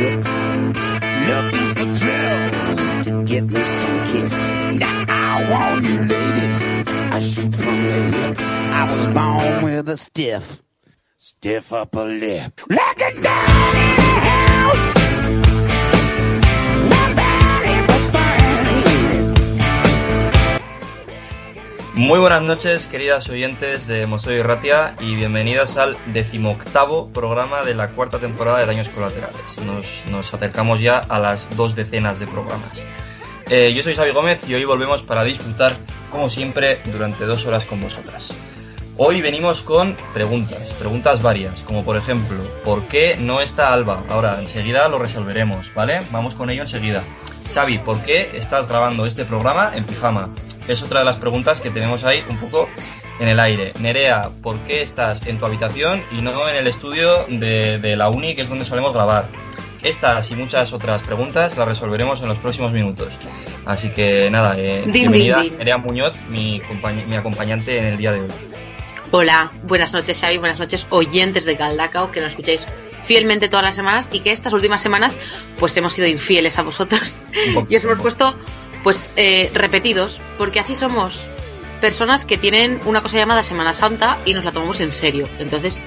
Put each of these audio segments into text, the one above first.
trip. Looking for thrills to give me some kicks. Now, all you ladies, I shoot from the hip. I was born with a stiff, stiff upper lip. Looking down Muy buenas noches, queridas oyentes de Mosoy Ratia, y bienvenidas al decimoctavo programa de la cuarta temporada de Daños Colaterales. Nos, nos acercamos ya a las dos decenas de programas. Eh, yo soy Xavi Gómez y hoy volvemos para disfrutar, como siempre, durante dos horas con vosotras. Hoy venimos con preguntas, preguntas varias, como por ejemplo, ¿por qué no está Alba? Ahora, enseguida lo resolveremos, ¿vale? Vamos con ello enseguida. Xavi, ¿por qué estás grabando este programa en pijama? Es otra de las preguntas que tenemos ahí un poco en el aire. Nerea, ¿por qué estás en tu habitación y no en el estudio de, de la uni, que es donde solemos grabar? Estas y muchas otras preguntas las resolveremos en los próximos minutos. Así que nada, eh, Din, bienvenida din, din. Nerea Muñoz, mi, mi acompañante en el día de hoy. Hola, buenas noches Xavi, buenas noches oyentes de Galdacao que nos escucháis fielmente todas las semanas y que estas últimas semanas pues hemos sido infieles a vosotros y os hemos puesto pues eh, repetidos porque así somos personas que tienen una cosa llamada Semana Santa y nos la tomamos en serio. Entonces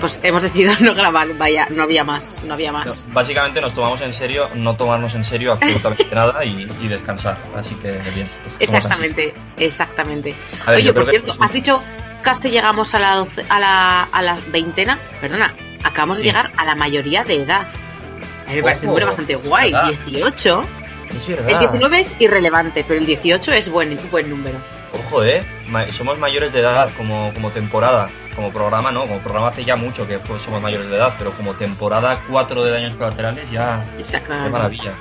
pues hemos decidido no grabar, vaya, no había más, no había más. No, básicamente nos tomamos en serio, no tomarnos en serio absolutamente nada y, y descansar. Así que bien. pues. Exactamente, exactamente. Ver, Oye, por cierto, has dicho hasta llegamos a la, doce- a la, a la veintena. Perdona, acabamos Sí. de llegar a la mayoría de edad. A mí me parece un número bastante guay. ¿verdad? 18. Es verdad. El 19 es irrelevante, pero el 18 es buen, buen número. Ojo, eh. Ma- somos mayores de edad como, como temporada. Como programa, no. Como programa hace ya mucho que pues, somos mayores de edad. Pero como temporada 4 de daños colaterales ya. Qué Exactamente. maravilla.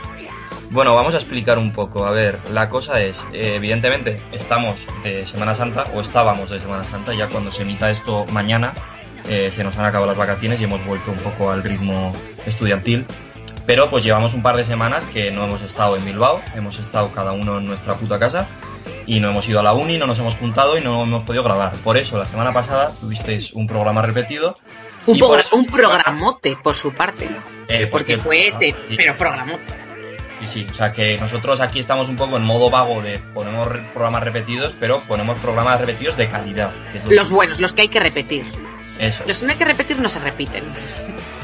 Bueno, vamos a explicar un poco. A ver, la cosa es, eh, evidentemente, estamos de Semana Santa, o estábamos de Semana Santa, ya cuando se emita esto mañana, eh, se nos han acabado las vacaciones y hemos vuelto un poco al ritmo estudiantil. Pero pues llevamos un par de semanas que no hemos estado en Bilbao, hemos estado cada uno en nuestra puta casa y no hemos ido a la uni, no nos hemos juntado y no hemos podido grabar. Por eso, la semana pasada tuvisteis un programa repetido. Un, por eso un programote, por su parte. eh, por Porque cierto, fue, te- sí. pero programote. Sí, sí, o sea que nosotros aquí estamos un poco en modo vago de ponemos programas repetidos, pero ponemos programas repetidos de calidad. que Los buenos, los que hay que repetir. Eso, Los que no hay que repetir no se repiten.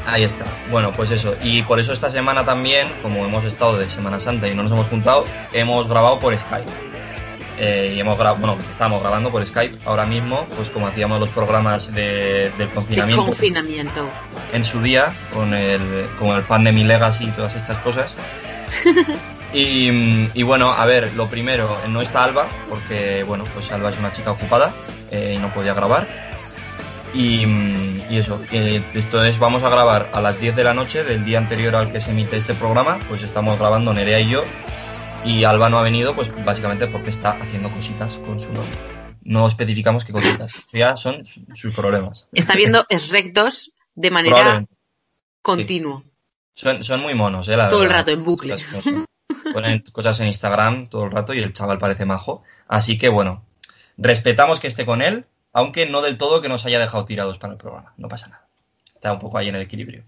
Ahí está. Bueno, pues eso. Y por eso esta semana también, como hemos estado de Semana Santa y no nos hemos juntado, hemos grabado por Skype. Eh, y hemos grabado, bueno, estamos grabando por Skype ahora mismo, pues como hacíamos los programas de- del El confinamiento confinamiento. en su día, con el, con el Pandemic Legacy y todas estas cosas. Y, y bueno, a ver, lo primero, no está Alba, porque bueno, pues Alba es una chica ocupada eh, y no podía grabar. Y, y eso, eh, esto es, vamos a grabar a las 10 de la noche del día anterior al que se emite este programa, pues estamos grabando Nerea y yo. Y Alba no ha venido, pues básicamente porque está haciendo cositas con su novio. No especificamos qué cositas, ya son sus problemas. Está viendo rectos de manera continua. Son, son muy monos, eh, la Todo el verdad. rato en bucle. Ponen cosas en Instagram todo el rato y el chaval parece majo. Así que bueno, respetamos que esté con él, aunque no del todo que nos haya dejado tirados para el programa. No pasa nada. Está un poco ahí en el equilibrio.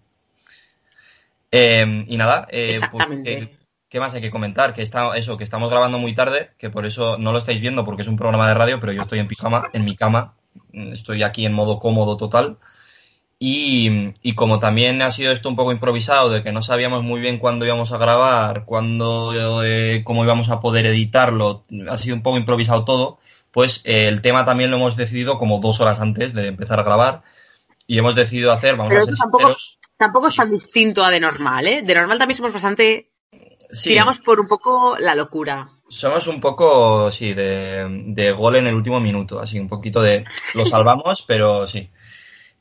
Eh, y nada, eh, pues. ¿qué, más hay que comentar? Que está, eso, que estamos grabando muy tarde, que por eso no lo estáis viendo porque es un programa de radio, pero yo estoy en pijama, en mi cama. Estoy aquí en modo cómodo total. Y, y como también ha sido esto un poco improvisado, de que no sabíamos muy bien cuándo íbamos a grabar, cuándo, eh, cómo íbamos a poder editarlo, ha sido un poco improvisado todo, pues eh, el tema también lo hemos decidido como dos horas antes de empezar a grabar y hemos decidido hacer, vamos Pero a ser tampoco- sinceros, Tampoco es Sí. tan distinto a de normal, ¿eh? De normal también somos bastante. sí, Tiramos por un poco la locura. somos un poco, sí, de, de gol en el último minuto, así un poquito de lo salvamos, pero sí.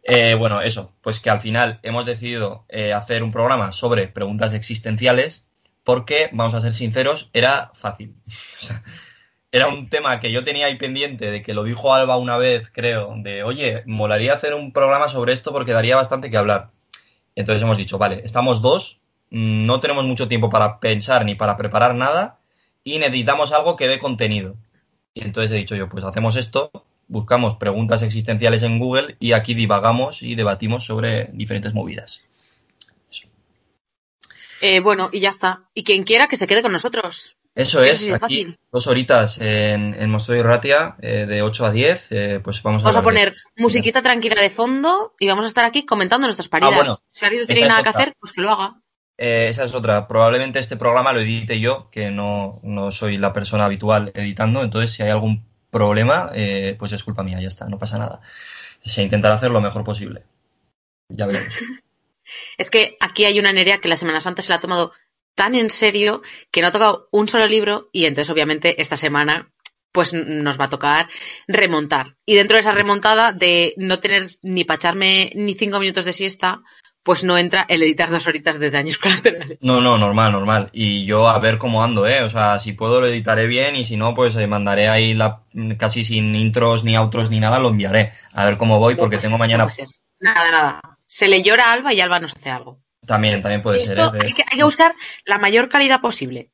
Eh, bueno, eso, pues que al final hemos decidido eh, hacer un programa sobre preguntas existenciales porque, vamos a ser sinceros, era fácil. O sea, era un tema que yo tenía ahí pendiente de que lo dijo Alba una vez, creo, de, oye, molaría hacer un programa sobre esto porque daría bastante que hablar. Entonces hemos dicho, vale, estamos dos, mm, no tenemos mucho tiempo para pensar ni para preparar nada y necesitamos algo que dé contenido. Y entonces he dicho yo, pues hacemos esto, buscamos preguntas existenciales en Google y aquí divagamos y debatimos sobre diferentes movidas. Eh, bueno, y ya está. Y quien quiera que se quede con nosotros. Eso es, aquí fácil. dos horitas en, en Mostoy Ratia, eh, de 8 a 10, eh, pues vamos a Vamos a de- poner musiquita tranquila de fondo y vamos a estar aquí comentando nuestras paridas. Ah, bueno, si alguien no tiene nada que hacer, pues que lo haga. Eh, esa es otra. Probablemente este programa lo edite yo, que no, no soy la persona habitual editando. Entonces, si hay algún problema, eh, pues es culpa mía, ya está, no pasa nada. Se intentará hacer lo mejor posible. Ya veremos. Es que aquí hay una Nerea que la Semana Santa se la ha tomado tan en serio que no ha tocado un solo libro y entonces obviamente esta semana pues nos va a tocar remontar. Y dentro de esa remontada de no tener ni para echarme ni cinco minutos de siesta, pues no entra el editar dos horitas de daños colaterales. No, no, normal, normal. Y yo a ver cómo ando, ¿eh? O sea, si puedo lo editaré bien y si no, pues eh, mandaré ahí la, casi sin intros ni outros ni nada, lo enviaré. A ver cómo voy, porque No puede tengo mañana no. Nada, nada. Se le llora a Alba y Alba nos hace algo. También, también puede ser, ¿eh? Hay, que, hay que buscar la mayor calidad posible.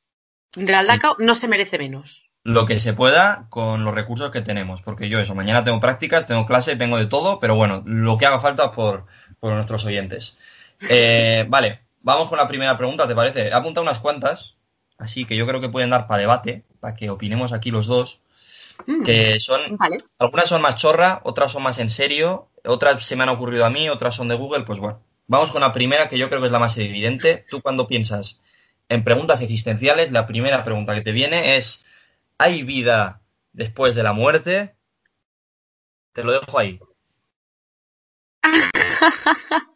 Real Sí. Dacao no se merece menos. lo que se pueda con los recursos que tenemos. Porque yo eso, mañana tengo prácticas, tengo clase, tengo de todo, pero bueno, lo que haga falta por, por nuestros oyentes. Eh, vale, vamos con la primera pregunta, ¿te parece? He apuntado unas cuantas, así que yo creo que pueden dar para debate, para que opinemos aquí los dos, Mm, que son, Vale. algunas son más chorra, otras son más en serio, otras se me han ocurrido a mí, otras son de Google, pues bueno. Vamos con la primera, que yo creo que es la más evidente. Tú cuando piensas en preguntas existenciales, la primera pregunta que te viene es, ¿hay vida después de la muerte? Te lo dejo ahí.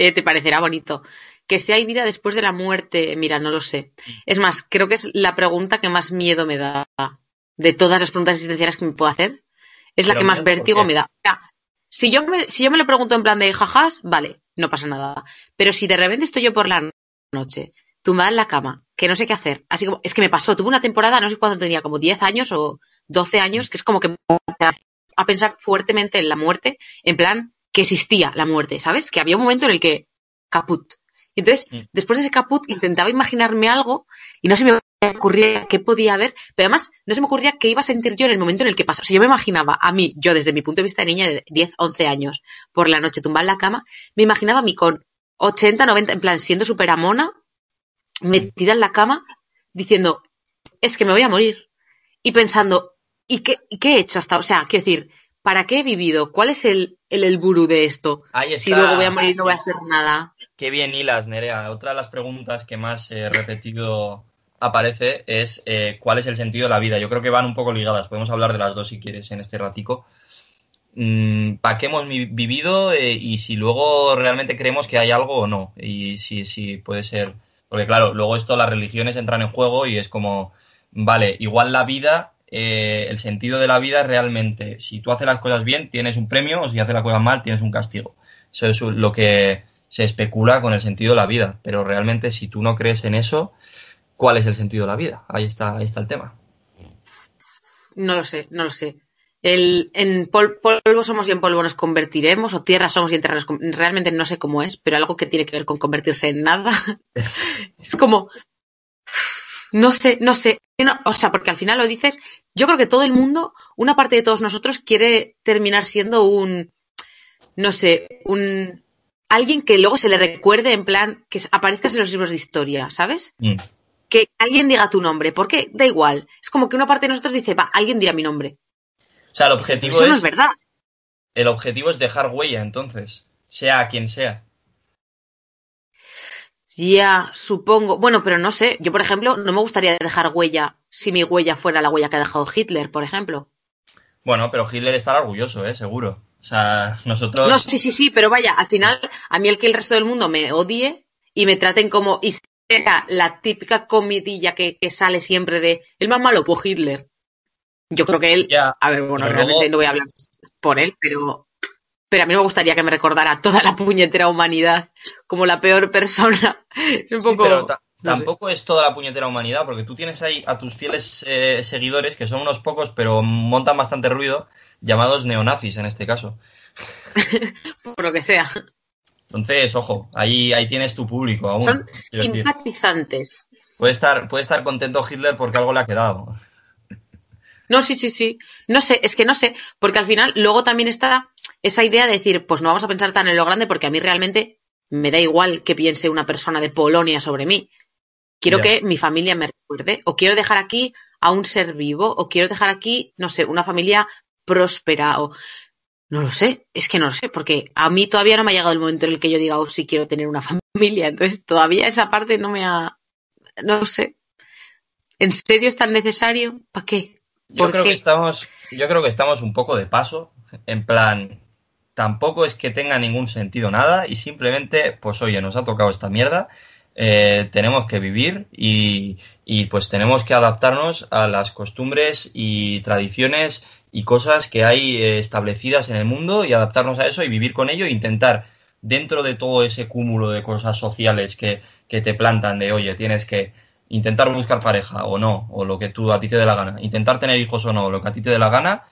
Eh, te parecerá bonito. Que si hay vida después de la muerte, mira, no lo sé. Es más, creo que es la pregunta que más miedo me da de todas las preguntas existenciales que me puedo hacer. Es la Pero que más miedo, ¿por vértigo me da. Mira, si yo me, si yo me lo pregunto en plan de jajas, vale, no pasa nada. Pero si de repente estoy yo por la noche, tumbada en la cama, que no sé qué hacer, así como, es que me pasó, tuve una temporada, no sé cuándo tenía, como 10 años o 12 años, que es como que a pensar fuertemente en la muerte, en plan que existía la muerte, ¿sabes? Que había un momento en el que caput. Y entonces, Mm. después de ese caput, intentaba imaginarme algo y no se me ocurría qué podía haber, pero además no se me ocurría qué iba a sentir yo en el momento en el que pasó. Si yo me imaginaba a mí, yo desde mi punto de vista de niña de 10, 11 años, por la noche tumbada en la cama, me imaginaba a mí con 80, 90, en plan, siendo súper amona, metida en la cama, diciendo, es que me voy a morir. Y pensando, ¿y qué, he hecho hasta? O sea, quiero decir, ¿para qué he vivido? ¿Cuál es el, el, el de esto? Ahí Si luego voy a morir no voy a hacer nada. Qué bien hilas, Nerea. Otra de las preguntas que más eh, repetido aparece es eh, cuál es el sentido de la vida. Yo creo que van un poco ligadas. Podemos hablar de las dos si quieres en este ratico. ¿Para qué hemos vi- vivido eh, y si luego realmente creemos que hay algo o no? Y si, si puede ser. Porque claro, luego esto las religiones entran en juego y es como, vale, igual la vida, eh, el sentido de la vida realmente, si tú haces las cosas bien, tienes un premio, o si haces las cosas mal, tienes un castigo. Eso es lo que se especula con el sentido de la vida. Pero realmente, si tú no crees en eso, ¿cuál es el sentido de la vida? Ahí está, ahí está el tema. No lo sé, no lo sé. El, en pol- polvo somos y en polvo nos convertiremos, o tierra somos y en tierra nos con- Realmente no sé cómo es, pero algo que tiene que ver con convertirse en nada. es como. No sé, no sé. No, o sea, porque al final lo dices. Yo creo que todo el mundo, una parte de todos nosotros, quiere terminar siendo un. No sé, un. Alguien que luego se le recuerde en plan que aparezcas en los libros de historia, ¿sabes? Mm. Que alguien diga tu nombre. ¿Por qué? Da igual. Es como que una parte de nosotros dice, va, alguien dirá mi nombre. O sea, el objetivo eso no es, es verdad. el objetivo es dejar huella, entonces, sea quien sea. Ya, supongo. Bueno, pero no sé. Yo, por ejemplo, no me gustaría dejar huella si mi huella fuera la huella que ha dejado Hitler, por ejemplo. Bueno, pero Hitler estará orgulloso, ¿eh? Seguro. O sea, nosotros... No, sí, sí, sí, pero vaya, al final, a mí el que el resto del mundo me odie y me traten como. Sea la típica comidilla que, que sale siempre de. El más malo, pues Hitler. Yo creo que él. Ya, A ver, bueno, pero realmente luego- no voy a hablar por él, pero. Pero a mí no me gustaría que me recordara toda la puñetera humanidad como la peor persona. Es un Sí, poco. pero ta- no sé. tampoco es toda la puñetera humanidad, porque tú tienes ahí a tus fieles eh, seguidores, que son unos pocos, pero montan bastante ruido, llamados neonazis en este caso. por lo que sea. Entonces, ojo, ahí, ahí tienes tu público aún. Son simpatizantes. Puede estar, puede estar contento Hitler porque algo le ha quedado. No, sí, sí, sí. No sé, es que no sé, porque al final luego también está esa idea de decir, pues no vamos a pensar tan en lo grande porque a mí realmente me da igual que piense una persona de Polonia sobre mí. Quiero Ya. que mi familia me recuerde, o quiero dejar aquí a un ser vivo, o quiero dejar aquí, no sé, una familia próspera, o no lo sé, es que no lo sé, porque a mí todavía no me ha llegado el momento en el que yo diga, oh, sí quiero tener una familia, entonces todavía esa parte no me ha, no sé. ¿En serio es tan necesario? ¿Para qué? Yo ¿Por creo qué? que estamos, yo creo que estamos un poco de paso, en plan, tampoco es que tenga ningún sentido nada y simplemente, pues oye, nos ha tocado esta mierda, eh, tenemos que vivir y, y, pues tenemos que adaptarnos a las costumbres y tradiciones y cosas que hay eh, establecidas en el mundo y adaptarnos a eso y vivir con ello e intentar dentro de todo ese cúmulo de cosas sociales que, que te plantan de, oye, tienes que intentar buscar pareja o no, o lo que tú a ti te dé la gana, intentar tener hijos o no, lo que a ti te dé la gana,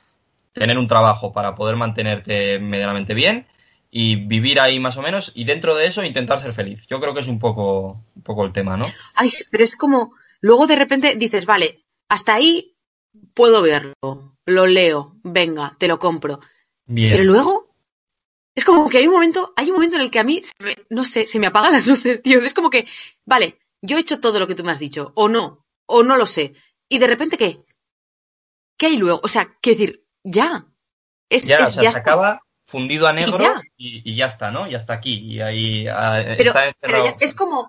tener un trabajo para poder mantenerte medianamente bien y vivir ahí más o menos y dentro de eso intentar ser feliz. Yo creo que es un poco, un poco el tema, ¿no? Ay, pero es como, luego de repente dices, vale, hasta ahí puedo verlo, lo leo, venga, te lo compro. Bien. Pero luego, es como que hay un momento, hay un momento en el que a mí, se me- no sé, se me apagan las luces, tío. Es como que, vale, yo he hecho todo lo que tú me has dicho, o no, o no lo sé. Y de repente, ¿qué? ¿Qué hay luego? O sea, quiero decir, ya. Es, ya, es- o sea, ya se está. acaba fundido a negro ya. y, y ya está, ¿no? Ya está aquí y ahí ah, Pero, está pero encerrado. ya- es como,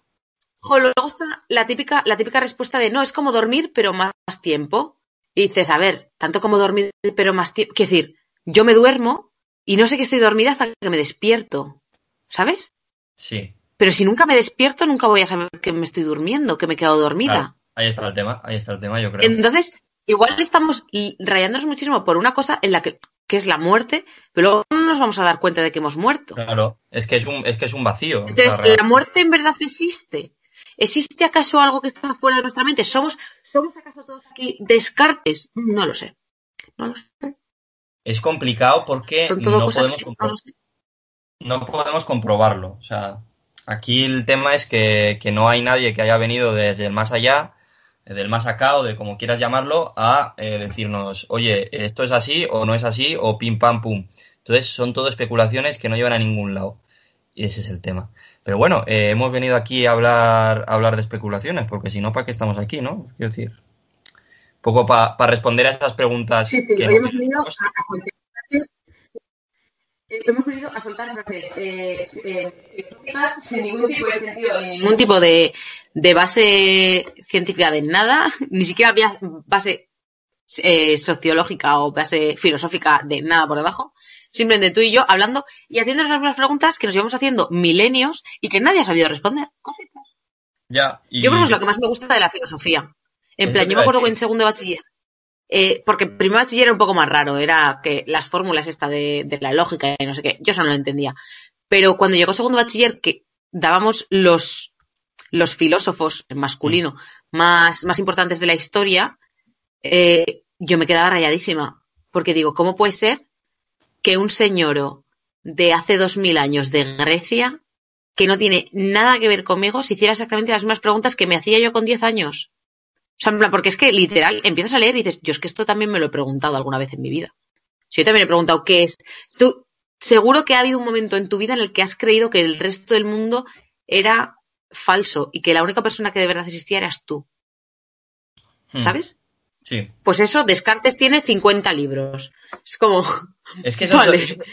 jo, luego está la típica, la típica respuesta de no, es como dormir, pero más tiempo. Y dices, a ver, tanto como dormir, pero más tiempo. Quiero decir, yo me duermo y no sé que estoy dormida hasta que me despierto. ¿Sabes? Sí, Pero si nunca me despierto, nunca voy a saber que me estoy durmiendo, que me he quedado dormida. claro. Ahí está el tema, ahí está el tema, yo creo. Entonces, igual estamos rayándonos muchísimo por una cosa en la que, que es la muerte, pero luego no nos vamos a dar cuenta de que hemos muerto. Claro, es que es un, es que es un vacío. Entonces, ¿la muerte en verdad existe? ¿Existe acaso algo que está fuera de nuestra mente? ¿Somos, ¿Somos acaso todos aquí descartes? No lo sé. No lo sé. es complicado porque no podemos, que compro- no lo sé. no podemos comprobarlo. O sea, aquí el tema es que, que no hay nadie que haya venido desde el más allá, eh, del más acá o de como quieras llamarlo, a eh, decirnos, oye, esto es así o no es así o pim pam pum. Entonces son todo especulaciones que no llevan a ningún lado. Y ese es el tema. Pero bueno, eh, hemos venido aquí a hablar, a hablar de especulaciones, porque si no, ¿para qué estamos aquí, no? Quiero decir, un poco para responder a estas preguntas Sí, sí, que hoy no hemos venido a, eh, hemos venido a soltar frases eh, eh, sin ningún tipo de sentido, ni ningún tipo de, de base científica de nada, ni siquiera había base eh, sociológica o base filosófica de nada por debajo. Simplemente tú y yo hablando y haciéndonos algunas preguntas que nos llevamos haciendo milenios y que nadie ha sabido responder. Cositas. Ya, y- Yo creo que es lo que más me gusta de la filosofía. En plan, yo me acuerdo que en segundo de bachiller, eh, porque en primer bachiller era un poco más raro, era que las fórmulas esta de, de la lógica y no sé qué, yo eso no lo entendía. Pero cuando llegó segundo bachiller, que dábamos los, los filósofos en masculino más, más importantes de la historia, eh, yo me quedaba rayadísima. Porque digo, ¿cómo puede ser que un señor de hace dos mil años de Grecia, que no tiene nada que ver conmigo, se hiciera exactamente las mismas preguntas que me hacía yo con 10 años? O sea, porque es que literal, empiezas a leer y dices, yo es que esto también me lo he preguntado alguna vez en mi vida. Si yo también he preguntado qué es. Tú, seguro que ha habido un momento en tu vida en el que has creído que el resto del mundo era falso y que la única persona que de verdad existía eras tú. Hmm, ¿Sabes? Sí. Pues eso, Descartes tiene 50 libros. Es como, Es que eso Vale. es lo-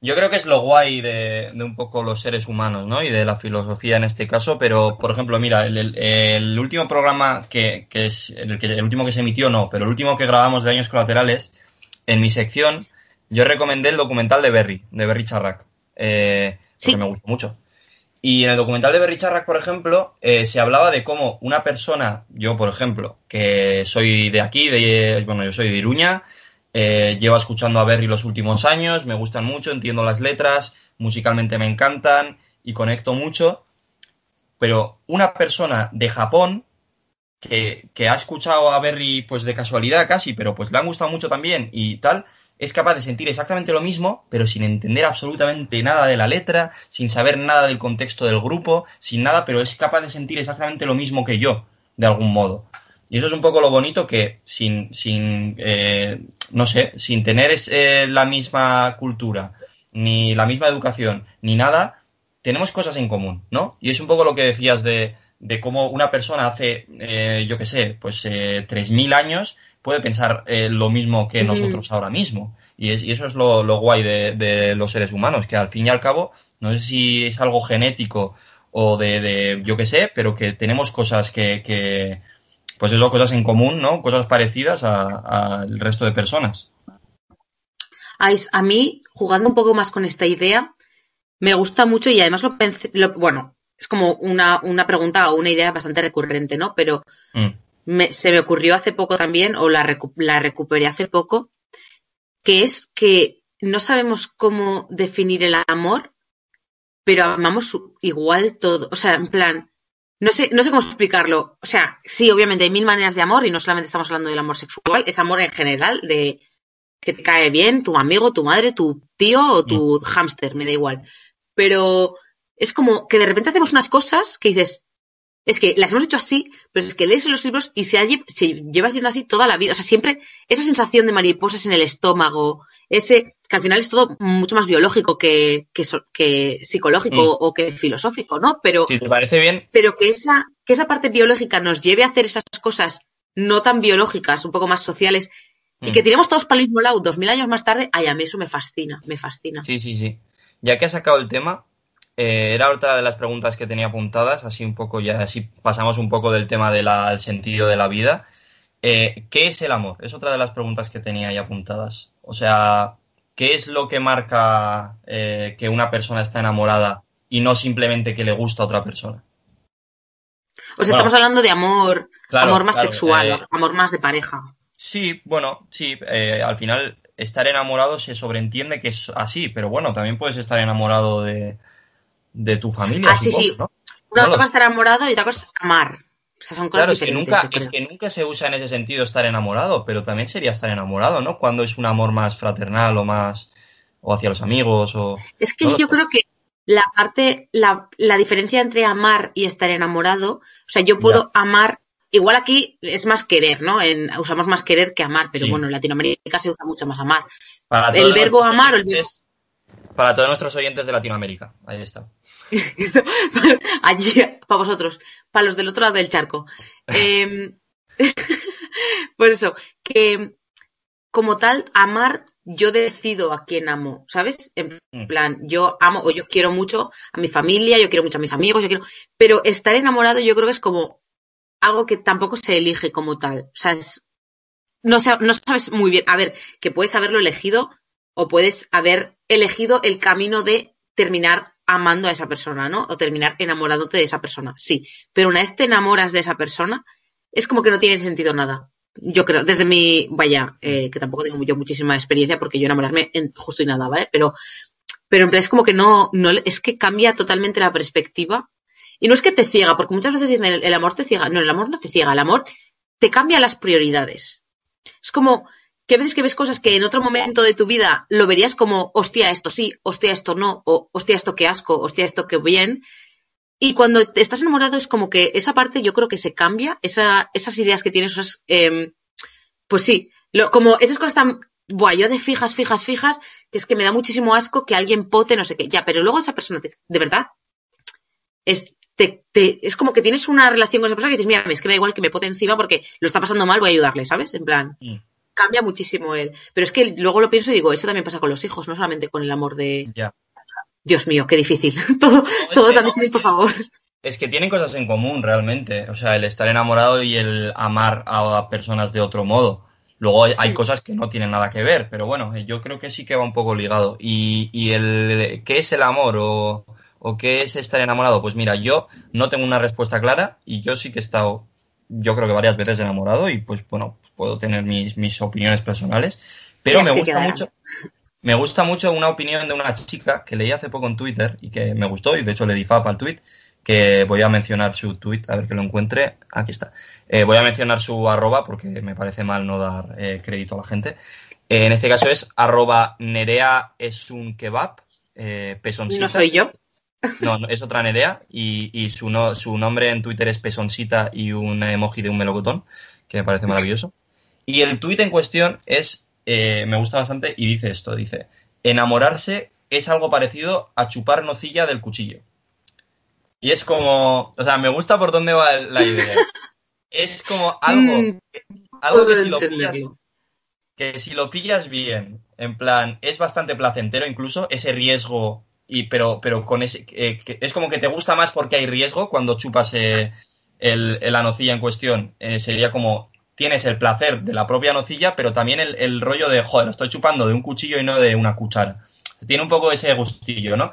yo creo que es lo guay de, de un poco los seres humanos, ¿no? Y de la filosofía en este caso, pero por ejemplo, mira, el, el- el último programa que, que es el, que, el último que se emitió, no, pero el último que grabamos de Años Colaterales, en mi sección, yo recomendé el documental de Berry, de Berry Charrac, eh, porque Sí. me gustó mucho. Y en el documental de Berry Charrac, por ejemplo, eh, se hablaba de cómo una persona, yo por ejemplo, que soy de aquí, de, bueno, yo soy de Iruña, eh, llevo escuchando a Berry los últimos años, me gustan mucho, entiendo las letras, musicalmente me encantan y conecto mucho. Pero una persona de Japón que, que ha escuchado a Berry pues de casualidad casi, pero pues le han gustado mucho también y tal, es capaz de sentir exactamente lo mismo, pero sin entender absolutamente nada de la letra, sin saber nada del contexto del grupo, sin nada, pero es capaz de sentir exactamente lo mismo que yo, de algún modo. Y eso es un poco lo bonito que sin, sin eh, no sé, sin tener es- eh, la misma cultura, ni la misma educación, ni nada, tenemos cosas en común, ¿no? Y es un poco lo que decías de, de cómo una persona hace, eh, yo qué sé, pues eh, 3.000 años puede pensar eh, lo mismo que nosotros ahora mismo. Y, es, y eso es lo, lo guay de, de, los seres humanos, que al fin y al cabo, no sé si es algo genético o de, de yo qué sé, pero que tenemos cosas que, que, pues eso, cosas en común, ¿no? Cosas parecidas al resto de personas. A mí, jugando un poco más con esta idea, me gusta mucho y además lo pensé, lo, bueno, es como una, una, pregunta o una idea bastante recurrente, ¿no? Pero mm. Me, se me ocurrió hace poco también, o la, recu la recuperé hace poco, que es que no sabemos cómo definir el amor, pero amamos igual todo. O sea, en plan, no sé, no sé cómo explicarlo. O sea, sí, obviamente hay mil maneras de amor y no solamente estamos hablando del amor sexual, es amor en general, de que te cae bien, tu amigo, tu madre, tu tío o tu mm. hámster, me da igual. Pero es como que de repente hacemos unas cosas que dices, es que las hemos hecho así, pero es que lees los libros y se, se, lleva haciendo así toda la vida. O sea, siempre esa sensación de mariposas en el estómago, ese que al final es todo mucho más biológico que, que, que psicológico mm. o que filosófico, ¿no? Pero, si te parece bien. Pero que esa, que esa parte biológica nos lleve a hacer esas cosas no tan biológicas, un poco más sociales, y que mm. tiremos todos para el mismo lado dos mil años más tarde, ay, a mí eso me fascina, me fascina. Sí, sí, sí. Ya que has sacado el tema, eh, era otra de las preguntas que tenía apuntadas, así un poco, ya así pasamos un poco del tema del sentido de la vida. Eh, ¿Qué es el amor? Es otra de las preguntas que tenía ahí apuntadas. O sea, ¿qué es lo que marca eh, que una persona está enamorada y no simplemente que le gusta a otra persona? O sea, estamos hablando de amor, amor más sexual, amor más de pareja. Sí, bueno, sí, al final estar enamorado se sobreentiende que es así, pero bueno, también puedes estar enamorado de, de tu familia. Ah, sí, sí. Una cosa es estar enamorado y otra cosa es amar. O sea, son cosas claro, es que, nunca, es que nunca se usa en ese sentido estar enamorado, pero también sería estar enamorado, ¿no? Cuando es un amor más fraternal o más. o hacia los amigos o. Es que yo creo que la parte, la, la, diferencia entre amar y estar enamorado, o sea, yo puedo amar Igual aquí es más querer, ¿no? En, usamos más querer que amar, pero bueno, en Latinoamérica se usa mucho más amar. el verbo amar o el verbo... Para todos nuestros oyentes de Latinoamérica, ahí está. Allí, para vosotros, para los del otro lado del charco. Eh, por eso, que como tal, amar, yo decido a quién amo, ¿sabes? En mm. plan, yo amo o yo quiero mucho a mi familia, yo quiero mucho a mis amigos, yo quiero. Pero estar enamorado, yo creo que es como algo que tampoco se elige como tal. O sea, no, no sabes muy bien. A ver, que puedes haberlo elegido o puedes haber elegido el camino de terminar amando a esa persona, ¿no? O terminar enamorándote de esa persona. Sí, pero una vez te enamoras de esa persona, es como que no tiene sentido nada. Yo creo, desde mi, vaya, eh, que tampoco tengo yo muchísima experiencia porque yo enamorarme en justo y nada, ¿vale? Pero, pero en es como que no, no, es que cambia totalmente la perspectiva y no es que te ciega, porque muchas veces dicen el, amor te ciega. No, el amor no te ciega, el amor te cambia las prioridades. Es como que a veces que ves cosas que en otro momento de tu vida lo verías como, hostia, esto sí, hostia, esto no, o hostia, esto qué asco, hostia, esto qué bien. Y cuando te estás enamorado es como que esa parte yo creo que se cambia, esa, esas ideas que tienes, esas, eh, pues sí, como esas cosas tan, buah, yo de fijas, fijas, fijas, que es que me da muchísimo asco que alguien pote, no sé qué, ya, pero luego esa persona, de verdad, es, te, es como que tienes una relación con esa persona que dices, mira, es que me da igual que me pote encima porque lo está pasando mal, voy a ayudarle, ¿sabes? En plan, mm. Cambia muchísimo él. Pero es que luego lo pienso y digo, eso también pasa con los hijos, no solamente con el amor de... Dios mío, qué difícil. todo todo tan difícil, por favor. Es que tienen cosas en común realmente. O sea, el estar enamorado y el amar a personas de otro modo. Luego hay, cosas que no tienen nada que ver, pero bueno, yo creo que sí que va un poco ligado. Y, y el qué es el amor o ¿O qué es estar enamorado? Pues mira, yo no tengo una respuesta clara y yo sí que he estado, yo creo que varias veces enamorado y pues bueno, puedo tener mis, mis opiniones personales, pero me gusta mucho. Me gusta mucho una opinión de una chica que leí hace poco en Twitter y que me gustó y de hecho le di fap al tweet que voy a mencionar su tweet, a ver que lo encuentre. Aquí está. Eh, voy a mencionar su arroba porque me parece mal no dar eh, crédito a la gente. Eh, en este caso es arroba nerea es un kebab. No soy yo. No, es otra Nerea y, su, su nombre en Twitter es Pesoncita y un emoji de un melocotón, que me parece maravilloso. Y el tweet en cuestión es, eh, me gusta bastante y dice esto, dice, enamorarse es algo parecido a chupar nocilla del cuchillo. Y es como, o sea, me gusta por dónde va la idea. Es como algo, Mm, algo que si lo pillas, que si lo pillas bien, en plan, es bastante placentero incluso ese riesgo, y pero, pero con ese, eh, que es como que te gusta más porque hay riesgo cuando chupas eh, el, el- la nocilla en cuestión. Eh, sería como, tienes el placer de la propia nocilla, pero también el, el rollo de, joder, lo estoy chupando de un cuchillo y no de una cuchara. Tiene un poco ese gustillo, ¿no?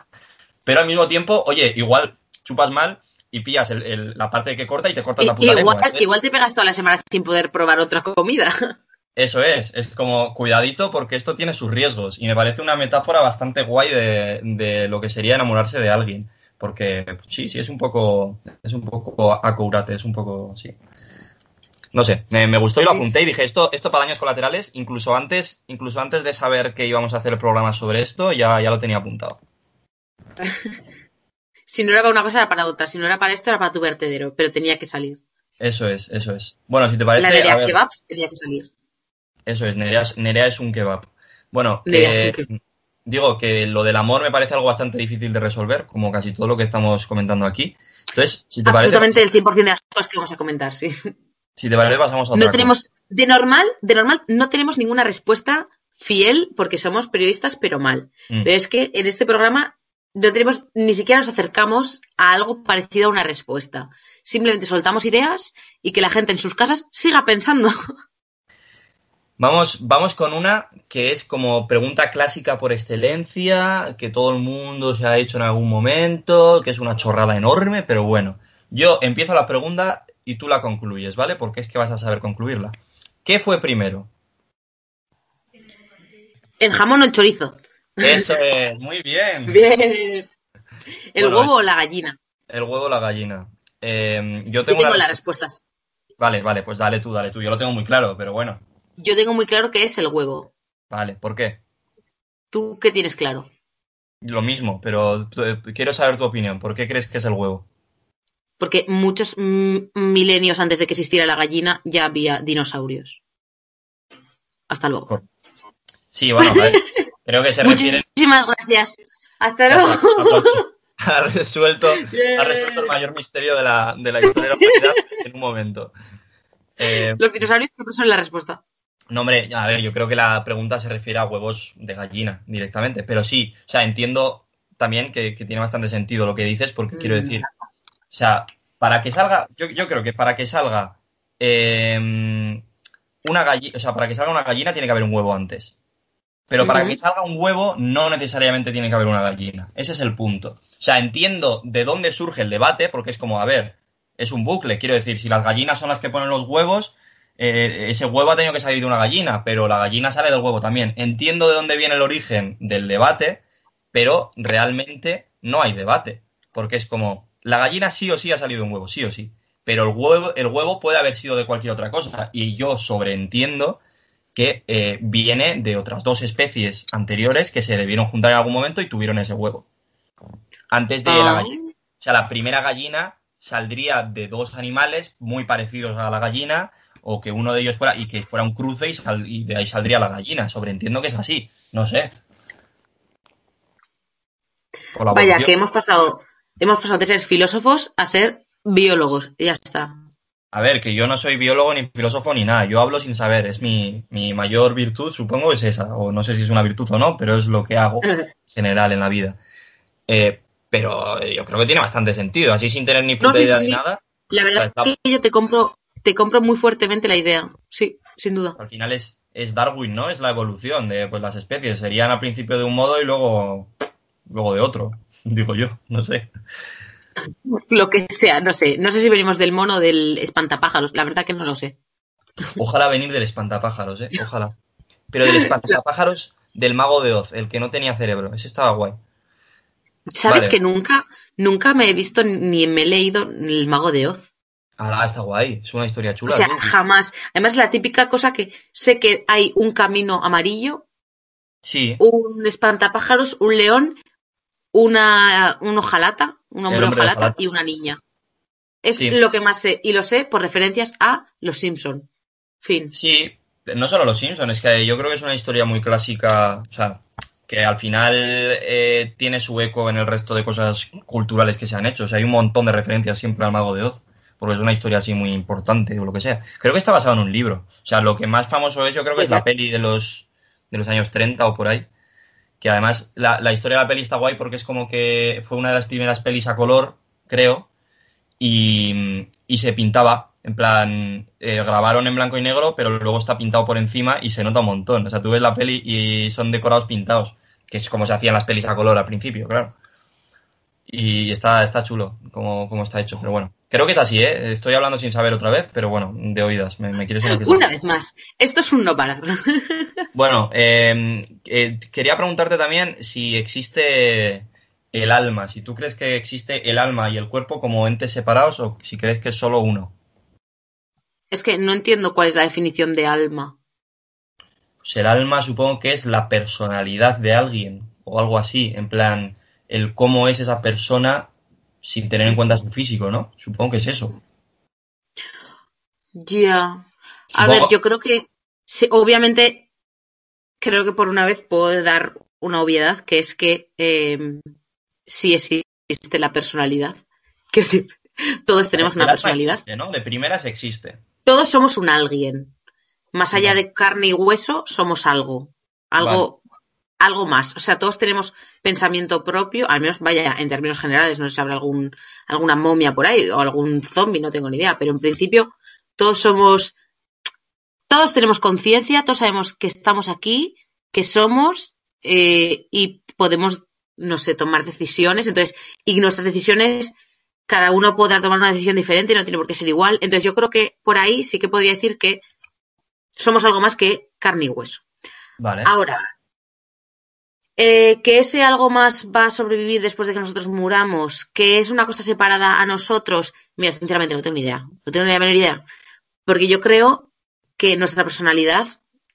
Pero al mismo tiempo, oye, igual chupas mal y pillas el- el- la parte que corta y te cortas la puta lengua. igual, Entonces, igual te pegas toda la semana sin poder probar otra comida. Eso es, es como cuidadito porque esto tiene sus riesgos y me parece una metáfora bastante guay de, de lo que sería enamorarse de alguien. Porque sí, sí, es un poco, es un poco acourate, es un poco, sí. No sé, me, me gustó y lo apunté y dije, esto, esto para daños colaterales, incluso antes, incluso antes de saber que íbamos a hacer el programa sobre esto, ya, ya lo tenía apuntado. Si no era para una cosa, era para otra. Si no era para esto, era para tu vertedero. Pero tenía que salir. Eso es, eso es. Bueno, si te parece, la a Nerea ver, Kebabs tenía que salir. Eso es, Nerea, es- Nerea es un kebab. Bueno, un eh, kebab. digo que lo del amor me parece algo bastante difícil de resolver, como casi todo lo que estamos comentando aquí. Entonces, si te parece, Absolutamente el 100% de las cosas que vamos a comentar, sí. Si te parece pasamos a otra No tenemos, de normal, de normal, no tenemos ninguna respuesta fiel porque somos periodistas, pero mal. Mm, Pero es que en este programa no tenemos, ni siquiera nos acercamos a algo parecido a una respuesta. Simplemente soltamos ideas y que la gente en sus casas siga pensando. Vamos, vamos con una que es como pregunta clásica por excelencia, que todo el mundo se ha hecho en algún momento, que es una chorrada enorme, pero bueno. Yo empiezo la pregunta y tú la concluyes, ¿vale? Porque es que vas a saber concluirla. ¿Qué fue primero? ¿El jamón o el chorizo? Eso es, muy bien. Bien. ¿El Bueno, huevo o la gallina? El huevo o la gallina. Eh, yo Yo tengo, una- las respuestas. Vale, vale, pues dale tú, dale tú. Yo lo tengo muy claro, pero bueno. Yo tengo muy claro que es el huevo. Vale, ¿por qué? ¿Tú qué tienes claro? Lo mismo, pero eh, quiero saber tu opinión. ¿Por qué crees que es el huevo? Porque muchos mm, milenios antes de que existiera la gallina ya había dinosaurios. Hasta luego. Sí, bueno, vale. creo que se refiere Muchísimas gracias. Hasta luego. ha resuelto, ha resuelto el mayor misterio de la, de la historia de la humanidad en un momento. Eh, Los dinosaurios siempre son la respuesta. no, hombre, a ver, yo creo que la pregunta se refiere a huevos de gallina directamente, pero sí, o sea, entiendo también que, que tiene bastante sentido lo que dices, porque quiero Mm. decir, o sea, para que salga, yo, yo creo que para que salga eh, una gallina, o sea, para que salga una gallina tiene que haber un huevo antes. Pero para que salga un huevo no necesariamente tiene que haber una gallina. Ese es el punto. O sea, entiendo de dónde surge el debate, porque es como, a ver, es un bucle. Quiero decir, si las gallinas son las que ponen los huevos, eh, ese huevo ha tenido que salir de una gallina, pero la gallina sale del huevo también. Entiendo de dónde viene el origen del debate, pero realmente no hay debate. Porque es como, la gallina sí o sí ha salido de un huevo, sí o sí. Pero el huevo, el huevo puede haber sido de cualquier otra cosa. Y yo sobreentiendo que eh, viene de otras dos especies anteriores que se debieron juntar en algún momento y tuvieron ese huevo. Antes de la Ah. gallina. O sea, la primera gallina saldría de dos animales muy parecidos a la gallina, o que uno de ellos fuera, y que fuera un cruce y, sal- y de ahí saldría la gallina. Sobreentiendo que es así. No sé. Vaya, que hemos pasado, hemos pasado de ser filósofos a ser biólogos. Y ya está. A ver, que yo no soy biólogo ni filósofo ni nada, yo hablo sin saber, es mi, mi mayor virtud, supongo, es esa, o no sé si es una virtud o no, pero es lo que hago en general en la vida. Eh, pero yo creo que tiene bastante sentido, así sin tener ni puta No, sí, idea sí, sí. nada, La verdad O sea, es que yo te compro, te compro muy fuertemente la idea. Sí, sin duda. al final es, es Darwin, ¿no? Es la evolución de pues, las especies, serían al principio de un modo y luego, luego de otro, digo yo, no sé. Lo que sea, no sé. No sé si venimos del mono o del espantapájaros. La verdad que no lo sé. Ojalá venir del espantapájaros, ¿eh? Ojalá. Pero del espantapájaros del mago de Oz, el que no tenía cerebro, ese estaba guay. ¿Sabes Vale. que nunca, nunca me he visto ni me he leído El Mago de Oz? Ah, está guay, es una historia O chula. sea, tú. jamás. Además, la típica cosa que sé que hay un camino amarillo, Sí, un espantapájaros, un león, una, un ojalata, un hombre, hombre y una niña. Es Sí. lo que más sé. Y lo sé por referencias a Los Simpson. Fin. sí, no solo los Simpsons, es que yo creo que es una historia muy clásica, o sea, que al final eh, tiene su eco en el resto de cosas culturales que se han hecho. O sea, hay un montón de referencias siempre al Mago de Oz, porque es una historia así muy importante o lo que sea. Creo que está basado en un libro. O sea, lo que más famoso es, yo creo que es la peli de los, de los años 30 o por ahí. Que además la, la historia de la peli está guay porque es como que fue una de las primeras pelis a color, creo, y, y se pintaba en plan, eh, grabaron en blanco y negro, pero luego está pintado por encima y se nota un montón. O sea, tú ves la peli y son decorados pintados, que es como se hacían las pelis a color al principio, claro. Y está, está chulo como, como está hecho, pero bueno. Creo que es así, ¿eh? Estoy hablando sin saber otra vez, pero bueno, de oídas. ¿Me, me quieres Una vez más. Esto es un no parar. bueno, eh, eh, quería preguntarte también si existe el alma, si tú crees que existe el alma y el cuerpo como entes separados o si crees que es solo uno. Es que no entiendo cuál es la definición de alma. Pues el alma supongo que es la personalidad de alguien o algo así, en plan, el cómo es esa persona sin tener en cuenta su físico, ¿no? Supongo que es eso. Ya. A ver, yo creo que, obviamente, creo que por una vez puedo dar una obviedad, que es que eh, sí existe la personalidad. Que todos tenemos una personalidad. Existe, ¿no? De primeras existe todos somos un alguien. Más allá de carne y hueso, somos algo. Algo, algo más. O sea, todos tenemos pensamiento propio, al menos vaya en términos generales, no sé si habrá algún, alguna momia por ahí o algún zombie, no tengo ni idea, pero en principio todos somos, todos tenemos conciencia, todos sabemos que estamos aquí, que somos eh, y podemos, no sé, tomar decisiones. Entonces, y nuestras decisiones cada uno puede tomar una decisión diferente y no tiene por qué ser igual. Entonces yo creo que por ahí sí que podría decir que somos algo más que carne y hueso. Vale. Ahora, eh, que ese algo más va a sobrevivir después de que nosotros muramos, que es una cosa separada a nosotros, mira, sinceramente no tengo ni idea, no tengo ni la menor idea, porque yo creo que nuestra personalidad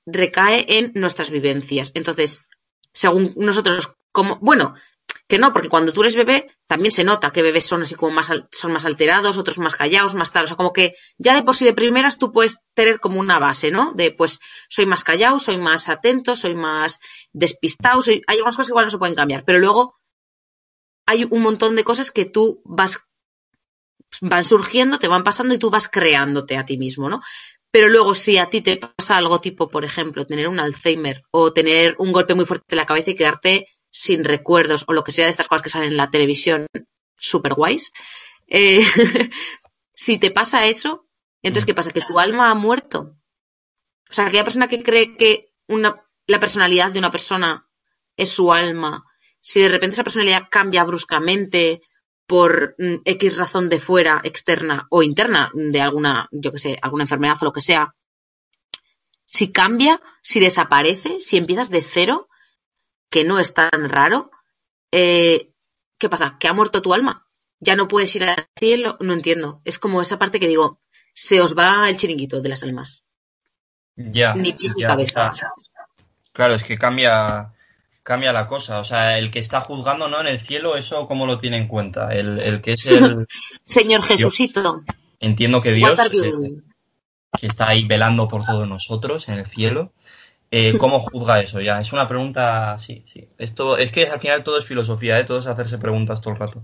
recae en nuestras vivencias. Entonces, según nosotros, como, bueno, que no, porque cuando tú eres bebé también se nota que bebés son así como más, son más alterados, otros más callados, más tal. O sea, como que ya de por sí de primeras tú puedes tener como una base, ¿no? De pues soy más callado, soy más atento, soy más despistado, hay algunas cosas que igual no se pueden cambiar, pero luego hay un montón de cosas que tú vas van surgiendo, te van pasando y tú vas creándote a ti mismo, ¿no? Pero luego si a ti te pasa algo tipo, por ejemplo, tener un Alzheimer o tener un golpe muy fuerte en la cabeza y quedarte sin recuerdos o lo que sea de estas cosas que salen en la televisión super guays, eh, si te pasa eso, entonces mm. ¿qué pasa? Que tu alma ha muerto. O sea, aquella persona que cree que una, la personalidad de una persona es su alma, si de repente esa personalidad cambia bruscamente por mm, X razón de fuera, externa o interna, de alguna, yo que sé, alguna enfermedad o lo que sea, si cambia, si desaparece, si empiezas de cero, que no es tan raro, eh, ¿qué pasa? ¿Que ha muerto tu alma? ¿Ya no puedes ir al cielo? No entiendo. Es como esa parte que digo, se os va el chiringuito de las almas. Ya. Ni pies ni cabeza. Claro, es que cambia, cambia la cosa. O sea, el que está juzgando ¿no? en el cielo, ¿eso cómo lo tiene en cuenta? El, que es el... Señor Jesucito. Entiendo que Dios, que está ahí velando por todos nosotros en el cielo, eh, ¿Cómo juzga eso? Ya, es una pregunta, sí, sí. Esto, es que al final todo es filosofía, ¿eh? todo es hacerse preguntas todo el rato.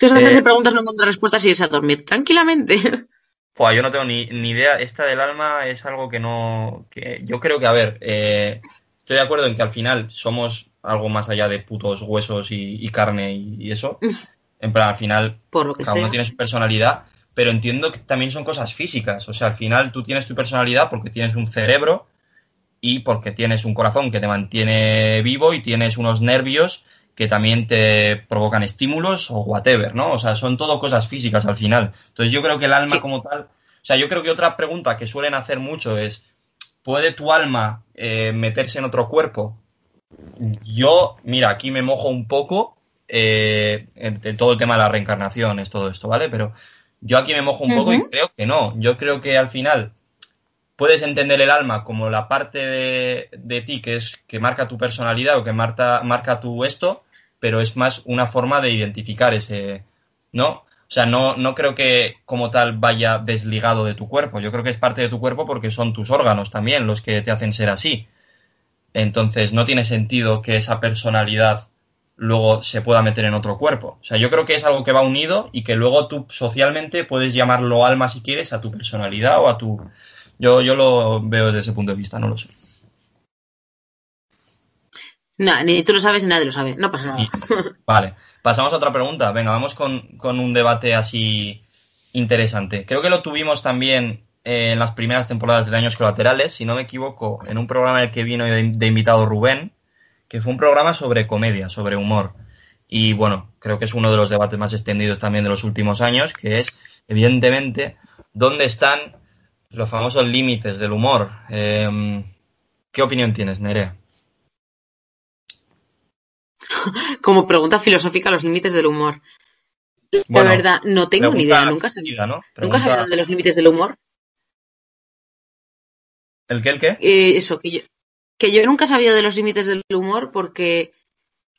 Es hacerse eh, preguntas, no encontrar respuestas y irse a dormir tranquilamente. Pues yo no tengo ni, idea. Esta del alma es algo que no. Que yo creo que, a ver, eh, estoy de acuerdo en que al final somos algo más allá de putos huesos y, carne y, eso. En plan, al final, Por lo que cada uno tiene su personalidad, pero entiendo que también son cosas físicas. O sea, al final tú tienes tu personalidad porque tienes un cerebro y porque tienes un corazón que te mantiene vivo y tienes unos nervios que también te provocan estímulos o whatever, ¿no? O sea, son todo cosas físicas al final. Entonces yo creo que el alma como tal, o sea, yo creo que otra pregunta que suelen hacer mucho es, ¿puede tu alma eh, meterse en otro cuerpo? Yo, mira, aquí me mojo un poco eh, en, todo el tema de la reencarnación, es todo esto, ¿vale? Pero yo aquí me mojo un poco y creo que no. Yo creo que al final puedes entender el alma como la parte de, ti que es que marca tu personalidad o que marca, marca tu esto, pero es más una forma de identificar ese, ¿no? O sea, no, no creo que como tal vaya desligado de tu cuerpo. Yo creo que es parte de tu cuerpo porque son tus órganos también los que te hacen ser así. Entonces no tiene sentido que esa personalidad luego se pueda meter en otro cuerpo. O sea, yo creo que es algo que va unido y que luego tú socialmente puedes llamarlo alma si quieres a tu personalidad o a tu... Yo, yo lo veo desde ese punto de vista, no lo sé. No, ni tú lo sabes ni nadie lo sabe. No pasa nada. Y- vale, pasamos a otra pregunta. Venga, vamos con, con un debate así interesante. Creo que lo tuvimos también eh, en las primeras temporadas de Daños Colaterales, si no me equivoco, en un programa en el que vino de, de invitado Rubén, que fue un programa sobre comedia, sobre humor. Y bueno, creo que es uno de los debates más extendidos también de los últimos años, que es, evidentemente, dónde están los famosos límites del humor. Eh, ¿Qué opinión tienes, Nerea? Como pregunta filosófica, los límites del humor. La Bueno, verdad, no tengo ni idea. Nunca he sabido, ¿no? nunca de los límites del humor. ¿El qué, el qué? Eh, eso, que yo, que yo nunca he sabido de los límites del humor porque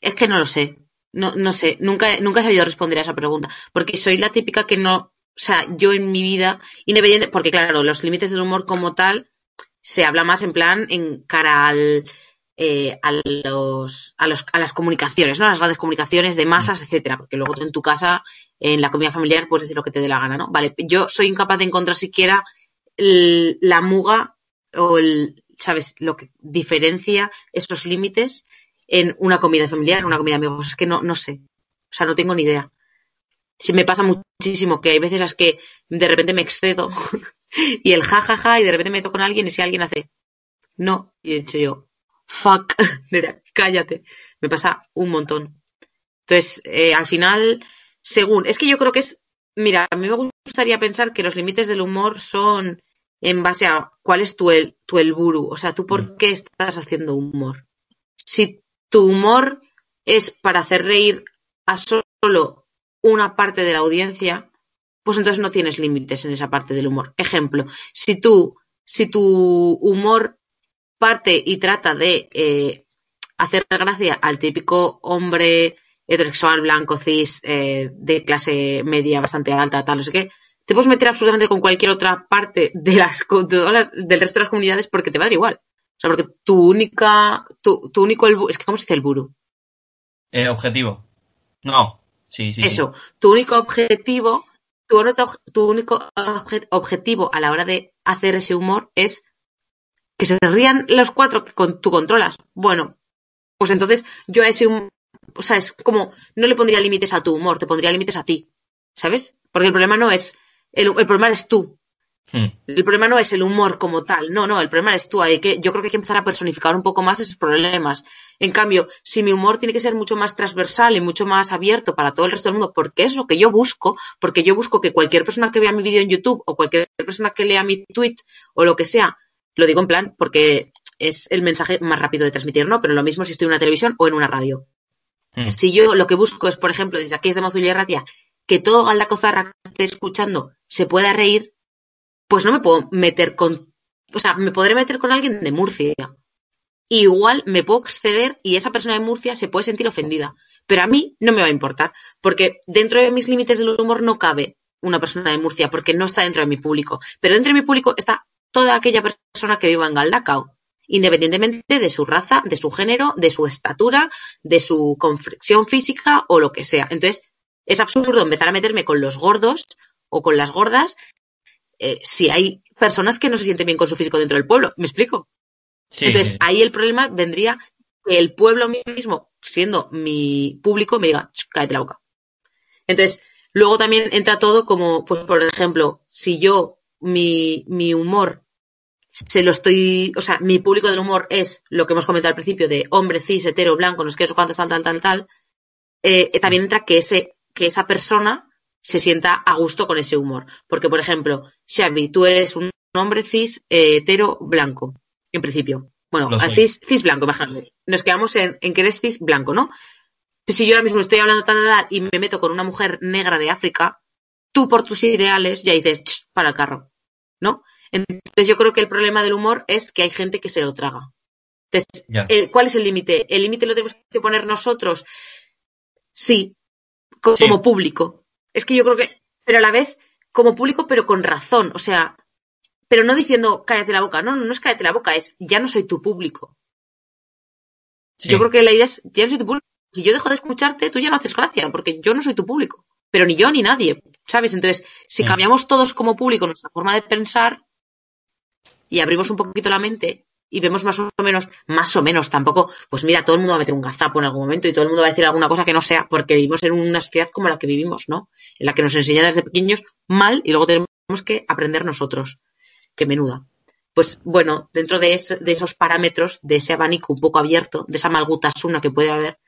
es que no lo sé. No, no sé, nunca, nunca he sabido responder a esa pregunta. Porque soy la típica que no, o sea, yo en mi vida, independiente, porque claro, los límites del humor como tal se habla más en plan en cara al, eh, a, los, a, los, a las comunicaciones, ¿no? A las grandes comunicaciones de masas, etcétera. Porque luego en tu casa, en la comida familiar, puedes decir lo que te dé la gana, ¿no? Vale, yo soy incapaz de encontrar siquiera el- la muga o el, ¿sabes? Lo que diferencia esos límites en una comida familiar, en una comida de amigos. Es que no, no sé. O sea, no tengo ni idea. Sí, me pasa muchísimo que hay veces las que de repente me excedo y el jajaja y de repente me meto con alguien y si alguien hace no, y he dicho yo, fuck, mira, cállate. Me pasa un montón. Entonces, eh, al final, según, es que yo creo que es, mira, a mí me gustaría pensar que los límites del humor son en base a cuál es tu el, tu el guru, o sea, tú por qué estás haciendo humor. Si tu humor es para hacer reír a solo una parte de la audiencia, pues entonces no tienes límites en esa parte del humor. Ejemplo, si tú, si tu humor parte y trata de eh, hacer gracia al típico hombre heterosexual, blanco, cis, eh, de clase media bastante alta, tal, no sé qué, te puedes meter absolutamente con cualquier otra parte de las, de del resto de las comunidades porque te va a dar igual. O sea, porque tu única, tu, tu único, el es que ¿cómo se dice el buru? Eh, objetivo. No. Eso, tu único objetivo, tu, tu único obje- objetivo a la hora de hacer ese humor es que se rían los cuatro que con, tú controlas. Bueno, pues entonces yo a ese hum- o sea, es como, no le pondría límites a tu humor, te pondría límites a ti, ¿sabes? Porque el problema no es, el, el problema eres tú. Hmm. El problema no es el humor como tal, no, no, el problema es tú. Hay que, yo creo que hay que empezar a personificar un poco más esos problemas. En cambio, si mi humor tiene que ser mucho más transversal y mucho más abierto para todo el resto del mundo, porque es lo que yo busco, porque yo busco que cualquier persona que vea mi vídeo en YouTube o cualquier persona que lea mi tweet o lo que sea, lo digo en plan porque es el mensaje más rápido de transmitir, ¿no? Pero lo mismo si estoy en una televisión o en una radio. Hmm. Si yo lo que busco es, por ejemplo, desde aquí desde Mozulia Ratia, que todo Galdacozarra que esté escuchando se pueda reír, pues no me puedo meter con, o sea, me podré meter con alguien de Murcia. Igual me puedo exceder y esa persona de Murcia se puede sentir ofendida. Pero a mí no me va a importar, porque dentro de mis límites del humor no cabe una persona de Murcia, porque no está dentro de mi público. Pero dentro de mi público está toda aquella persona que viva en Galdacao, independientemente de su raza, de su género, de su estatura, de su complexión física o lo que sea. Entonces, es absurdo empezar a meterme con los gordos o con las gordas eh, si hay personas que no se sienten bien con su físico dentro del pueblo. ¿Me explico? Sí, Entonces, ahí el problema vendría que el pueblo mismo, siendo mi público, me diga, "Ch, cállate la boca. Entonces, luego también entra todo como, pues, por ejemplo, si yo, mi, mi humor, se lo estoy, o sea, mi público del humor es lo que hemos comentado al principio de hombre, cis, hetero, blanco, no sé qué, cuántos, tal, tal, tal, tal, eh, también entra que ese, que esa persona se sienta a gusto con ese humor. Porque, por ejemplo, Xavi, tú eres un hombre cis, eh, hetero, blanco, en principio. Bueno, cis, cis blanco, imagínate. Nos quedamos en, en que eres cis blanco, ¿no? Si yo ahora mismo estoy hablando tal, tal, y me meto con una mujer negra de África, tú por tus ideales ya dices, "Ch, para el carro, ¿no? Entonces yo creo que el problema del humor es que hay gente que se lo traga. Entonces, el- ¿cuál es el límite? ¿El límite lo tenemos que poner nosotros? Sí. como público. Es que yo creo que, pero a la vez, como público, pero con razón. O sea, pero no diciendo cállate la boca. No, no, no es cállate la boca, es ya no soy tu público. Sí. Yo creo que la idea es, ya no soy tu público. Si yo dejo de escucharte, tú ya no haces gracia, porque yo no soy tu público. Pero ni yo ni nadie, ¿sabes? Entonces, si Mm. cambiamos todos como público nuestra forma de pensar y abrimos un poquito la mente y vemos más o menos, más o menos, tampoco, pues mira, todo el mundo va a meter un gazapo en algún momento y todo el mundo va a decir alguna cosa que no sea, porque vivimos en una sociedad como la que vivimos, ¿no? En la que nos enseña desde pequeños mal y luego tenemos que aprender nosotros. Qué menuda. Pues bueno, dentro de, es- de esos parámetros, de ese abanico un poco abierto, de esa malgutasuna que puede haber,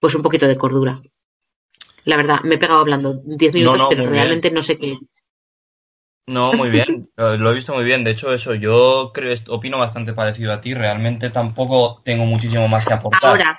pues un poquito de cordura. La verdad, me he pegado hablando 10 No, minutos, no, pero bien. realmente no sé qué. No, muy bien, lo he visto muy bien. De hecho, eso, yo creo, opino bastante parecido a ti. Realmente tampoco tengo muchísimo más que aportar. Ahora,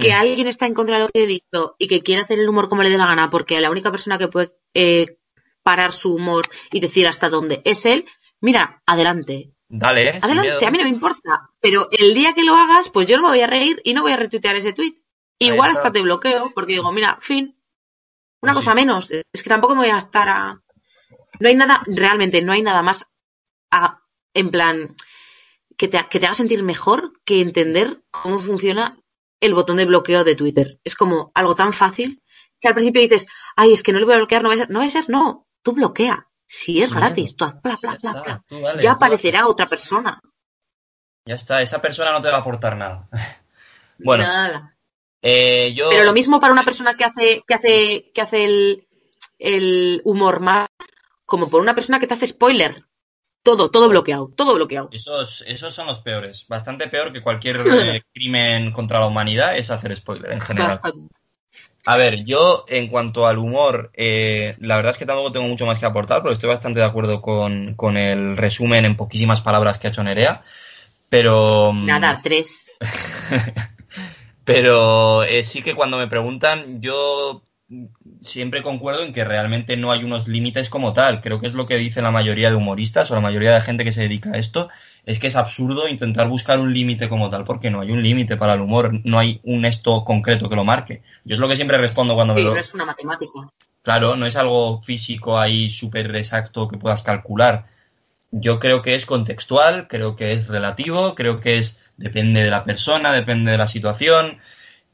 que Mm. alguien está en contra de lo que he dicho y que quiere hacer el humor como le dé la gana, porque la única persona que puede eh, parar su humor y decir hasta dónde es él, mira, adelante. Dale, ¿eh? Adelante, a mí no me importa. Pero el día que lo hagas, pues yo no me voy a reír y no voy a retuitear ese tweet. Igual hasta te bloqueo, porque digo, mira, fin. Una Pues cosa menos. Es que tampoco me voy a estar a. No hay nada, realmente, no hay nada más a- en plan que te, que te haga sentir mejor que entender cómo funciona el botón de bloqueo de Twitter. Es como algo tan fácil que al principio dices, ay, es que no le voy a bloquear, no va a ser, no va a ser, no, tú bloquea. Si es gratis, tú pla, Ya pla, pla, tú dale, Ya tú dale. aparecerá otra persona. Ya está, esa persona no te va a aportar nada. Bueno, Nada. eh, yo. Pero lo mismo para una persona que hace, que hace, que hace el, el humor mal, como por una persona que te hace spoiler. Todo, todo bloqueado, todo bloqueado. Esos, esos son los peores. Bastante peor que cualquier eh, crimen contra la humanidad es hacer spoiler en general. A ver, yo en cuanto al humor, eh, la verdad es que tampoco tengo mucho más que aportar, pero estoy bastante de acuerdo con, con el resumen en poquísimas palabras que ha hecho Nerea. Pero. mm, Nada, tres. Pero eh, sí que cuando me preguntan, yo siempre concuerdo en que realmente no hay unos límites como tal. Creo que es lo que dice la mayoría de humoristas o la mayoría de gente que se dedica a esto, es que es absurdo intentar buscar un límite como tal, porque no hay un límite para el humor, no hay un esto concreto que lo marque. Yo es lo que siempre respondo cuando me Sí, lo... no es una matemática. Claro, no es algo físico ahí súper exacto que puedas calcular. Yo creo que es contextual, creo que es relativo, creo que es depende de la persona, depende de la situación,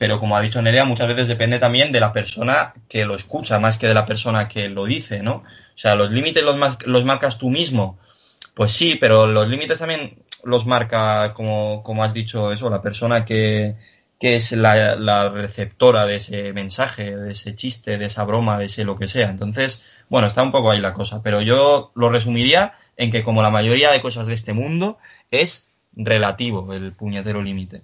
pero como ha dicho Nerea, muchas veces depende también de la persona que lo escucha, más que de la persona que lo dice, ¿no? O sea, los límites los, los marcas tú mismo, pues sí, pero los límites también los marca, como, como has dicho eso, la persona que, que es la, la receptora de ese mensaje, de ese chiste, de esa broma, de ese lo que sea. Entonces, bueno, está un poco ahí la cosa, pero yo lo resumiría en que como la mayoría de cosas de este mundo es relativo el puñetero límite.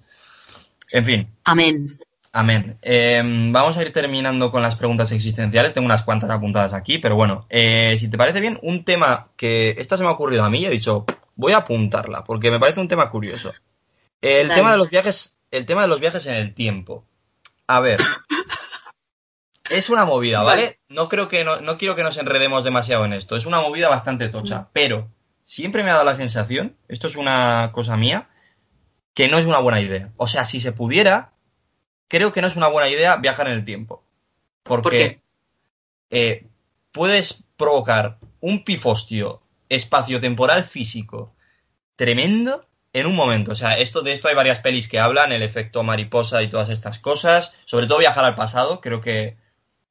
En fin, Amén. Amén. Eh, vamos a ir terminando con las preguntas existenciales. Tengo unas cuantas apuntadas aquí, pero bueno, eh, si te parece bien, un tema que esta se me ha ocurrido a mí y he dicho, voy a apuntarla, porque me parece un tema curioso. El Dale. tema de los viajes, el tema de los viajes en el tiempo. A ver. Es una movida, ¿vale? Vale. No creo que no, no quiero que nos enredemos demasiado en esto. Es una movida bastante tocha, pero siempre me ha dado la sensación, esto es una cosa mía, que no es una buena idea. O sea, si se pudiera, creo que no es una buena idea viajar en el tiempo. Porque ¿Por qué? eh, puedes provocar un pifostio espaciotemporal físico tremendo en un momento. O sea, esto de esto hay varias pelis que hablan, el efecto mariposa y todas estas cosas. Sobre todo viajar al pasado, creo que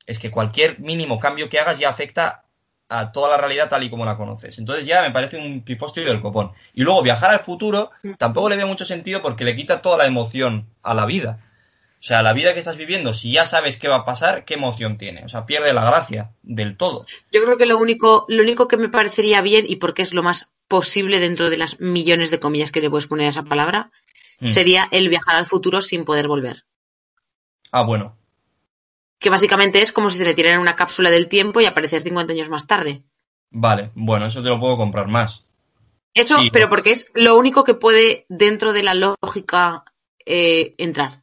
es que cualquier mínimo cambio que hagas ya afecta a toda la realidad tal y como la conoces. Entonces ya me parece un pifostio del copón. Y luego viajar al futuro tampoco le veo mucho sentido porque le quita toda la emoción a la vida. O sea, la vida que estás viviendo, si ya sabes qué va a pasar, ¿qué emoción tiene? O sea, pierde la gracia del todo. Yo creo que lo único, lo único que me parecería bien, y porque es lo más posible dentro de las millones de comillas que le puedes poner a esa palabra, Mm. sería el viajar al futuro sin poder volver. Ah, bueno. Que básicamente es como si te metieran en una cápsula del tiempo y aparecer 50 años más tarde. Vale, bueno, eso te lo puedo comprar más. Eso, Sí. pero porque es lo único que puede dentro de la lógica eh, entrar.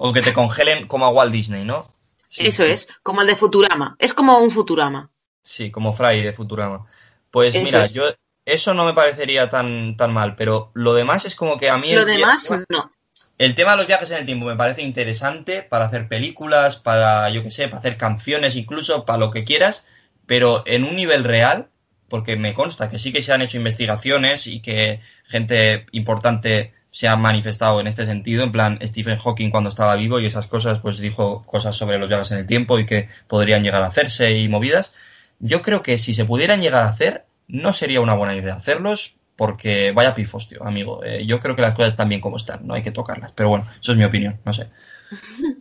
O que te congelen como a Walt Disney, ¿no? Sí, Eso es, como el de Futurama. Es como un Futurama. Sí, como Fry de Futurama. Pues Eso mira, es. yo eso no me parecería tan, tan mal, pero lo demás es como que a mí Lo demás, no. el tema de los viajes en el tiempo me parece interesante para hacer películas, para, yo qué sé, para hacer canciones incluso, para lo que quieras, pero en un nivel real, porque me consta que sí que se han hecho investigaciones y que gente importante se ha manifestado en este sentido, en plan Stephen Hawking cuando estaba vivo y esas cosas, pues dijo cosas sobre los viajes en el tiempo y que podrían llegar a hacerse y movidas. Yo creo que si se pudieran llegar a hacer, no sería una buena idea hacerlos porque vaya pifostio, amigo. Eh, yo creo que las cosas están bien como están, no hay que tocarlas. Pero bueno, eso es mi opinión, no sé.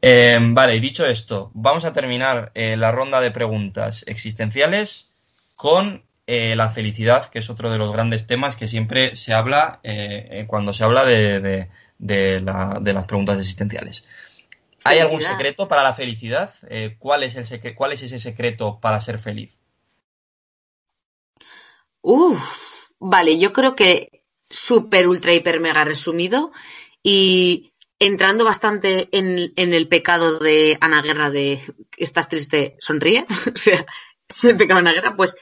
Eh, vale, y dicho esto, vamos a terminar eh, la ronda de preguntas existenciales con eh, la felicidad, que es otro de los grandes temas que siempre se habla eh, cuando se habla de, de, de, la, de, las preguntas existenciales. ¿Hay algún secreto para la felicidad? Eh, ¿cuál, es el ¿Cuál es ese secreto para ser feliz? Uf, vale, yo creo que súper, ultra, hiper, mega resumido y entrando bastante en, en, el pecado de Ana Guerra de estás triste, sonríe, o sea, el pecado de Ana Guerra, pues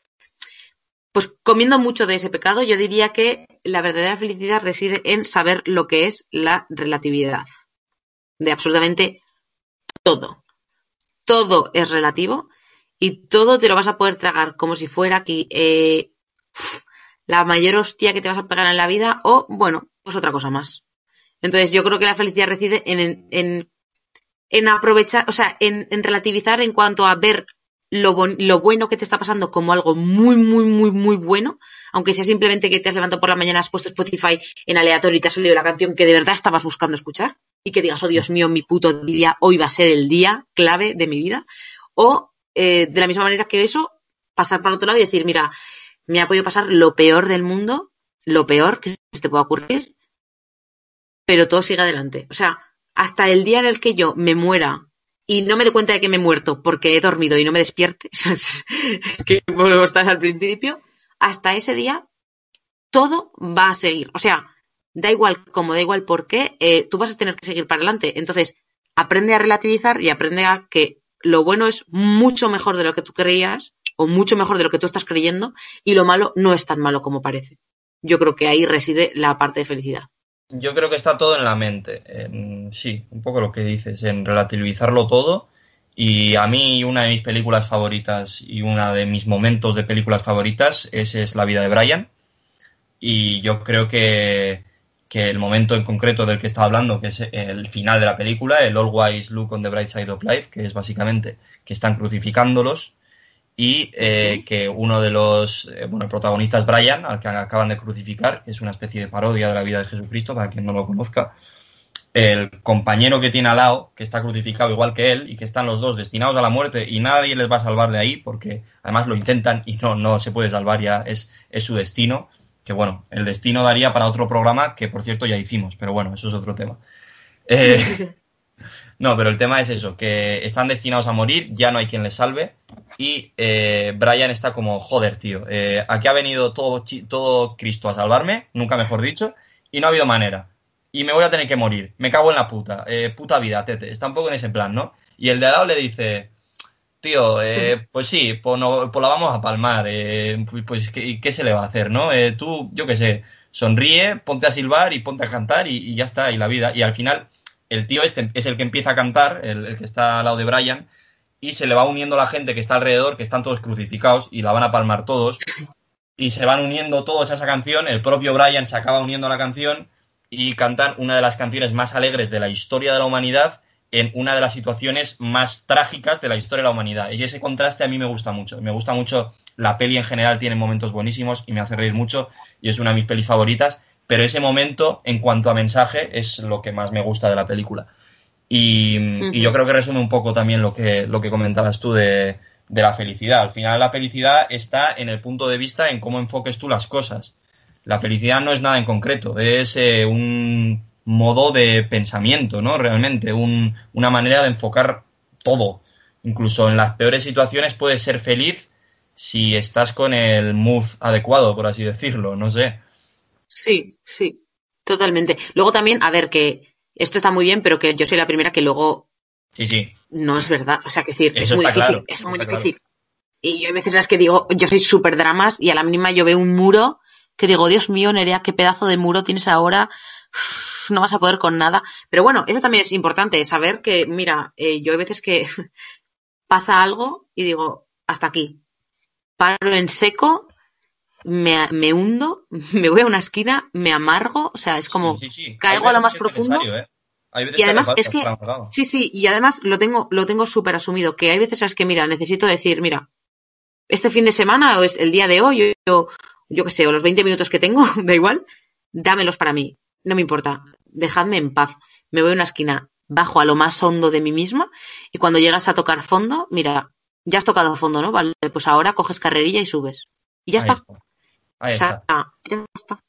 pues comiendo mucho de ese pecado, yo diría que la verdadera felicidad reside en saber lo que es la relatividad. De absolutamente todo. Todo es relativo y todo te lo vas a poder tragar como si fuera aquí eh, la mayor hostia que te vas a pegar en la vida o, bueno, pues otra cosa más. Entonces yo creo que la felicidad reside en, en, en aprovechar, o sea, en, en relativizar en cuanto a ver lo, lo, bueno que te está pasando como algo muy, muy, muy, muy bueno, aunque sea simplemente que te has levantado por la mañana, has puesto Spotify en aleatorio y te has salido la canción que de verdad estabas buscando escuchar y que digas, oh Dios mío, mi puto día, hoy va a ser el día clave de mi vida. O eh, de la misma manera que eso, pasar para otro lado y decir, mira, me ha podido pasar lo peor del mundo, lo peor que se te pueda ocurrir, pero todo sigue adelante. O sea, hasta el día en el que yo me muera y no me doy cuenta de que me he muerto porque he dormido y no me despierte, que como estás al principio, hasta ese día todo va a seguir. O sea, da igual cómo, da igual por qué, eh, tú vas a tener que seguir para adelante. Entonces, aprende a relativizar y aprende a que lo bueno es mucho mejor de lo que tú creías o mucho mejor de lo que tú estás creyendo y lo malo no es tan malo como parece. Yo creo que ahí reside la parte de felicidad. Yo creo que está todo en la mente. En, sí, un poco lo que dices, en relativizarlo todo. Y a mí una de mis películas favoritas y uno de mis momentos de películas favoritas ese es La vida de Brian. Y yo creo que, que el momento en concreto del que estaba hablando, que es el final de la película, el Always Look on the Bright Side of Life, que es básicamente que están crucificándolos y eh, que uno de los eh, bueno, protagonistas, Brian, al que acaban de crucificar, que es una especie de parodia de la vida de Jesucristo, para quien no lo conozca, el compañero que tiene al lado, que está crucificado igual que él, y que están los dos destinados a la muerte y nadie les va a salvar de ahí, porque además lo intentan y no, no se puede salvar ya, es, es su destino, que bueno, el destino daría para otro programa que por cierto ya hicimos, pero bueno, eso es otro tema. Eh, no, pero el tema es eso, que están destinados a morir, ya no hay quien les salve. Y eh, Brian está como, joder, tío, eh, aquí ha venido todo, todo Cristo a salvarme, nunca mejor dicho, y no ha habido manera. Y me voy a tener que morir, me cago en la puta, eh, puta vida, tete. Está un poco en ese plan, ¿no? Y el de al lado le dice, tío, eh, pues sí, pues, no, pues, la vamos a palmar, eh, pues ¿qué, ¿qué, se le va a hacer, no? Eh, tú, yo qué sé, sonríe, ponte a silbar y ponte a cantar y, y, ya está, y la vida. Y al final el tío este es el que empieza a cantar, el, que está al lado de Brian, y se le va uniendo la gente que está alrededor, que están todos crucificados y la van a palmar todos, y se van uniendo todos a esa canción, el propio Brian se acaba uniendo a la canción y cantan una de las canciones más alegres de la historia de la humanidad en una de las situaciones más trágicas de la historia de la humanidad. Y ese contraste a mí me gusta mucho. Me gusta mucho, la peli en general tiene momentos buenísimos y me hace reír mucho y es una de mis pelis favoritas pero ese momento, en cuanto a mensaje, es lo que más me gusta de la película. Y, uh -huh. y yo creo que resume un poco también lo que, lo que comentabas tú de, de, la felicidad. Al final la felicidad está en el punto de vista en cómo enfoques tú las cosas. La felicidad no es nada en concreto, es eh, un modo de pensamiento, ¿no? Realmente, un, una manera de enfocar todo. Incluso en las peores situaciones puedes ser feliz si estás con el mood adecuado, por así decirlo, no sé. Sí, sí, totalmente. Luego también, a ver, que esto está muy bien, pero que yo soy la primera que luego sí, sí. no es verdad. O sea, que decir, Eso es muy difícil. claro, es muy está difícil. Y yo hay veces las que digo, yo soy súper dramas y a la mínima yo veo un muro que digo, Dios mío, Nerea, qué pedazo de muro tienes ahora. Uf, No vas a poder con nada. Pero bueno, eso también es importante, saber que, mira, eh, yo hay veces que pasa algo y digo, hasta aquí. Paro en seco me, me hundo, me voy a una esquina, me amargo, o sea, es como, Sí, sí, sí. caigo a lo más profundo. ¿eh? Y además es que-. Sí, sí, y además lo tengo, lo tengo súper asumido, que hay veces es que, mira, necesito decir, mira, este fin de semana o es el día de hoy, o yo qué sé, o los 20 minutos que tengo, da igual, dámelos para mí, no me importa, dejadme en paz. Me voy a una esquina, bajo a lo más hondo de mí misma, y cuando llegas a tocar fondo, mira, ya has tocado fondo, ¿no? Vale, pues ahora coges carrerilla y subes. Y ya está. Ahí O sea, está. ya está.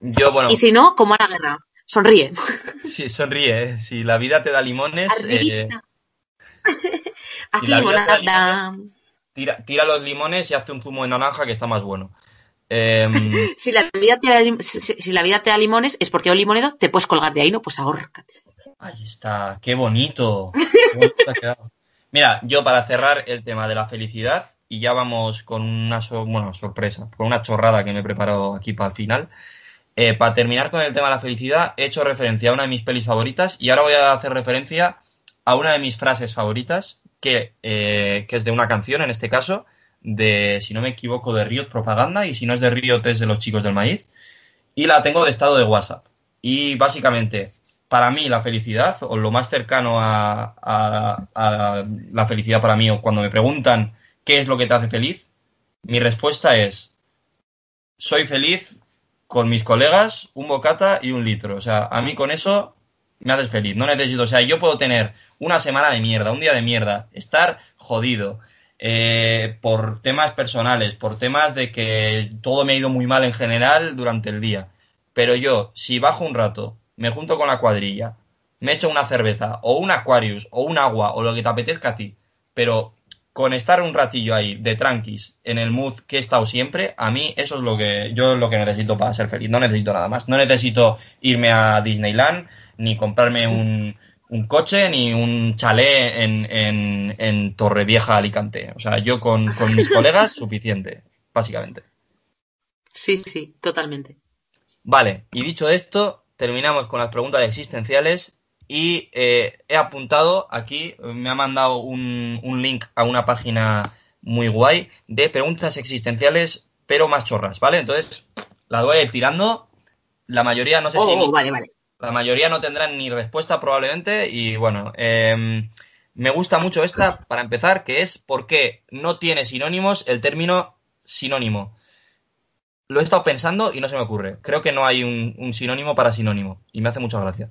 Yo, bueno, Y si no, como a la guerra, sonríe. sí, sonríe. ¿eh? Si la vida te da limones, eh, si Haz limonada. tira, tira los limones y hazte un zumo de naranja que está más bueno. Si la, vida te da, lim- si, si- si la vida te da limones, es porque un limonedo te puedes colgar de ahí, ¿no? Pues ahórcate. ahí está, qué bonito. Qué. Mira, yo para cerrar el tema de la felicidad, y ya vamos con una so- bueno, sorpresa, con una chorrada que me he preparado aquí para el final. Eh, para terminar con el tema de la felicidad, he hecho referencia a una de mis pelis favoritas y ahora voy a hacer referencia a una de mis frases favoritas, que, eh, que es de una canción, en este caso, de, si no me equivoco, de Riot Propaganda, y si no es de Riot es de los chicos del maíz, y la tengo de estado de WhatsApp. Y básicamente, para mí la felicidad, o lo más cercano a, a- a la felicidad para mí, o cuando me preguntan qué es lo que te hace feliz, mi respuesta es, soy feliz con mis colegas, un bocata y un litro. O sea, a mí con eso me haces feliz. No necesito, o sea, yo puedo tener una semana de mierda, un día de mierda, estar jodido eh, por temas personales, por temas de que todo me ha ido muy mal en general durante el día. Pero yo, si bajo un rato, me junto con la cuadrilla, me echo una cerveza, o un Aquarius, o un agua, o lo que te apetezca a ti, pero con estar un ratillo ahí de tranquis en el mood que he estado siempre, a mí eso es lo que yo es lo que necesito para ser feliz. No necesito nada más. No necesito irme a Disneyland, ni comprarme un, un coche, ni un chalet en, en, en Torrevieja, Alicante. O sea, yo con, con mis colegas, suficiente, básicamente. Sí, sí, totalmente. Vale, y dicho esto, terminamos con las preguntas existenciales y eh, he apuntado aquí, me ha mandado un, un link a una página muy guay de preguntas existenciales, pero más chorras, ¿vale? Entonces, las voy a ir tirando. La mayoría, no sé Oh, si... oh, vale, vale. La mayoría no tendrán ni respuesta probablemente y bueno, eh, me gusta mucho esta para empezar, que es por qué no tiene sinónimos el término sinónimo. Lo he estado pensando y no se me ocurre. Creo que no hay un, un sinónimo para sinónimo y me hace mucha gracia.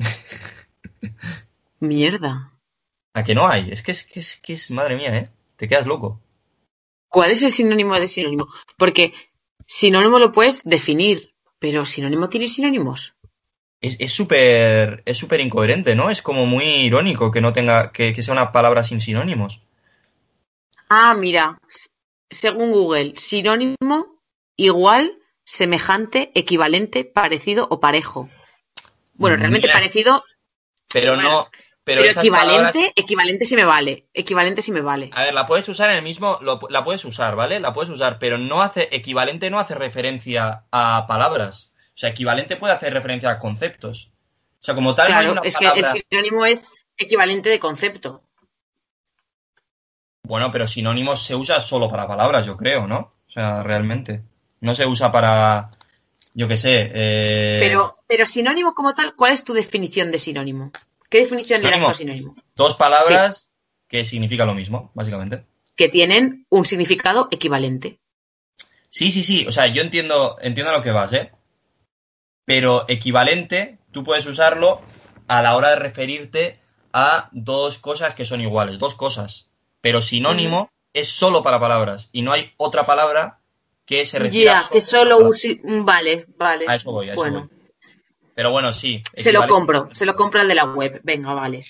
Mierda. ¿A que no hay? Es que es, que es, que es madre mía, ¿eh? Te quedas loco. ¿Cuál es el sinónimo de sinónimo? Porque sinónimo lo puedes definir, pero sinónimo tiene sinónimos. Es es súper es súper incoherente, ¿no? Es como muy irónico que no tenga que, que sea una palabra sin sinónimos. Ah, mira, según Google, sinónimo igual, semejante, equivalente, parecido o parejo. Bueno, realmente Meh. parecido, Pero Bueno, no. Pero, pero, equivalente, palabras- equivalente sí me vale. Equivalente sí me vale. A ver, la puedes usar en el mismo, lo- la puedes usar, ¿vale? La puedes usar, pero no hace, equivalente no hace referencia a palabras. O sea, equivalente puede hacer referencia a conceptos. O sea, como tal, no hay Claro, una es que el sinónimo es equivalente de concepto. Bueno, pero sinónimos se usa solo para palabras, yo creo, ¿no? O sea, realmente. No se usa para, yo qué sé, eh... Pero, pero sinónimo como tal, ¿cuál es tu definición de sinónimo? ¿Qué definición le das tú a sinónimo? dos palabras que significan lo mismo, básicamente. Que tienen un significado equivalente. Sí, sí, sí. O sea, yo entiendo, entiendo a lo que vas, ¿eh? Pero equivalente, tú puedes usarlo a la hora de referirte a dos cosas que son iguales, dos cosas. Pero sinónimo es solo para palabras y no hay otra palabra que se Ya, refiera que solo use... Vale, vale. A eso voy, a eso Bueno, voy. Pero bueno, sí. se lo compro, se lo compro al de la web. Venga, vale.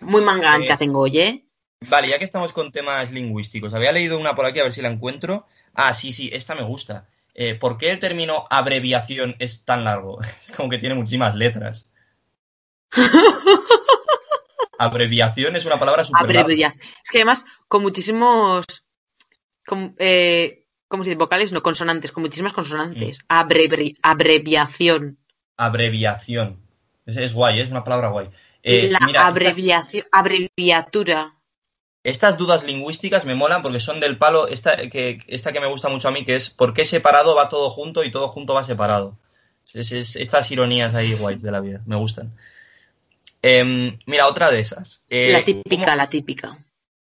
Muy manga ancha Eh, tengo, oye. Vale, ya que estamos con temas lingüísticos, había leído una por aquí a ver si la encuentro. Ah, sí, sí, esta me gusta. Eh, ¿Por qué el término abreviación es tan largo? Es como que tiene muchísimas letras. abreviación es una palabra súper. Abreviación. Es que además, con muchísimos. Con, eh, ¿Cómo se dice? Vocales, no consonantes, con muchísimas Mm. consonantes. Abrevi- abreviación. Abreviación. Es, es guay, es una palabra guay. Eh, la mira, estas- abreviación. Abreviatura. estas dudas lingüísticas me molan porque son del palo, esta que, esta que me gusta mucho a mí, que es ¿por qué separado va todo junto y todo junto va separado? Es- es- estas ironías ahí guays de la vida, me gustan. Em, mira, otra de esas. Eh, la típica, ¿cómo, la típica.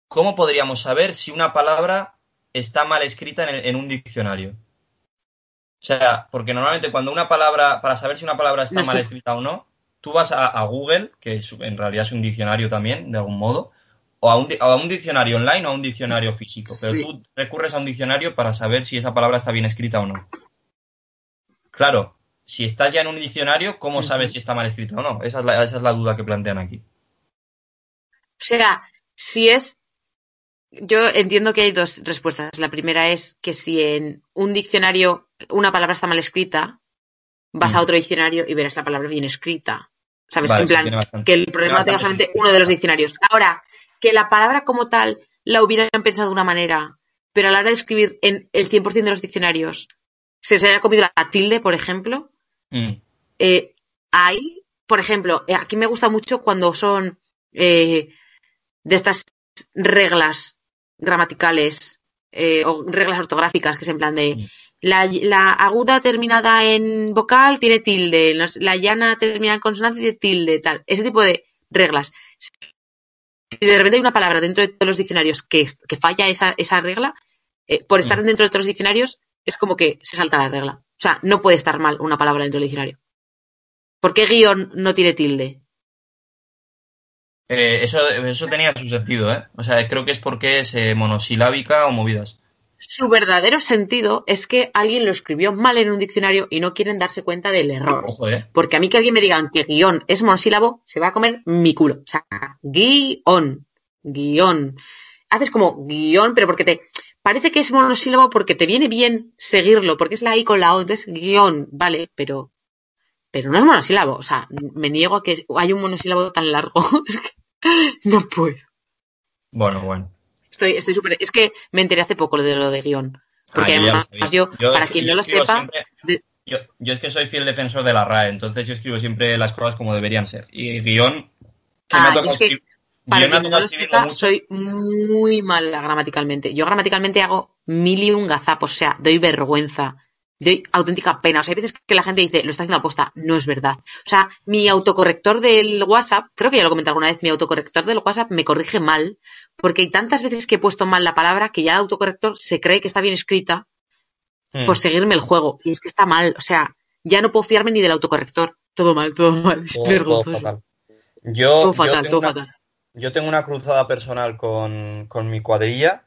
cómo podríamos saber si una palabra está mal escrita en, el- en un diccionario? O sea, porque normalmente cuando una palabra, para saber si una palabra está mal escrita o no, tú vas a, a Google, que es- en realidad es un diccionario también, de algún modo, o a un, a un diccionario online o a un diccionario físico. Pero Sí. tú recurres a un diccionario para saber si esa palabra está bien escrita o no. Claro, si estás ya en un diccionario, ¿cómo sabes si está mal escrita o no? Esa es la, esa es la duda que plantean aquí. O sea, si es. Yo entiendo que hay dos respuestas. La primera es que si en un diccionario una palabra está mal escrita, vas Mm. a otro diccionario y verás la palabra bien escrita. ¿Sabes? Vale, en plan, bastante- que el problema tenga solamente uno de los diccionarios. Ahora, que la palabra como tal la hubieran pensado de una manera, pero a la hora de escribir en el 100% de los diccionarios se se haya comido la tilde, por ejemplo, Mm, eh, ahí, por ejemplo, eh, aquí me gusta mucho cuando son eh, de estas reglas gramaticales eh, o reglas ortográficas, que es en plan de la, la aguda terminada en vocal tiene tilde, la llana terminada en consonante tiene tilde, tal. Ese tipo de reglas. Si de repente hay una palabra dentro de todos los diccionarios que, falla esa, esa regla, eh, por estar Mm. dentro de todos los diccionarios, es como que se salta la regla. O sea, no puede estar mal una palabra dentro del diccionario. ¿Por qué guion no tiene tilde? Eh, eso, eso tenía su sentido, ¿eh? O sea, creo que es porque es eh, monosilábica o movidas. Su verdadero sentido es que alguien lo escribió mal en un diccionario y no quieren darse cuenta del error. Ojo, ¿eh? Porque a mí que alguien me diga que guion es monosílabo, se va a comer mi culo. O sea, guion, guion. Haces como guion, pero porque te parece que es monosílabo porque te viene bien seguirlo, porque es la I con la O, entonces guion, vale, pero pero no es monosílabo. O sea, me niego a que hay un monosílabo tan largo. No puedo. Bueno, bueno. Estoy, estoy súper. Es que me enteré hace poco de lo de guion. Porque Ah, yo lo además, yo, para quien no lo sepa, siempre- de- yo, yo es que soy fiel defensor de la RAE, entonces yo escribo siempre las cosas como deberían ser. Y guion, que Ah, es que para me quien no lo sepa, soy muy mala gramaticalmente. Yo gramaticalmente hago mil y un gazapos, o sea, doy vergüenza, doy auténtica pena. O sea, hay veces que la gente dice, lo está haciendo aposta, no es verdad. O sea, mi autocorrector del WhatsApp, creo que ya lo comenté alguna vez, mi autocorrector del WhatsApp me corrige mal, porque hay tantas veces que he puesto mal la palabra que ya el autocorrector se cree que está bien escrita Mm. por seguirme el juego. Y es que está mal, o sea, ya no puedo fiarme ni del autocorrector. Todo mal, todo mal, es Todo- todo fatal. Yo, Todo yo fatal, tengo todo una- fatal. Yo tengo una cruzada personal con, con mi cuadrilla,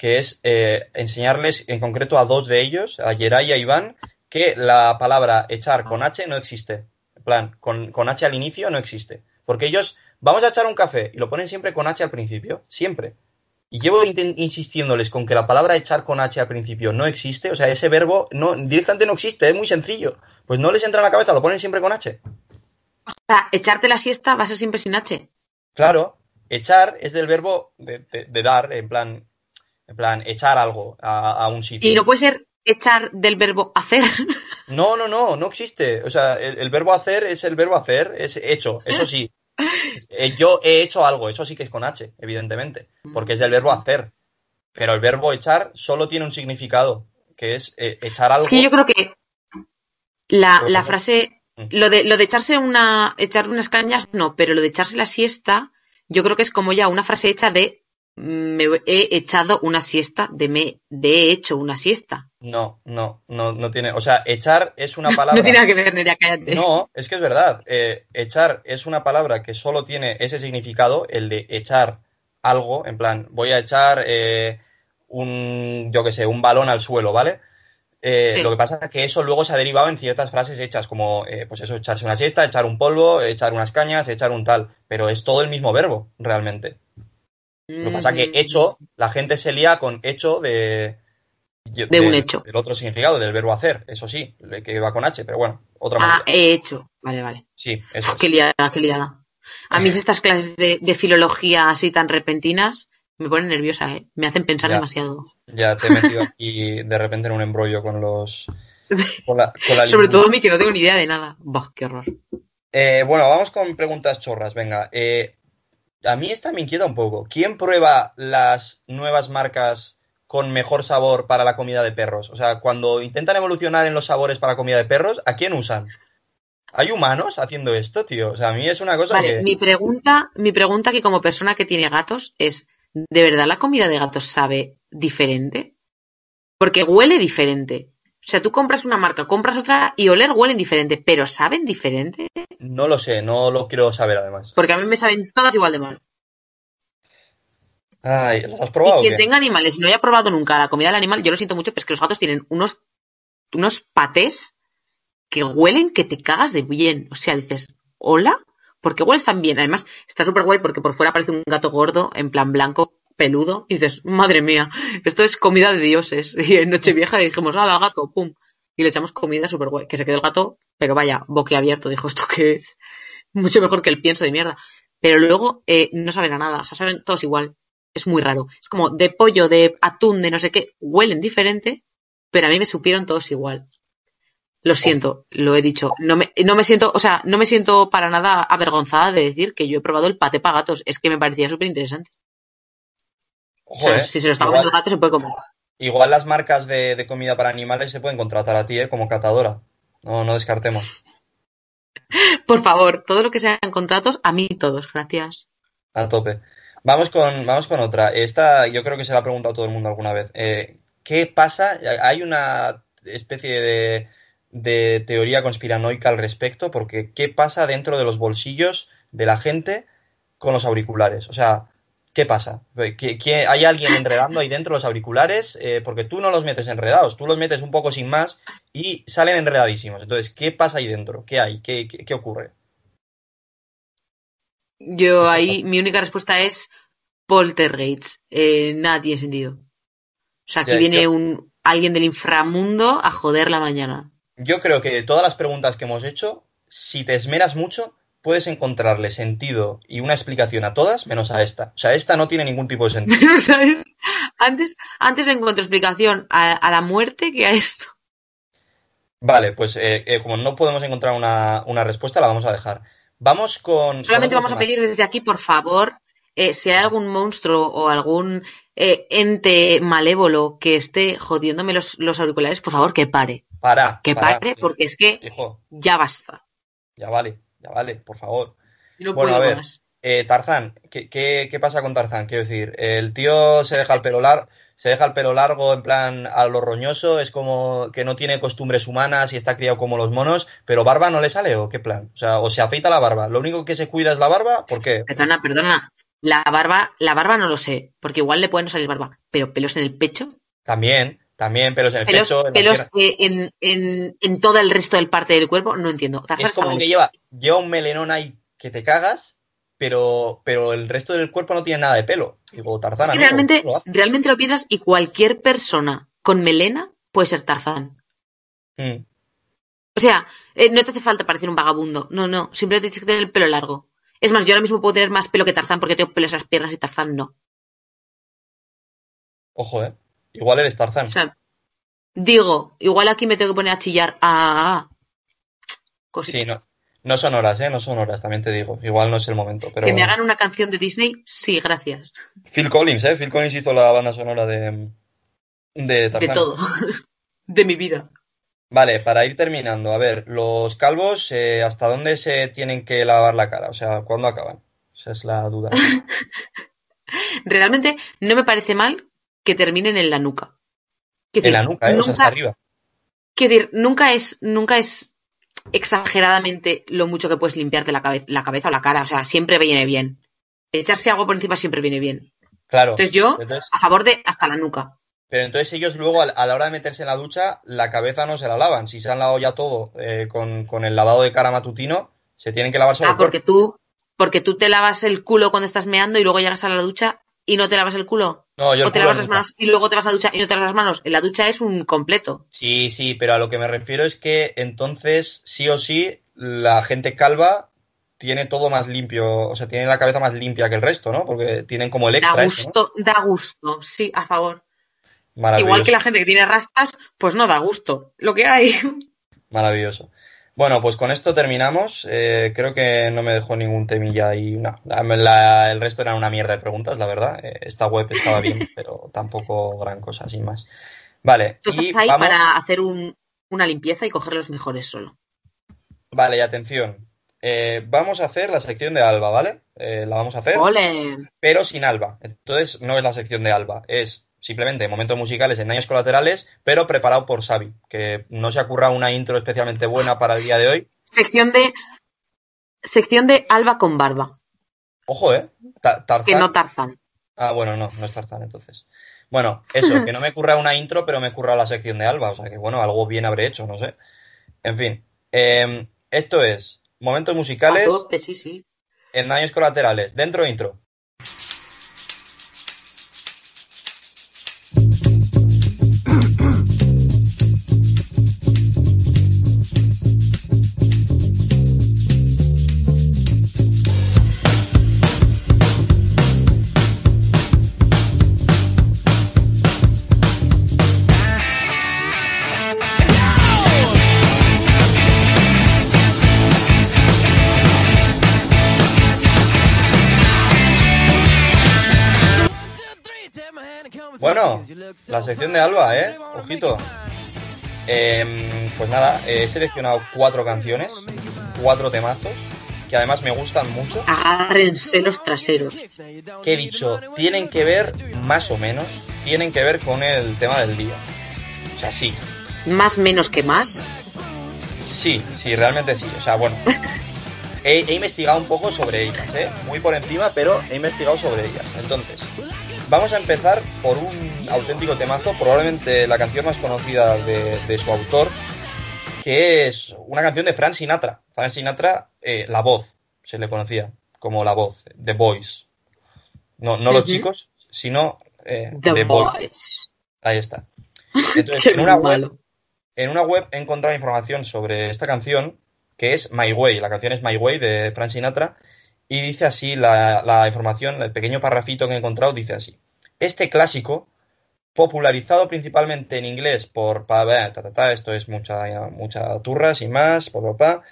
que es eh, enseñarles en concreto a dos de ellos, a Yeray y a Iván, que la palabra echar con H no existe. En plan, con, con H al inicio no existe. Porque ellos, vamos a echar un café, y lo ponen siempre con H al principio, siempre. Y llevo insistiéndoles con que la palabra echar con H al principio no existe, o sea, ese verbo no, directamente no existe, es muy sencillo. Pues no les entra en la cabeza, lo ponen siempre con H. O sea, echarte la siesta va a ser siempre sin H. Claro, echar es del verbo de, de- de dar, en plan, en plan, echar algo a, a un sitio. Y no puede ser echar del verbo hacer. No, no, no, no existe. O sea, el, el verbo hacer es el verbo hacer, es hecho, eso sí. Eh, Yo he hecho algo, eso sí que es con H, evidentemente, porque es del verbo hacer. Pero el verbo echar solo tiene un significado, que es eh, echar algo. Es que yo creo que la, la frase, Mm. lo de, lo de echarse una, echar unas cañas, no, pero lo de echarse la siesta, yo creo que es como ya una frase hecha de me he echado una siesta, de me, de he hecho una siesta. No, no, no, no tiene. O sea, echar es una palabra. No tiene nada que ver, Nerea, cállate. No, es que es verdad. Eh, echar es una palabra que solo tiene ese significado, el de echar algo, en plan, voy a echar eh, un, yo qué sé, un balón al suelo, ¿vale? Eh, Sí. Lo que pasa es que eso luego se ha derivado en ciertas frases hechas, como, eh, pues eso, echarse una siesta, echar un polvo, echar unas cañas, echar un tal, pero es todo el mismo verbo, realmente. Lo que pasa es que Mm. hecho, la gente se lía con hecho de... De un hecho. Del otro significado, del verbo hacer, eso sí, que va con H, pero bueno, otra Ah, manera. he hecho. Vale, vale. Sí, eso es. Qué liada, qué liada. A mí estas clases de, de filología así tan repentinas me ponen nerviosa, ¿eh? Me hacen pensar Ya. demasiado. Ya te he metido aquí de repente en un embrollo con los. Con la, con la Sobre todo a mí que no tengo ni idea de nada. Bah, qué horror. Eh, bueno, vamos con preguntas chorras. Venga. Eh, a mí esta me inquieta un poco. ¿Quién prueba las nuevas marcas con mejor sabor para la comida de perros? O sea, cuando intentan evolucionar en los sabores para comida de perros, ¿a quién usan? ¿Hay humanos haciendo esto, tío? O sea, a mí es una cosa Vale, que... mi pregunta, mi pregunta que como persona que tiene gatos es, ¿de verdad la comida de gatos sabe diferente? Porque huele diferente. O sea, tú compras una marca, compras otra y oler huelen diferente, pero ¿saben diferente? No lo sé, no lo quiero saber además. Porque a mí me saben todas igual de mal. Ay, ¿las has Y probado o quien qué? tenga animales y no haya probado nunca la comida del animal, yo lo siento mucho, pero es que los gatos tienen unos, unos patés que huelen que te cagas de bien. O sea, dices, ¿hola? ¿Por qué hueles tan bien? Además, está súper guay porque por fuera parece un gato gordo, en plan blanco, peludo, y dices, madre mía, esto es comida de dioses. Y en Nochevieja dijimos, ¡ah, al gato! ¡Pum! Y le echamos comida súper guay. Que se quedó el gato, pero vaya, boquiabierto. Dijo, ¿esto qué es? Mucho mejor que el pienso de mierda. Pero luego eh, no saben a nada, o sea, saben todos igual. Es muy raro. Es como de pollo, de atún, de no sé qué, huelen diferente, pero a mí me supieron todos igual. Lo siento, lo he dicho. No me, no me siento, o sea, no me siento para nada avergonzada de decir que yo he probado el paté para gatos. Es que me parecía súper interesante. O Ojo, sea, eh. si se lo está igual, comiendo el gato, se puede comer. igual las marcas de, de comida para animales se pueden contratar a ti, ¿eh? Como catadora. No, no descartemos. Por favor, todo lo que sean contratos, a mí todos, gracias. A tope. Vamos con, vamos con otra. Esta yo creo que se la ha preguntado todo el mundo alguna vez. Eh, ¿Qué pasa? Hay una especie de, de teoría conspiranoica al respecto, porque ¿qué pasa dentro de los bolsillos de la gente con los auriculares? O sea, ¿qué pasa? ¿Qué- qué- hay alguien enredando ahí dentro los auriculares? Eh, porque tú no los metes enredados, tú los metes un poco sin más y salen enredadísimos. Entonces, ¿qué pasa ahí dentro? ¿Qué hay? ¿Qué, qué- qué ocurre? Yo ahí, mi única respuesta es poltergeist. Eh, nada tiene sentido. O sea, aquí Ya, viene yo- un alguien del inframundo a joder la mañana. Yo creo que de todas las preguntas que hemos hecho, si te esmeras mucho, puedes encontrarle sentido y una explicación a todas, menos a esta. O sea, esta no tiene ningún tipo de sentido. ¿sabes? Antes, antes encuentro explicación a, a la muerte que a esto. Vale, pues eh, eh, como no podemos encontrar una, una respuesta, la vamos a dejar. Vamos con... Solamente vamos a pedir desde aquí, por favor, eh, si hay algún monstruo o algún ente malévolo que esté jodiéndome los, los auriculares, por favor, que pare. Para, Que para, pare, porque es que Hijo, ya basta. ya vale, ya vale, por favor. No Bueno, puedo a ver. más. Eh, Tarzán, ¿qué, qué, qué pasa con Tarzán? Quiero decir, el tío se deja el pelo largo, se deja el pelo largo en plan a lo roñoso, es como que no tiene costumbres humanas y está criado como los monos, pero barba no le sale o qué plan? O sea, o se afeita la barba. Lo único que se cuida es la barba, ¿por qué? Perdona, perdona. La barba, la barba no lo sé, porque igual le pueden salir barba, pero pelos en el pecho, También, también pelos en el pelos, pecho, en pelos eh, en, en, en todo el resto del parte del cuerpo, no entiendo. Es como que lleva, lleva un melenón ahí que te cagas, pero, pero el resto del cuerpo no tiene nada de pelo. Digo, Tarzán, Es que realmente, ¿cómo lo realmente lo piensas y cualquier persona con melena puede ser Tarzán. Mm. O sea, eh, no te hace falta parecer un vagabundo. No, no. Simplemente tienes que tener el pelo largo. Es más, yo ahora mismo puedo tener más pelo que Tarzán porque tengo pelos en las piernas y Tarzán no. Ojo, eh. Igual eres Tarzán. O sea, digo, igual aquí me tengo que poner a chillar. Ah, ah. Cositas. Sí, no, no son horas, ¿eh? No son horas, también te digo. Igual no es el momento, pero... Que me hagan una canción de Disney, sí, gracias. Phil Collins, ¿eh? Phil Collins hizo la banda sonora de, de Tarzán. De todo. de mi vida. Vale, para ir terminando, a ver, los calvos, eh, ¿hasta dónde se tienen que lavar la cara? O sea, ¿cuándo acaban? Esa es la duda. Realmente no me parece mal que terminen en la nuca. Quiero En la nuca, ¿eh? O sea, hasta nunca- arriba. Quiero decir, nunca es, nunca es exageradamente lo mucho que puedes limpiarte la, cabe- la cabeza o la cara. O sea, siempre viene bien. Echarse agua por encima siempre viene bien. Claro. Entonces yo, Entonces- a favor de hasta la nuca. pero entonces ellos luego, a la hora de meterse en la ducha, la cabeza no se la lavan. Si se han lavado ya todo eh, con, con el lavado de cara matutino, se tienen que lavar solo Ah, cuerpo. porque tú, porque tú te lavas el culo cuando estás meando y luego llegas a la ducha y no te lavas el culo. No, yo O te lavas las manos y luego te vas a la ducha y no te lavas las manos. En la ducha es un completo. Sí, sí, pero a lo que me refiero es que entonces, sí o sí, la gente calva tiene todo más limpio, o sea, tiene la cabeza más limpia que el resto, ¿no? Porque tienen como el Da extra ¿no? gusto, da gusto. Sí, a favor. Igual que la gente que tiene rastas, pues no da gusto. Lo que hay. Maravilloso. Bueno, pues con esto terminamos. Eh, creo que no me dejó ningún temilla y no, la- el resto eran una mierda de preguntas, la verdad. Eh, esta web estaba bien, pero tampoco gran cosa, sin más. Vale, Tú y estás ahí vamos. para hacer un- una limpieza y coger los mejores solo. Vale, y atención. Eh, vamos a hacer la sección de Alba, ¿vale? La vamos a hacer, ¡Ole! pero sin Alba. Entonces, no es la sección de Alba, es simplemente momentos musicales en daños colaterales, pero preparado por Xavi, que no se ha currado una intro especialmente buena para el día de hoy. Sección de. Sección de Alba con barba. Ojo, ¿eh? Ta- Tarzán. Que no Tarzán. Ah, bueno, no, no es Tarzán entonces. Bueno, eso, que no me curra una intro, pero me curra la sección de Alba, o sea que bueno, algo bien habré hecho, no sé. En fin, eh, esto es momentos A musicales tope, sí, sí. en daños colaterales, dentro intro. La sección de Alba, ¿eh? Ojito. Eh, pues nada, he seleccionado cuatro canciones, cuatro temazos, que además me gustan mucho. Agárrense los traseros. Que he dicho, tienen que ver, más o menos, tienen que ver con el tema del día. O sea, sí, Más menos que más. sí, sí, realmente sí. O sea, bueno, he, he investigado un poco sobre ellas, ¿eh? Muy por encima, pero he investigado sobre ellas. Entonces, vamos a empezar por un auténtico temazo, probablemente la canción más conocida de, de su autor, que es una canción de Frank Sinatra. Frank Sinatra, eh, la voz, se le conocía como la voz, The Voice. No, no los chicos, sino eh, The, The Voice. Voice. Ahí está. Entonces, en una, web, en una web he encontrado información sobre esta canción, que es My Way. La canción es My Way de Frank Sinatra. Y dice así la, información, el pequeño parrafito que he encontrado, dice así. Este clásico, popularizado principalmente en inglés por pa, ta, ta, ta, esto es mucha, mucha turra, sin más, pa, pa, pa,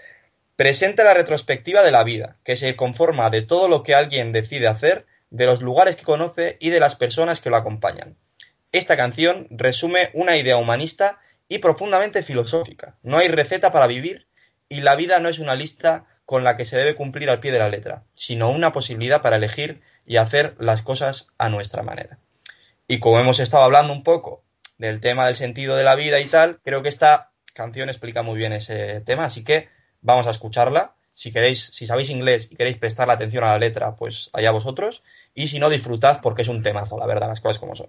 presenta la retrospectiva de la vida, que se conforma de todo lo que alguien decide hacer, de los lugares que conoce y de las personas que lo acompañan. Esta canción resume una idea humanista y profundamente filosófica. No hay receta para vivir y la vida no es una lista con la que se debe cumplir al pie de la letra, sino una posibilidad para elegir y hacer las cosas a nuestra manera. Y como hemos estado hablando un poco del tema del sentido de la vida y tal, creo que esta canción explica muy bien ese tema, así que vamos a escucharla. Si queréis, si sabéis inglés y queréis prestarle atención a la letra, pues allá vosotros. Y si no, disfrutad porque es un temazo, la verdad, las cosas como son.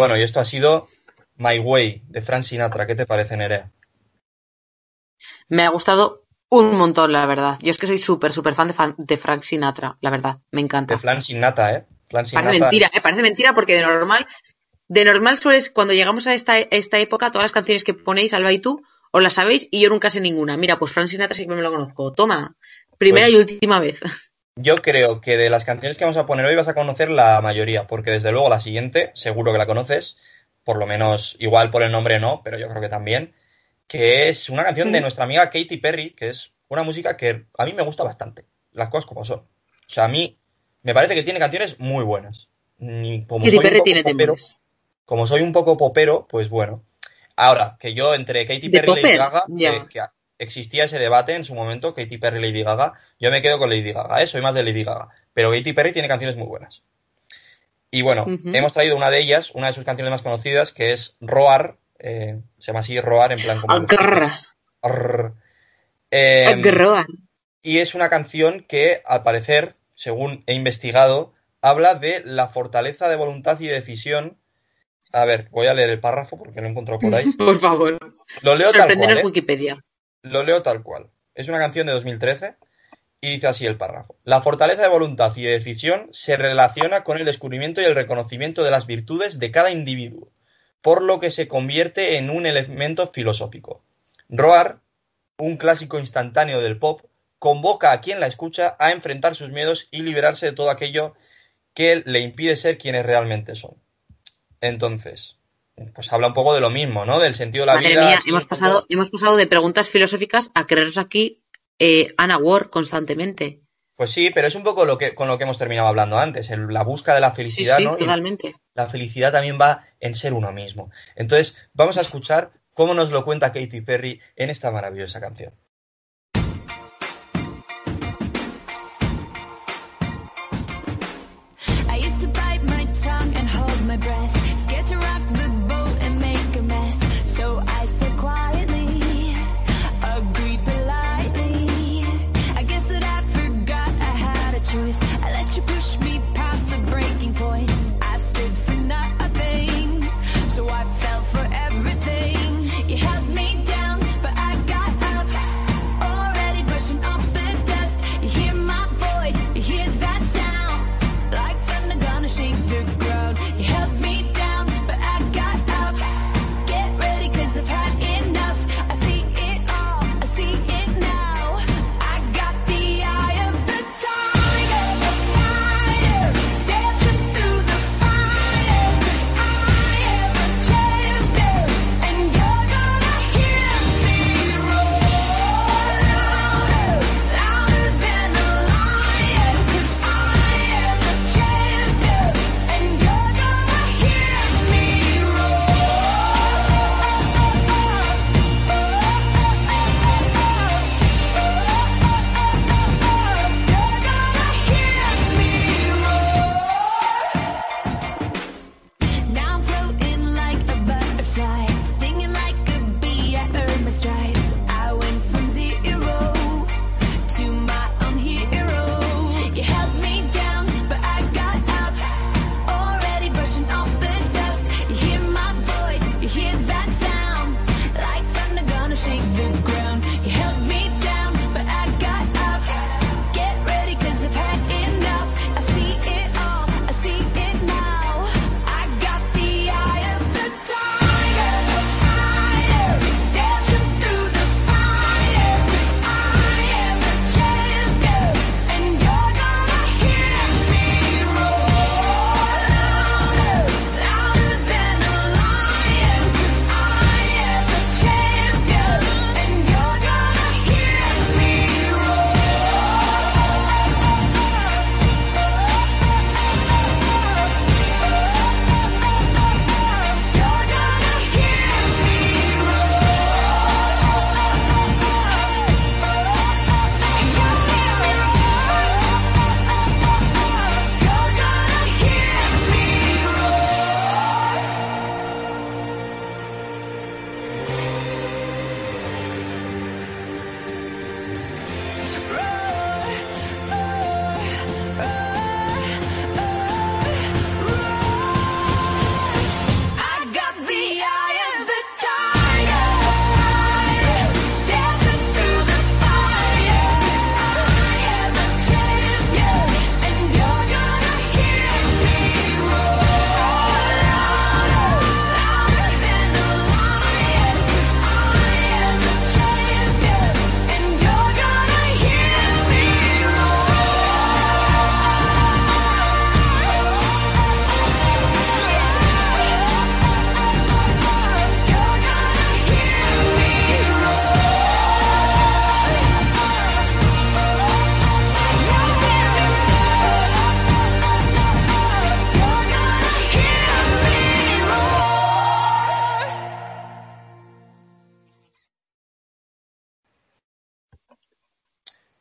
Bueno, y esto ha sido My Way de Frank Sinatra. ¿Qué te parece, Nerea? me ha gustado un montón, la verdad. Yo es que soy súper, súper fan de, fan- de Frank Sinatra, la verdad. Me encanta. De Frank Sinatra, ¿eh? Frank Parece Sinatra. mentira, ¿eh? parece mentira porque de normal, de normal sueles, cuando llegamos a esta, esta época, todas las canciones que ponéis, Alba y tú, os las sabéis y yo nunca sé ninguna. Mira, pues Frank Sinatra sí que me lo conozco. Toma, primera Pues- y última vez. Yo creo que de las canciones que vamos a poner hoy vas a conocer la mayoría, porque desde luego la siguiente, seguro que la conoces, por lo menos igual por el nombre no, pero yo creo que también, que es una canción de nuestra amiga Katy Perry, que es una música que a mí me gusta bastante, las cosas como son. O sea, a mí me parece que tiene canciones muy buenas. Ni como Katy soy un Perry poco tiene popero, como soy un poco popero, pues bueno. Ahora, que yo entre Katy ¿De Perry y Lady? Gaga, Ya. que, que existía ese debate en su momento, Katy Perry y Lady Gaga, yo me quedo con Lady Gaga, ¿eh? soy más de Lady Gaga. Pero Katy Perry tiene canciones muy buenas. Y bueno, hemos traído una de ellas, una de sus canciones más conocidas, que es Roar, eh, se llama así Roar, en plan como... Arr. Eh, agarra. y es una canción que, al parecer, según he investigado, habla de la fortaleza de voluntad y decisión. A ver, voy a leer el párrafo porque lo he encontrado por ahí. Por favor. Lo leo tal cual, ¿eh? Wikipedia. Lo leo tal cual. Es una canción de 2013 y dice así el párrafo. La fortaleza de voluntad y de decisión se relaciona con el descubrimiento y el reconocimiento de las virtudes de cada individuo, por lo que se convierte en un elemento filosófico. Roar, un clásico instantáneo del pop, convoca a quien la escucha a enfrentar sus miedos y liberarse de todo aquello que le impide ser quienes realmente son. Entonces, pues habla un poco de lo mismo, ¿no? Del sentido de la Madre vida. mía, hemos poco- pasado, hemos pasado de preguntas filosóficas a creernos aquí eh, Anna Ward constantemente. Pues sí, pero es un poco lo que, con lo que hemos terminado hablando antes, el- la búsqueda de la felicidad, sí, ¿no? Y totalmente. la felicidad también va en ser uno mismo. Entonces, vamos a escuchar cómo nos lo cuenta Katy Perry en esta maravillosa canción.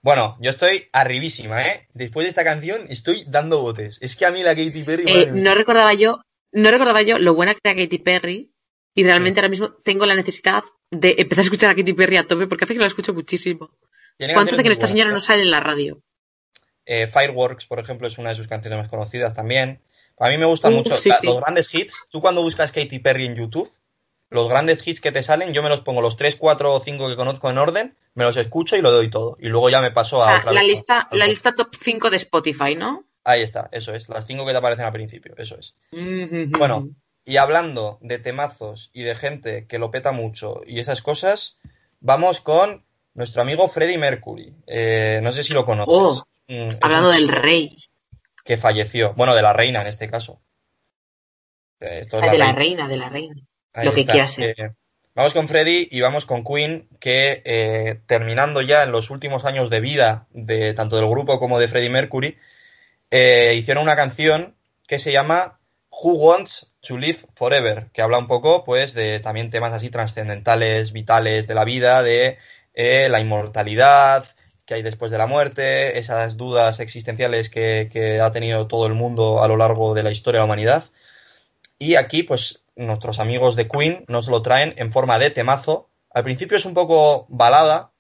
Bueno, yo estoy arribísima, ¿eh? Después de esta canción estoy dando botes. Es que a mí la Katy Perry... Eh, madre mía. no recordaba yo, no recordaba yo lo buena que era Katy Perry y realmente ahora mismo tengo la necesidad de empezar a escuchar a Katy Perry a tope porque hace que la escucho muchísimo. ¿Cuánto hace que esta señora ¿eh? no sale en la radio? Eh, Fireworks, por ejemplo, es una de sus canciones más conocidas también. A mí me gustan Uh, mucho sí, la- sí. los grandes hits. Tú cuando buscas Katy Perry en YouTube, los grandes hits que te salen, yo me los pongo los 3, 4 o 5 que conozco en orden, me los escucho y lo doy todo. Y luego ya me paso O a otra la vez, lista, la lista top 5 de Spotify, ¿no? Ahí está, eso es. Las 5 que te aparecen al principio, eso es. Mm, Bueno, y hablando de temazos y de gente que lo peta mucho y esas cosas, vamos con nuestro amigo Freddie Mercury. Eh, no sé si lo conoces. Oh, Mm, hablando del rey, Que falleció. Bueno, de la reina en este caso. Esto es Ah, de la reina, de la reina. Ahí lo que está. ser. Eh, vamos con Freddie y vamos con Queen, que eh, terminando ya en los últimos años de vida de tanto del grupo como de Freddie Mercury, eh, hicieron una canción que se llama Who Wants to Live Forever, que habla un poco, pues, de también temas así trascendentales, vitales de la vida, de eh, la inmortalidad que hay después de la muerte, esas dudas existenciales que, que ha tenido todo el mundo a lo largo de la historia de la humanidad. Y aquí, pues, nuestros amigos de Queen nos lo traen en forma de temazo. Al principio es un poco balada,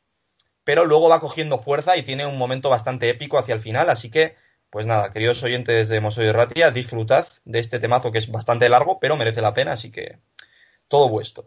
pero luego va cogiendo fuerza y tiene un momento bastante épico hacia el final, así que Pues nada, queridos oyentes de Mosoy Ratia, disfrutad de este temazo que es bastante largo, pero merece la pena, así que todo vuestro.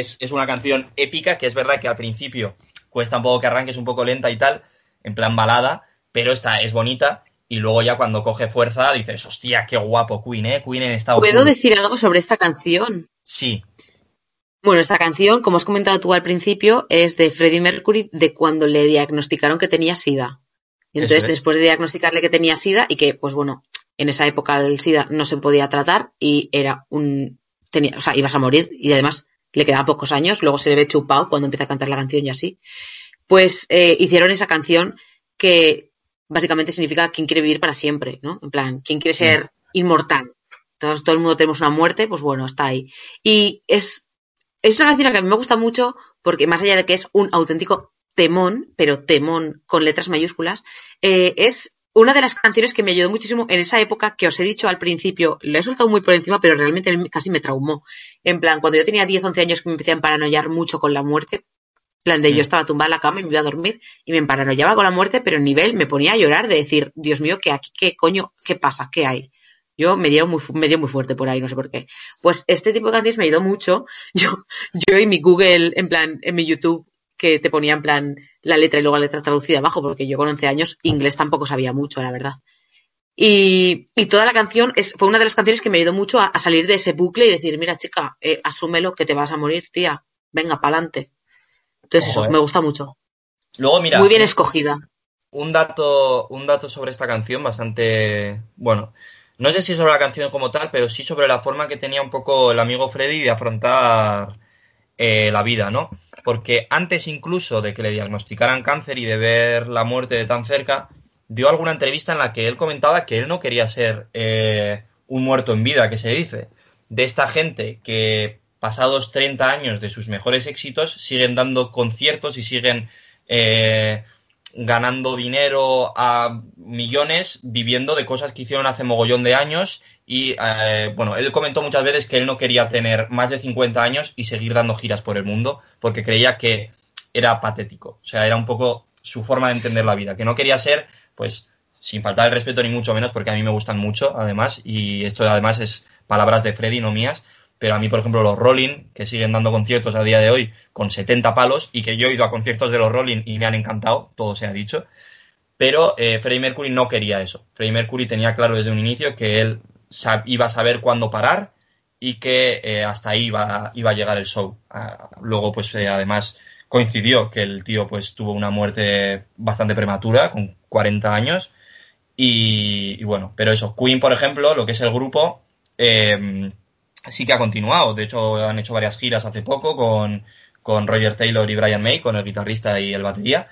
Es, es una canción épica, que es verdad que al principio cuesta un poco que arranque, es un poco lenta y tal, en plan balada, pero esta es bonita. Y luego ya cuando coge fuerza dices, hostia, qué guapo Queen, ¿eh? Queen en estado ¿Puedo puro". decir algo sobre esta canción? Sí, Bueno, esta canción, como has comentado tú al principio, es de Freddie Mercury de cuando le diagnosticaron que tenía SIDA. Y entonces, es. después de diagnosticarle que tenía SIDA y que, pues bueno, en esa época el SIDA no se podía tratar y era un... Tenía, o sea, ibas a morir y además le quedaban pocos años, luego se le ve chupado cuando empieza a cantar la canción y así. Pues eh, hicieron esa canción que básicamente significa quien quiere vivir para siempre, ¿no? En plan, quien quiere ser inmortal. Todos, todo el mundo tenemos una muerte, pues bueno, está ahí. Y es, es una canción que a mí me gusta mucho porque más allá de que es un auténtico temón, pero temón con letras mayúsculas, eh, es una de las canciones que me ayudó muchísimo en esa época que os he dicho al principio, lo he soltado muy por encima, pero realmente casi me traumó. En plan, cuando yo tenía 10, 11 años que me empecé a paranoiar mucho con la muerte, en plan de Mm. yo estaba tumbada en la cama y me iba a dormir y me paranoiaba con la muerte, pero en nivel me ponía a llorar de decir, Dios mío, ¿qué aquí, qué coño, qué pasa, qué hay? Yo me dio muy, me dio muy fuerte por ahí, no sé por qué. Pues este tipo de canciones me ayudó mucho. Yo, yo en mi Google, en plan, en mi YouTube, que te ponía en plan la letra y luego la letra traducida abajo, porque yo con 11 años inglés tampoco sabía mucho, la verdad. Y, y toda la canción es, fue una de las canciones que me ayudó mucho a, a salir de ese bucle y decir, mira chica, eh, asúmelo que te vas a morir, tía. Venga, pa'lante. Entonces Ojo, eso, eh. me gusta mucho. Luego, mira, Muy bien escogida. un dato, un dato sobre esta canción bastante, bueno, no sé si sobre la canción como tal, pero sí sobre la forma que tenía un poco el amigo Freddy de afrontar eh, la vida, ¿no? Porque antes incluso de que le diagnosticaran cáncer y de ver la muerte de tan cerca, dio alguna entrevista en la que él comentaba que él no quería ser eh, un muerto en vida, que se dice, de esta gente que pasados 30 años de sus mejores éxitos siguen dando conciertos y siguen eh, ganando dinero a millones viviendo de cosas que hicieron hace mogollón de años y eh, bueno, él comentó muchas veces que él no quería tener más de 50 años y seguir dando giras por el mundo porque creía que era patético, o sea, era un poco su forma de entender la vida, que no quería ser pues sin faltar el respeto ni mucho menos porque a mí me gustan mucho además y esto además es palabras de Freddy, no mías, pero a mí, por ejemplo, los Rolling, que siguen dando conciertos a día de hoy con 70 palos y que yo he ido a conciertos de los Rolling y me han encantado, todo se ha dicho, pero eh, Freddie Mercury no quería eso. Freddie Mercury tenía claro desde un inicio que él iba a saber cuándo parar y que eh, hasta ahí iba, iba a llegar el show. Ah, luego, pues eh, además coincidió que el tío pues tuvo una muerte bastante prematura, con 40 años, y, bueno, pero eso, Queen, por ejemplo, lo que es el grupo, eh, sí que ha continuado. De hecho, han hecho varias giras hace poco con, con Roger Taylor y Brian May, con el guitarrista y el batería.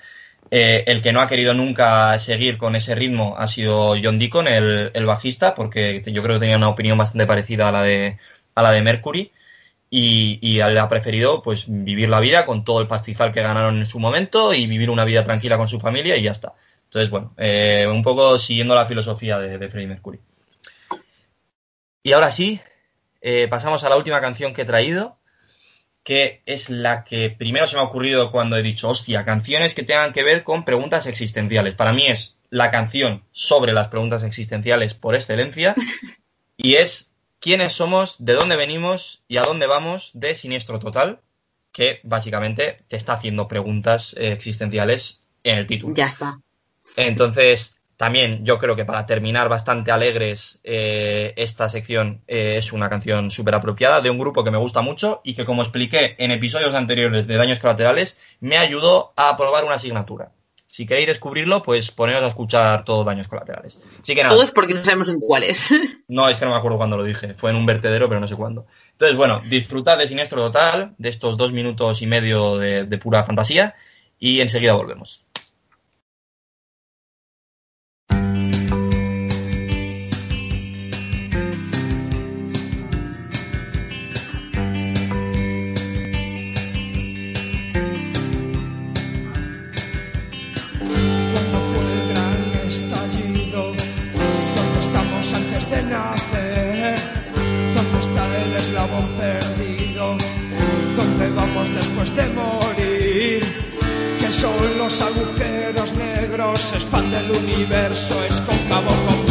Eh, el que no ha querido nunca seguir con ese ritmo ha sido John Deacon, el, el bajista, porque yo creo que tenía una opinión bastante parecida a la de, a la de Mercury. Y, y ha preferido pues vivir la vida con todo el pastizal que ganaron en su momento y vivir una vida tranquila con su familia y ya está. Entonces, bueno, eh, un poco siguiendo la filosofía de, de Freddie Mercury. Y ahora sí, eh, pasamos a la última canción que he traído, que es la que primero se me ha ocurrido cuando he dicho, hostia, canciones que tengan que ver con preguntas existenciales. Para mí es la canción sobre las preguntas existenciales por excelencia y es quiénes somos, de dónde venimos y a dónde vamos de Siniestro Total, que básicamente te está haciendo preguntas eh, existenciales en el título. Ya está. Entonces, también yo creo que para terminar bastante alegres eh, esta sección eh, es una canción súper apropiada de un grupo que me gusta mucho y que como expliqué en episodios anteriores de Daños Colaterales me ayudó a aprobar una asignatura. Si queréis descubrirlo, pues poneros a escuchar todo Daños Colaterales. Así que nada, Todo es porque no sabemos en cuáles. no, es que no me acuerdo cuándo lo dije. Fue en un vertedero, pero no sé cuándo. Entonces, bueno, disfrutad de Siniestro Total, de estos dos minutos y medio de, de pura fantasía, y enseguida volvemos. De morir? ¿Qué son los agujeros negros? Expande el universo, es cóncavo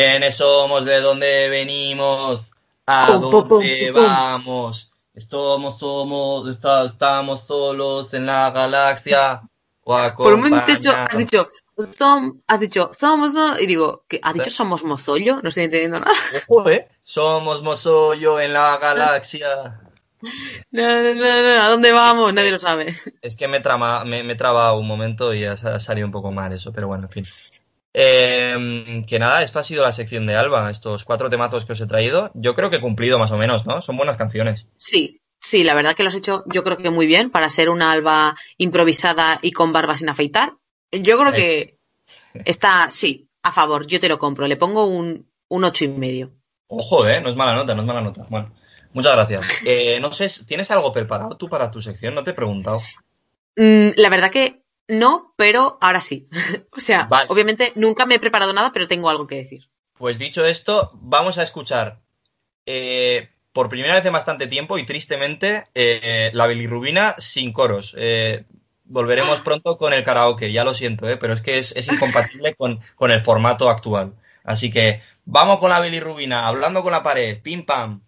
¿Quiénes somos? ¿De dónde venimos? ¿A dónde vamos? Estamos, somos, está- estamos solos en la galaxia. O Por un momento has dicho, has dicho, "Som- has dicho, somos, ¿no?", y digo. ¿has dicho somos mozollo? No estoy entendiendo nada. Ojo, ¿eh? Somos Mosollo en la galaxia. No, no, no, no, ¿a dónde vamos? Nadie lo sabe. Es que me, trama, me, me traba un momento y ha salido un poco mal eso, pero bueno, en fin. Eh, que nada, esto ha sido la sección de Alba, estos cuatro temazos que os he traído. Yo creo que he cumplido más o menos, ¿no? Son buenas canciones. Sí, sí, la verdad que lo has hecho yo creo que muy bien para ser una alba improvisada y con barba sin afeitar. Yo creo que está, sí, a favor, yo te lo compro. Le pongo un, un ocho y medio. Ojo, ¿eh? No es mala nota, no es mala nota. Bueno, muchas gracias. Eh, no sé, ¿tienes algo preparado tú para tu sección? No te he preguntado. Mm, la verdad que no, pero ahora sí. o sea, Vale. obviamente nunca me he preparado nada, pero tengo algo que decir. Pues dicho esto, vamos a escuchar eh, por primera vez en bastante tiempo y tristemente eh, la bilirrubina sin coros. Eh, volveremos pronto con el karaoke, ya lo siento, eh, pero es que es, es incompatible con, con el formato actual. Así que vamos con la bilirrubina, hablando con la pared, pim pam.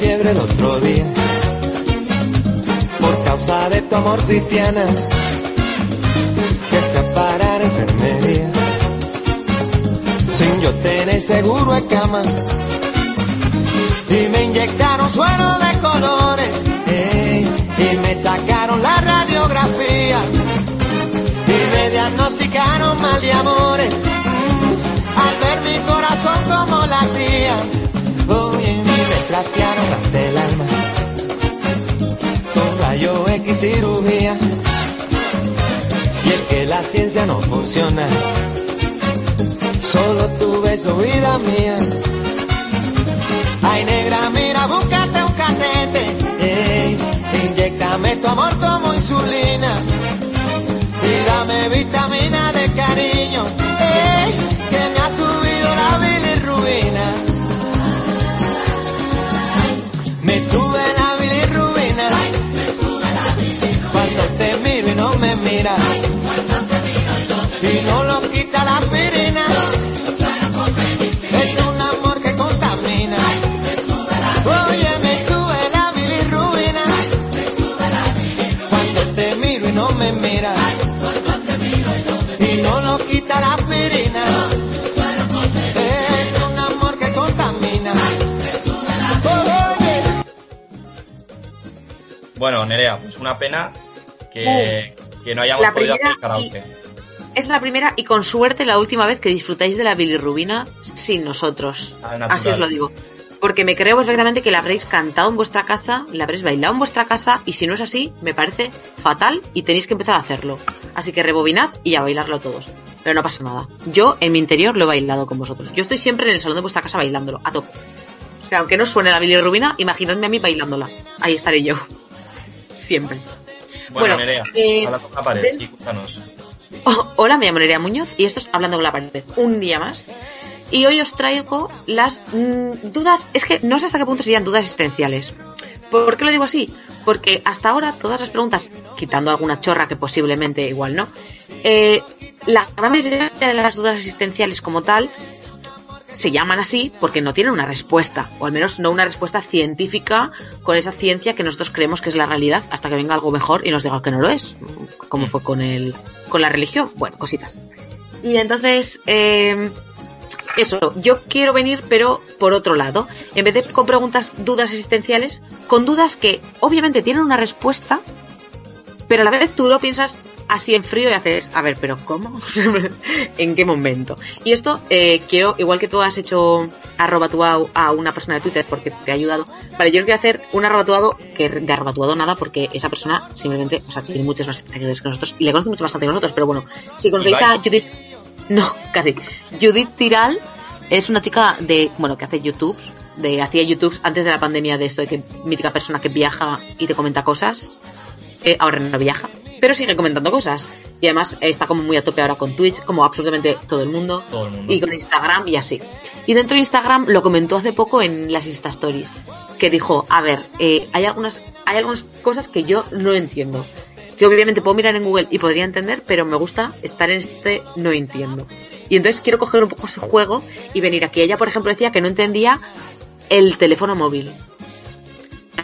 Fiebre el otro día. Por causa de tu amor cristiana que escapar enfermería. Sin yo tener seguro de cama. Y me inyectaron suero de colores ey, y me sacaron la radiografía. Y me diagnosticaron mal de amores y me trastearon ante el alma. Con rayo X cirugía. Y es que la ciencia no funciona, solo tu beso, vida mía. Ay, negra, mira, búscate un catete, ey, inyectame tu amor como insulina. Y dame vitamina de cariño, Y no lo quita la aspirina. Es un amor que contamina. Oye, me sube la bilirrubina. Cuando te miro y no me miras. Y no lo quita la aspirina. Es un amor que contamina. Oye. Bueno, Nerea, pues una pena que, que no hayamos La podido hacer karaoke. Es la primera y con suerte la última vez que disfrutáis de la bilirrubina sin nosotros. Natural. Así os lo digo. Porque me creo perfectamente que la habréis cantado en vuestra casa, la habréis bailado en vuestra casa y si no es así, me parece fatal y tenéis que empezar a hacerlo. Así que rebobinad y a bailarlo todos. Pero no pasa nada. Yo en mi interior lo he bailado con vosotros. Yo estoy siempre en el salón de vuestra casa bailándolo, a tope. sea, aunque no suene la bilirrubina, imaginadme a mí bailándola. Ahí estaré yo. Siempre. Bueno, Bueno, Nerea, eh, habla con la pared, de- sí, cuéntanos. Oh, hola, me llamo Nerea Muñoz y esto es Hablando con la pared. Un día más. Y hoy os traigo las mm, dudas, es que no sé hasta qué punto serían dudas existenciales. ¿Por qué lo digo así? Porque hasta ahora todas las preguntas, quitando alguna chorra que posiblemente igual no, eh, la gran mayoría de las dudas existenciales como tal se llaman así porque no tienen una respuesta, o al menos no una respuesta científica con esa ciencia que nosotros creemos que es la realidad hasta que venga algo mejor y nos diga que no lo es, como fue con el con la religión, bueno, cositas. Y entonces, eh, eso, yo quiero venir, pero por otro lado, en vez de con preguntas, dudas existenciales, con dudas que obviamente tienen una respuesta, pero a la vez tú lo piensas así en frío y haces, a ver, pero ¿cómo? ¿En qué momento? Y esto eh, quiero, igual que tú has hecho arrobatuado a una persona de Twitter porque te ha ayudado, vale, yo quiero hacer un arrobatuado que de arrobatuado nada porque esa persona simplemente, o sea, tiene muchos más seguidores que nosotros y le conoce mucho más gente que nosotros, pero bueno, si conocéis a Judith, no, casi, Judith Tiral es una chica de, bueno, que hace YouTube, de hacía YouTube antes de la pandemia de esto de que mítica persona que viaja y te comenta cosas, eh, ahora no viaja, pero sigue comentando cosas. Y además eh, está como muy a tope ahora con Twitch, como absolutamente todo el mundo. Todo el mundo. Y con Instagram y así. Y dentro de Instagram lo comentó hace poco en las Insta Stories. Que dijo, a ver, eh, hay, algunas, hay algunas cosas que yo no entiendo. Que obviamente puedo mirar en Google y podría entender, pero me gusta estar en este no entiendo. Y entonces quiero coger un poco su juego y venir aquí. Ella, por ejemplo, decía que no entendía el teléfono móvil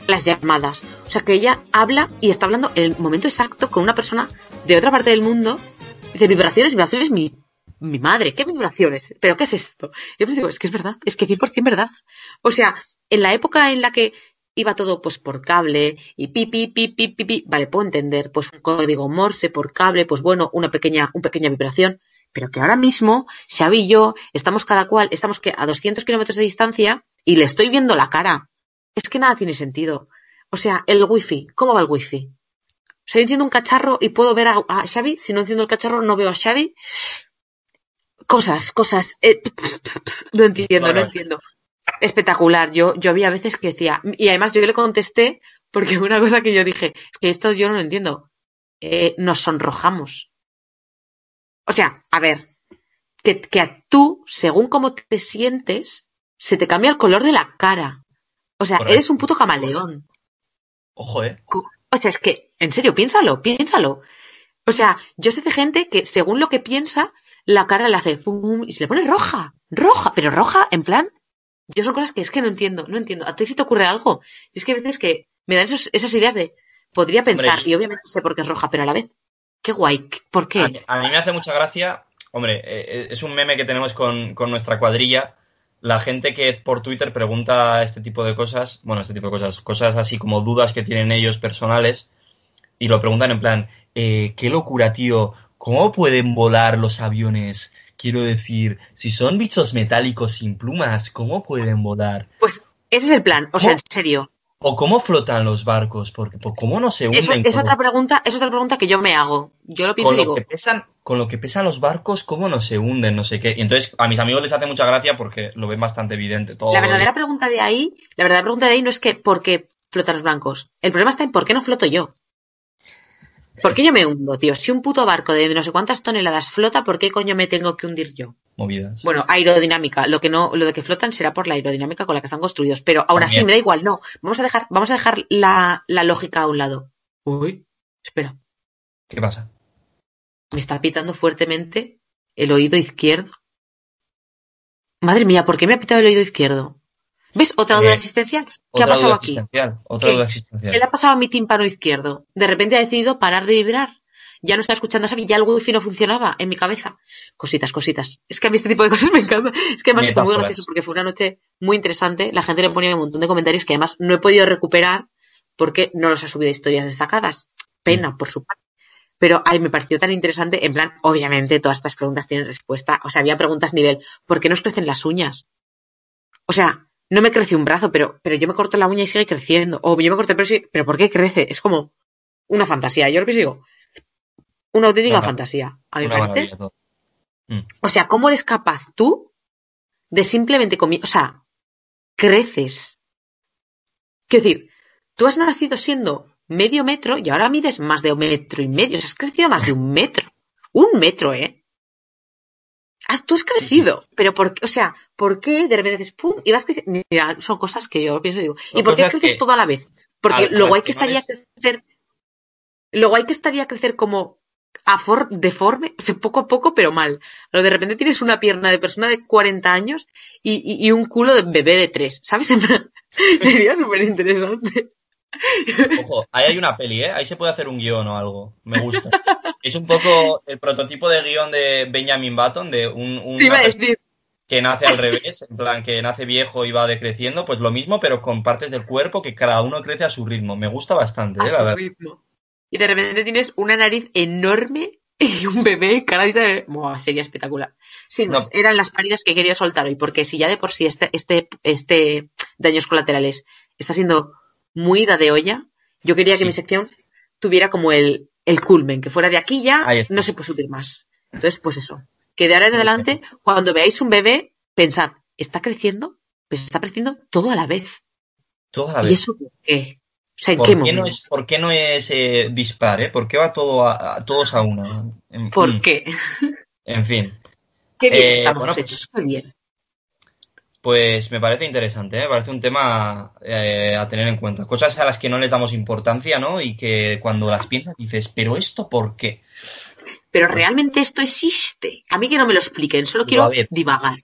las llamadas. O sea, que ella habla y está hablando en el momento exacto con una persona de otra parte del mundo. De vibraciones, vibraciones, mi, mi madre, ¿qué vibraciones? ¿Pero qué es esto? Y yo pues digo, es que es verdad, es que 100% verdad. O sea, en la época en la que iba todo pues por cable y pi, pi, pi, pi, pi, pi, vale, puedo entender, pues un código Morse por cable, pues bueno, una pequeña, una pequeña vibración. Pero que ahora mismo, Xavi y yo, estamos cada cual, estamos que a 200 kilómetros de distancia y le estoy viendo la cara. Es que nada tiene sentido. O sea, el wifi, ¿cómo va el wifi? O sea, yo enciendo un cacharro y puedo ver a, a Xavi. Si no enciendo el cacharro, no veo a Xavi. Cosas, cosas. eh, no entiendo, no entiendo. Espectacular. Yo, yo había veces que decía. Y además yo le contesté porque una cosa que yo dije, es que esto yo no lo entiendo. Eh, nos sonrojamos. O sea, a ver, que, que a tú, según cómo te sientes, se te cambia el color de la cara. O sea, Correcto. eres un puto camaleón. Ojo, eh. O sea, es que, en serio, piénsalo, piénsalo. O sea, yo sé de gente que según lo que piensa, la cara le hace fum y se le pone roja, roja, pero roja, en plan. Yo son cosas que es que no entiendo, no entiendo. ¿A ti si te ocurre algo? Y es que a veces que me dan esos- esas ideas de podría pensar, Hombre, y obviamente sé por qué es roja, pero a la vez, qué guay, ¿por qué? A mí, a mí me hace mucha gracia, hombre, eh, es un meme que tenemos con, con nuestra cuadrilla. La gente que por Twitter pregunta este tipo de cosas, bueno, este tipo de cosas, cosas así como dudas que tienen ellos personales, y lo preguntan en plan, eh, qué locura, tío, ¿cómo pueden volar los aviones? Quiero decir, si son bichos metálicos sin plumas, ¿cómo pueden volar? Pues ese es el plan, o sea, en serio. ¿O cómo flotan los barcos? Porque, ¿Cómo no se hunden? Es otra pregunta, es otra pregunta que yo me hago. Yo lo pienso con y lo digo, que pesan con lo que pesan los barcos cómo no se hunden no sé qué y entonces a mis amigos les hace mucha gracia porque lo ven bastante evidente todo La verdadera pregunta de ahí, la verdadera pregunta de ahí no es que por qué flotan los blancos. El problema está en por qué no floto yo. ¿Por qué yo me hundo, tío? Si un puto barco de no sé cuántas toneladas flota, ¿por qué coño me tengo que hundir yo? Movidas Bueno, aerodinámica. Lo que no, lo de que flotan será por la aerodinámica con la que están construidos. Pero aún así me da igual, no. Vamos a dejar, vamos a dejar la, la lógica a un lado. Uy, espera. qué pasa Me está pitando fuertemente el oído izquierdo. Madre mía, ¿por qué me ha pitado el oído izquierdo? ¿Ves? Otra duda Eh, existencial. ¿Qué ha pasado aquí? otra ¿Qué? duda ¿Qué existencial le ha pasado a mi tímpano izquierdo? De repente ha decidido parar de vibrar. Ya no estaba escuchando a Xavi, ya el wifi no funcionaba en mi cabeza. Cositas, cositas. Es que a mí este tipo de cosas me encanta. Es que además fue muy gracioso porque fue una noche muy interesante. La gente le ponía un montón de comentarios que además no he podido recuperar porque no los ha subido historias destacadas. Pena, por su parte. Pero ay, me pareció tan interesante. En plan, obviamente todas estas preguntas tienen respuesta. O sea, había preguntas nivel, ¿por qué nos crecen las uñas? O sea, no me crece un brazo, pero, pero yo me corto la uña y sigue creciendo. O yo me corto el pelo y sigue- pero ¿por qué crece? Es como una fantasía. Yo lo que digo, una auténtica Una- fantasía. A mi parecer. todo O sea, ¿cómo eres capaz tú de simplemente comi- O sea, creces. Quiero decir, tú has nacido siendo medio metro y ahora mides más de un metro y medio. O sea, has crecido más de un metro. Un metro, ¿eh? Has- tú has crecido, pero ¿por? O sea, ¿por qué de repente dices, pum, y vas creciendo? Mira, son cosas que yo pienso y digo, Son ¿y por qué creces que- todo a la vez? Porque a- a lo las guay que no estaría crecer, lo guay que estaría crecer como afor, deforme, o sea, poco a poco, pero mal. Pero de repente tienes una pierna de persona de 40 años y, y- y un culo de bebé de 3, ¿sabes? Sería súper interesante. Ojo, ahí hay una peli, ¿eh? Ahí se puede hacer un guion o algo. Me gusta. Es un poco el prototipo de guion de Benjamin Button, de un, a que nace al revés, en plan que nace viejo y va decreciendo, pues lo mismo, pero con partes del cuerpo que cada uno crece a su ritmo. Me gusta bastante, a ¿eh? su La verdad. ritmo. Y de repente tienes una nariz enorme y un bebé caradita de... Buah, sería espectacular. Sí, No. más, eran las paridas que quería soltar hoy, porque si ya de por sí este, este, este daños colaterales está siendo muy ida de olla, yo quería que mi sección tuviera como el, el culmen, que fuera de aquí ya no se puede subir más. Entonces, pues eso. Que de ahora en adelante, cuando veáis un bebé, pensad, ¿está creciendo? Pues está creciendo todo a la vez. Toda la ¿Y vez. eso por qué? O sea, ¿en ¿Por qué no es, ¿Por qué no es eh, dispar, eh? ¿Por qué va todo a, a- todos a una? En, ¿Por qué? en fin. Qué bien Eh, estamos bueno, pues- hechos, qué bien. Pues me parece interesante, ¿eh? me parece un tema eh, a tener en cuenta. Cosas a las que no les damos importancia, ¿no? Y que cuando las piensas dices, ¿pero esto por qué? Pero realmente esto existe. A mí que no me lo expliquen, solo quiero divagar.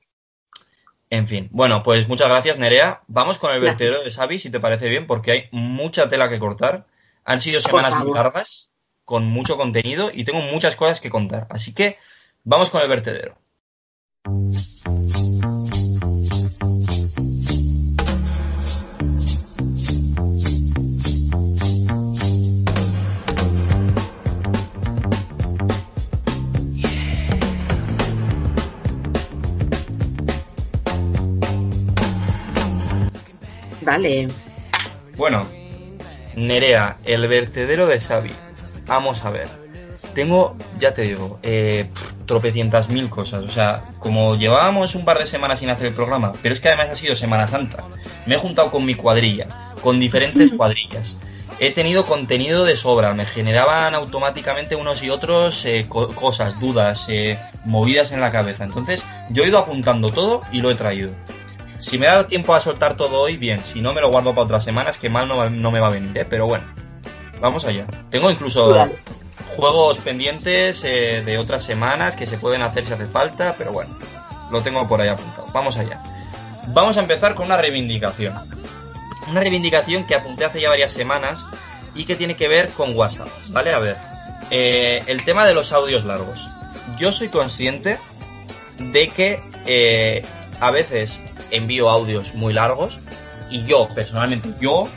En fin, bueno, pues muchas gracias, Nerea. Vamos con el Gracias. vertedero de Xavi, si te parece bien, porque hay mucha tela que cortar. Han sido semanas muy largas, con mucho contenido, y tengo muchas cosas que contar. Así que vamos con el vertedero. Vale. Bueno, Nerea, el vertedero de Xavi. Vamos a ver. Tengo, ya te digo, eh, tropecientas mil cosas. O sea, como llevábamos un par de semanas sin hacer el programa, pero es que además ha sido Semana Santa. Me he juntado con mi cuadrilla, con diferentes cuadrillas. He tenido contenido de sobra, me generaban automáticamente unos y otros eh, co- cosas, dudas, eh, movidas en la cabeza. Entonces, yo he ido apuntando todo y lo he traído. Si me da tiempo a soltar todo hoy, bien. Si no, me lo guardo para otras semanas, que mal no, no me va a venir, ¿eh? Pero bueno, vamos allá. Tengo incluso Dale. juegos pendientes eh, de otras semanas que se pueden hacer si hace falta, pero bueno, lo tengo por ahí apuntado. Vamos allá. Vamos a empezar con una reivindicación. Una reivindicación que apunté hace ya varias semanas y que tiene que ver con WhatsApp, ¿vale? A ver, eh, el tema de los audios largos. Yo soy consciente de que eh, a veces envío audios muy largos y yo, personalmente, yo,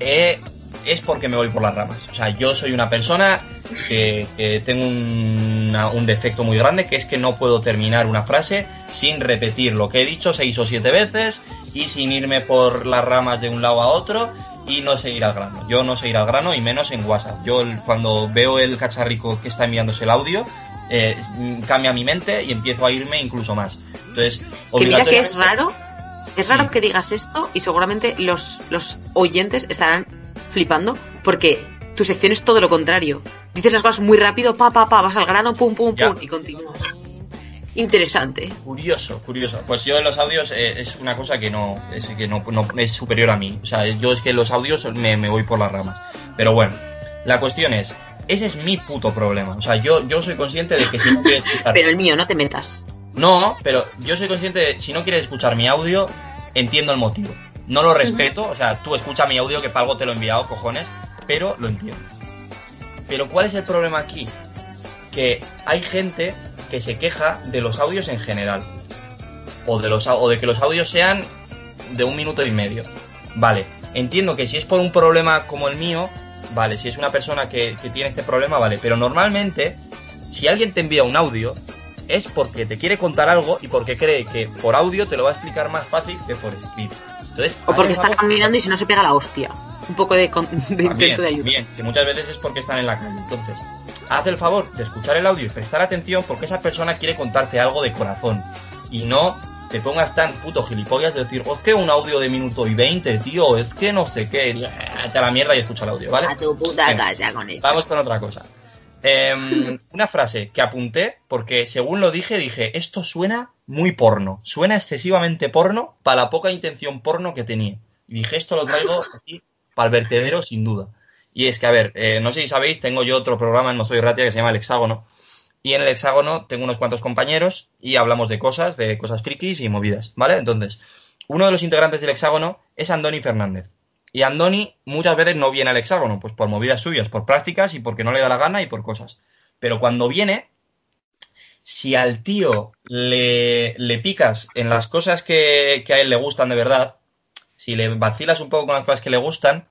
eh, es porque me voy por las ramas. O sea, yo soy una persona que, tengo un, defecto muy grande, que es que no puedo terminar una frase sin repetir lo que he dicho seis o siete veces y sin irme por las ramas de un lado a otro y no seguir al grano. Yo no seguir al grano y menos en WhatsApp. Yo cuando veo el cacharrico que está enviándose el audio, eh, cambia mi mente y empiezo a irme incluso más. Entonces, Que mira que es raro, es raro Sí. que digas esto y seguramente los, los oyentes estarán flipando porque tu sección es todo lo contrario. Dices las cosas muy rápido, pa, pa, pa, vas al grano, pum, pum, Ya. pum, y continúas. Interesante. Curioso, curioso. Pues yo en los audios eh, es una cosa que no es que no, no- es superior a mí. O sea, yo es que en los audios me, me voy por las ramas. Pero bueno, la cuestión es, ese es mi puto problema. O sea, yo, yo soy consciente de que si no quieres escuchar... Pero el mío, no te metas. No, pero yo soy consciente de si no quieres escuchar mi audio, entiendo el motivo. No lo respeto, o sea, tú escucha mi audio que para algo te lo he enviado, cojones, pero lo entiendo. Pero ¿cuál es el problema aquí? Que hay gente que se queja de los audios en general. O de, los, o de que los audios sean de un minuto y medio. Vale, entiendo que si es por un problema como el mío, vale, si es una persona que, que tiene este problema, vale, pero normalmente, si alguien te envía un audio, es porque te quiere contar algo y porque cree que por audio te lo va a explicar más fácil que por escrito. Entonces, O porque haz el está favor- caminando y si no se pega la hostia. Un poco de, con- de También, intento de ayuda. bien, que muchas veces es porque están en la calle. Entonces, haz el favor de escuchar el audio y prestar atención porque esa persona quiere contarte algo de corazón y no te pongas tan puto gilipollas de decir, "Oh, es que un audio de minuto y veinte, tío, es que no sé qué, y, eh, te a la mierda y escucha el audio, ¿vale? A tu puta Venga. casa con eso. Vamos con otra cosa. Em, una frase que apunté porque según lo dije, dije, esto suena muy porno, suena excesivamente porno para la poca intención porno que tenía. Y dije, esto lo traigo aquí para el vertedero sin duda. Y es que, a ver, eh, no sé si sabéis, tengo yo otro programa en No Soy Ratia que se llama El Hexágono. Y en el Hexágono tengo unos cuantos compañeros y hablamos de cosas, de cosas frikis y movidas, ¿vale? Entonces, uno de los integrantes del Hexágono es Andoni Fernández. Y Andoni muchas veces no viene al hexágono, pues por movidas suyas, por prácticas y porque no le da la gana y por cosas. Pero cuando viene, si al tío le, le picas en las cosas que, que a él le gustan de verdad, si le vacilas un poco con las cosas que le gustan,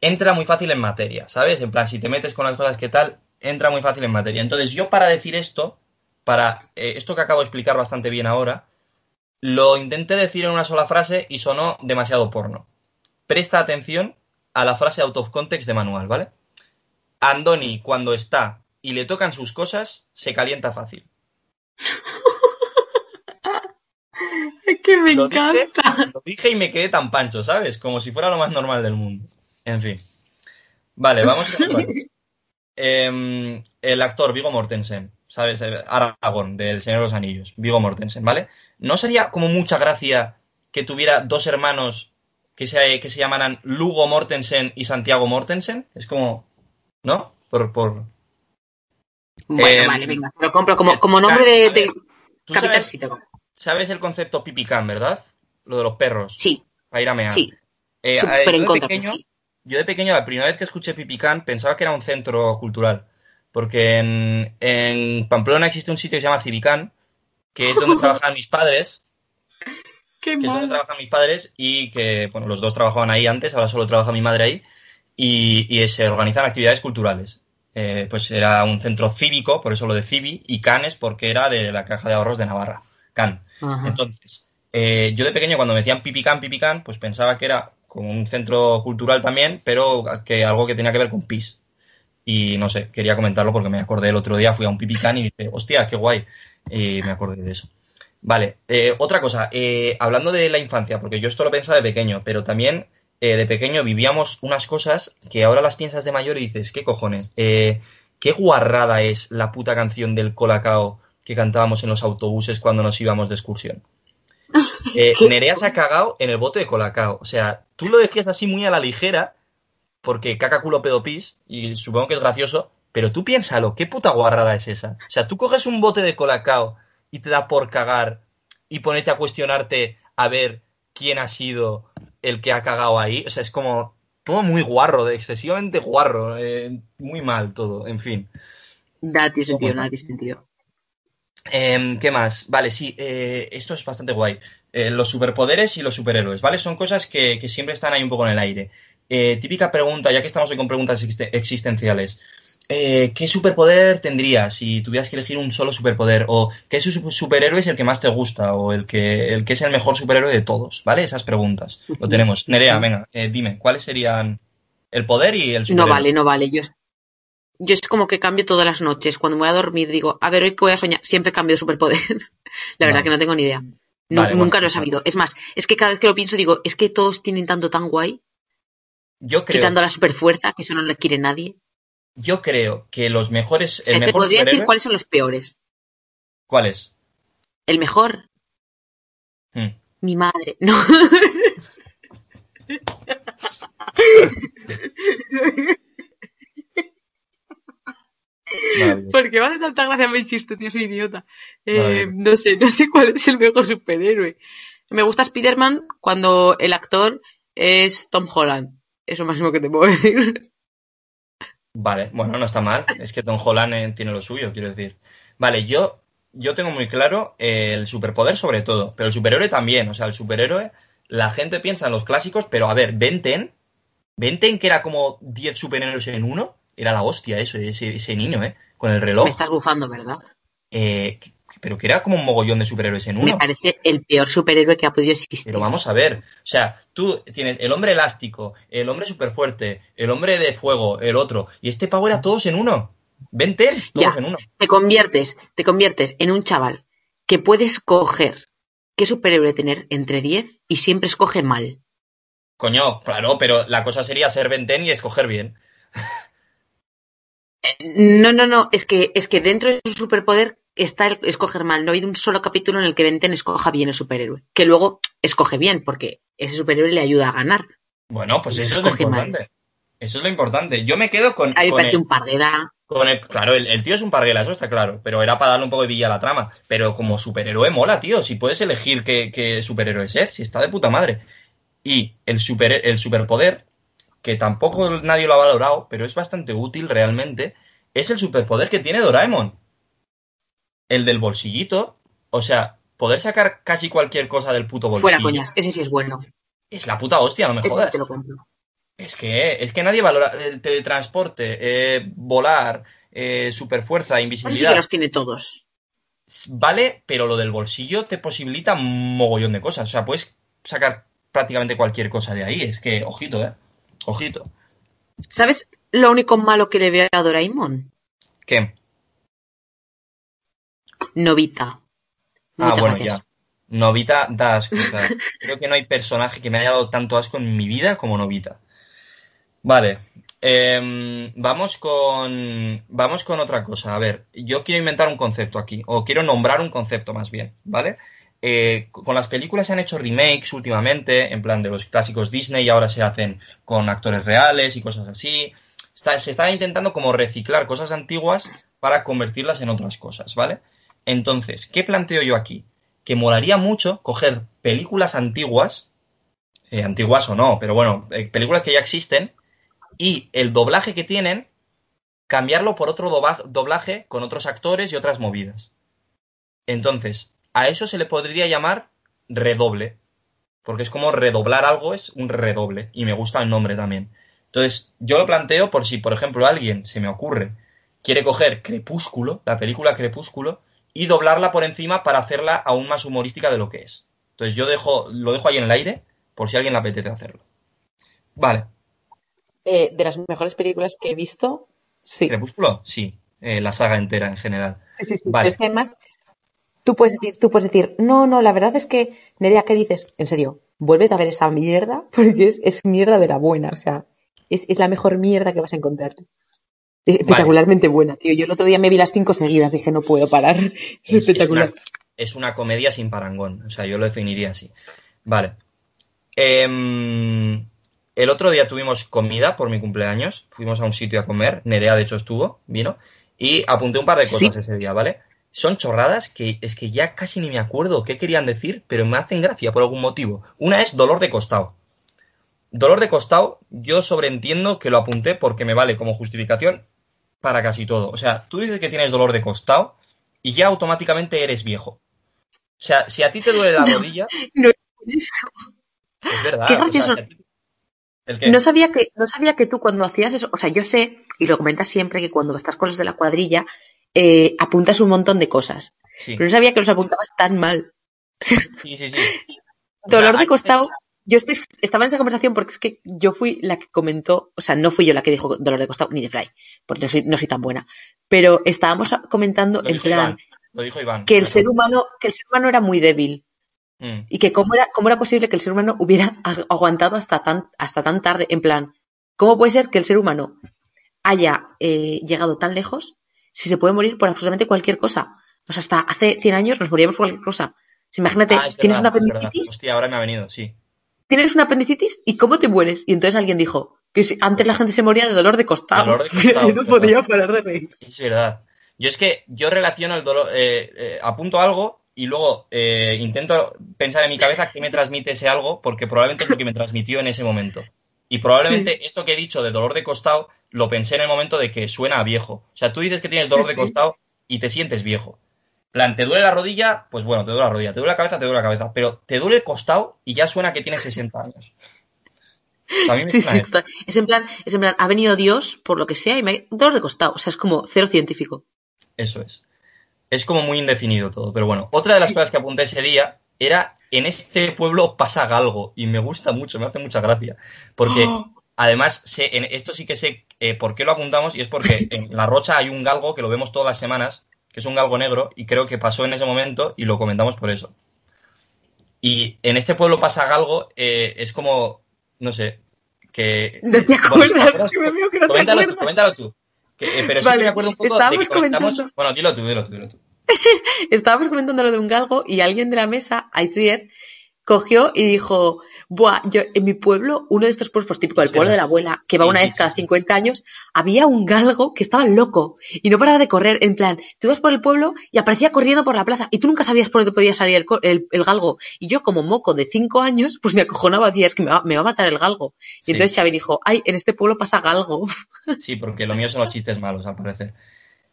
entra muy fácil en materia, ¿sabes? En plan, si te metes con las cosas que tal, entra muy fácil en materia. Entonces, yo para decir esto, para eh, esto que acabo de explicar bastante bien ahora, lo intenté decir en una sola frase y sonó demasiado porno presta atención a la frase out of context de manual, ¿vale? Andoni, cuando está y le tocan sus cosas, se calienta fácil. Es que me Lo dije, encanta. lo dije y me quedé tan pancho, ¿sabes? Como si fuera lo más normal del mundo. En fin. Vale, vamos con el Em, el actor Vigo Mortensen, ¿sabes? Aragorn, del Señor de los Anillos. Vigo Mortensen, ¿vale? ¿No sería como mucha gracia que tuviera dos hermanos que se, que se llamaran Lugo Mortensen y Santiago Mortensen? Es como... ¿No? Por... por... Bueno, Eh, vale, venga. Lo compro como, como nombre de, de ¿Tú sabes, el concepto pipicán, verdad? Lo de los perros. Sí, Para ir a mear. sí. Eh, Sí, eh, pero yo en de contra, pequeño, sí. Yo de pequeño, la primera vez que escuché Pipicán, pensaba que era un centro cultural. Porque en, en Pamplona existe un sitio que se llama Civicán, que es donde trabajan mis padres, Qué que es donde trabajan mis padres, y que, bueno, los dos trabajaban ahí antes, ahora solo trabaja mi madre ahí, y, y se organizan actividades culturales. Eh, pues era un centro cívico, por eso lo de Civi, y Canes porque era de la Caja de Ahorros de Navarra. Can. Ajá. Entonces, eh, yo de pequeño cuando me decían pipicán, pipicán, pues pensaba que era como un centro cultural también, pero que algo que tenía que ver con pis. Y no sé, quería comentarlo porque me acordé el otro día, fui a un pipicán y dije, hostia, qué guay. Y me acordé de eso. Vale, eh, otra cosa, eh, hablando de la infancia, porque yo esto lo pensaba de pequeño, pero también eh, de pequeño vivíamos unas cosas que ahora las piensas de mayor y dices, ¿qué cojones? Eh, ¿Qué guarrada es la puta canción del Colacao que cantábamos en los autobuses cuando nos íbamos de excursión? Eh, Nerea se ha cagado en el bote de Colacao. O sea, tú lo decías así muy a la ligera, porque caca culo pedo pis, y supongo que es gracioso, pero tú piénsalo, ¿qué puta guarrada es esa? O sea, tú coges un bote de Colacao y te da por cagar y ponerte a cuestionarte a ver quién ha sido el que ha cagado ahí. O sea, es como todo muy guarro, excesivamente guarro, eh, muy mal todo, en fin. Nada tiene sentido, nada tiene sentido. Em, ¿Qué más? Vale, sí, eh, esto es bastante guay. Eh, los superpoderes y los superhéroes, ¿vale? Son cosas que, que siempre están ahí un poco en el aire. Eh, típica pregunta, ya que estamos hoy con preguntas existe- existenciales. Eh, ¿Qué superpoder tendrías si tuvieras que elegir un solo superpoder? ¿O qué su- superhéroe es el que más te gusta? ¿O el que, el que es el mejor superhéroe de todos? ¿Vale? Esas preguntas. Lo tenemos. Nerea, venga, eh, dime, ¿cuáles serían el poder y el No superhéroe? vale, no vale. Yo, yo es como que cambio todas las noches. Cuando me voy a dormir digo, a ver, hoy que voy a soñar, siempre cambio de superpoder. La verdad Vale. que no tengo ni idea. Nu- Vale, bueno, nunca lo he pues sabido. Es más, es que cada vez que lo pienso digo, es que todos tienen tanto tan guay, Yo creo, quitando la superfuerza, que eso no le quiere nadie. Yo creo que los mejores, el Eh, te mejor podría decir cuáles son los peores. ¿cuál es? El mejor, Hmm. mi madre. No. Porque hace tanta gracia, me insisto, tío, soy idiota. Eh, no sé, no sé cuál es el mejor superhéroe. Me gusta Spider-Man cuando el actor es Tom Holland. Eso máximo que te puedo decir. Vale, bueno, no está mal. Es que Tom Holland eh, tiene lo suyo, quiero decir. Vale, yo, yo tengo muy claro eh, el superpoder sobre todo, pero el superhéroe también. O sea, el superhéroe, la gente piensa en los clásicos, pero a ver, Benten, Benten que era como 10 superhéroes en uno, era la hostia eso, ese, ese niño, ¿eh? Con el reloj. Me estás bufando, ¿verdad? Eh, pero que era como un mogollón de superhéroes en Me uno. parece el peor superhéroe que ha podido existir. Pero vamos a ver, o sea, tú tienes el hombre elástico, el hombre súper fuerte, el hombre de fuego, el otro, y este pavo era todos en uno. Benten, todos Ya. en uno. Te conviertes, te conviertes en un chaval que puedes coger qué superhéroe tener entre 10 y siempre escoge mal. Coño, claro, pero la cosa sería ser Benten y escoger bien. No, no, no, es que, es que dentro de su superpoder está el escoger mal. No ha habido un solo capítulo en el que Benten escoja bien el superhéroe. Que luego escoge bien, porque ese superhéroe le ayuda a ganar. Bueno, pues eso es lo mal. importante. Eso es lo importante. Yo me quedo con, A mí me con parece el- un. Con el- claro, el, el tío es un parguela, eso está claro, pero era para darle un poco de villa a la trama. Pero como superhéroe mola, tío, si puedes elegir qué, qué superhéroe ser, si está de puta madre. Y el, super, el superpoder, que tampoco nadie lo ha valorado, pero es bastante útil realmente, es el superpoder que tiene Doraemon. El del bolsillito, o sea, poder sacar casi cualquier cosa del puto bolsillo. Fuera coñas, ese sí es bueno. Es la puta hostia, no me jodas. te lo compro. Es que, es que nadie valora el teletransporte, eh, volar, eh, superfuerza, Ese sí invisibilidad. que los tiene todos. Vale, pero lo del bolsillo te posibilita un mogollón de cosas. O sea, puedes sacar prácticamente cualquier cosa de ahí. Es que, ojito, eh. Ojito. ¿Sabes lo único malo que le veo a Doraemon? ¿Qué? Novita. Ah, bueno, gracias. ya. Novita da asco. o sea, creo que no hay personaje que me haya dado tanto asco en mi vida como Novita. Vale. em, vamos con. Vamos con otra cosa. A ver, yo quiero inventar un concepto aquí. O quiero nombrar un concepto más bien, ¿vale? Eh, con las películas se han hecho remakes últimamente, en plan de los clásicos Disney, y ahora se hacen con actores reales y cosas así. Está- se está intentando como reciclar cosas antiguas para convertirlas en otras cosas, ¿vale? Entonces, ¿qué planteo yo aquí? Que molaría mucho coger películas antiguas, eh, antiguas o no, pero bueno, eh, películas que ya existen, y el doblaje que tienen, cambiarlo por otro doblaje con otros actores y otras movidas. Entonces, a eso se le podría llamar redoble, porque es como redoblar algo, es un redoble, y me gusta el nombre también. Entonces, yo lo planteo por si, por ejemplo, alguien, se me ocurre, quiere coger Crepúsculo, la película Crepúsculo, y doblarla por encima para hacerla aún más humorística de lo que es. Entonces yo dejo, lo dejo ahí en el aire por si a alguien le apetece hacerlo. Vale, Eh, de las mejores películas que he visto, sí. Crepúsculo, sí, eh, la saga entera en general. Sí, sí, sí. Vale. Pero es que además, tú puedes decir, tú puedes decir, no, no, la verdad es que, Nerea, ¿qué dices? En serio, vuélvete a ver esa mierda, porque es, es mierda de la buena, o sea, es, es la mejor mierda que vas a encontrar. Es espectacularmente buena, tío. Yo el otro día me vi las cinco seguidas, dije, no puedo parar. Es, Es, es espectacular. una, es una comedia sin parangón, o sea, yo lo definiría así. Vale. Em, el otro día tuvimos comida por mi cumpleaños, fuimos a un sitio a comer, Nerea de hecho estuvo, vino, y apunté un par de cosas Sí. ese día, ¿vale? Son chorradas que es que ya casi ni me acuerdo qué querían decir, pero me hacen gracia por algún motivo. Una es dolor de costado. Dolor de costado, yo sobreentiendo que lo apunté porque me vale como justificación para casi todo. O sea, tú dices que tienes dolor de costado y ya automáticamente eres viejo. O sea, si a ti te duele la rodilla, No es eso. es verdad. Qué o sea, gracioso. si a ti- ¿El qué? No sabía que, no sabía que tú cuando hacías eso, o sea, yo sé, y lo comentas siempre, que cuando estás con los de la cuadrilla, eh, apuntas un montón de cosas. Sí, Pero no sabía que los apuntabas tan mal. sí, sí. sí. Dolor de costado. Yo estoy, estaba en esa conversación porque es que yo fui la que comentó, o sea, no fui yo la que dijo dolor de costado, ni de Fly, porque no soy, no soy tan buena. Pero estábamos comentando Lo en plan Iván. Lo dijo Iván. que el ser humano, que el ser humano era muy débil. Mm, Y que cómo era, cómo era posible que el ser humano hubiera ag- aguantado hasta tan, hasta tan tarde. En plan, ¿cómo puede ser que el ser humano haya eh, llegado tan lejos si se puede morir por absolutamente cualquier cosa? O sea, hasta hace 100 años nos moríamos por cualquier cosa. Imagínate, Ah, es tienes verdad, una apendicitis, Hostia, ahora me ha venido, sí. Tienes una apendicitis y ¿cómo te mueres? Y entonces alguien dijo que si- antes la gente se moría de dolor de costado. Dolor de costado, no podía parar de reír. Es verdad. Yo es que yo relaciono el dolor, eh, eh, apunto algo y luego eh, intento pensar en mi cabeza qué me transmite ese algo, porque probablemente es lo que me transmitió en ese momento. Y probablemente esto que he dicho de dolor de costado lo pensé en el momento de que suena a viejo. O sea, tú dices que tienes dolor Sí, de sí. costado y te sientes viejo. Plan, ¿te duele la rodilla? Pues bueno, te duele la rodilla. ¿Te duele la cabeza? Te duele la cabeza. Pero te duele el costado y ya suena que tienes 60 años. Sí, sí. Es en plan, es en plan, ha venido Dios por lo que sea y me ha dolor de costado. O sea, es como cero científico. Eso es. Es como muy indefinido todo. Pero bueno, otra de las cosas que apunté ese día era en este pueblo pasa algo y me gusta mucho, me hace mucha gracia. Porque Oh. además, sé, en esto sí que sé eh, por qué lo apuntamos y es porque en La Rocha hay un galgo que lo vemos todas las semanas, que es un galgo negro y creo que pasó en ese momento y lo comentamos por eso. Y en este pueblo pasa algo, eh, es como, no sé, que... No te Bueno, ¿te acuerdas, acuerdas? que me veo que no te coméntalo tú, acuerdas. coméntalo tú. Que, eh, pero sí Vale, que me acuerdo un poco de que comentamos... comentando- Bueno, dilo tú, dilo tú, dilo tú. Estábamos comentando lo de un galgo y alguien de la mesa, Aitier, cogió y dijo, Buah, yo en mi pueblo, uno de estos pueblos típico del Sí, pueblo de la abuela, que va Sí, una sí, vez cada sí. 50 años, había un galgo que estaba loco y no paraba de correr. En plan, tú ibas por el pueblo y aparecía corriendo por la plaza y tú nunca sabías por dónde podía salir el, el- el galgo. Y yo, como moco de 5 años, pues me acojonaba, decía, es que me va, me va a matar el galgo. Y entonces Xavi dijo, ay, en este pueblo pasa galgo. Sí, porque lo mío son los chistes malos, al parecer.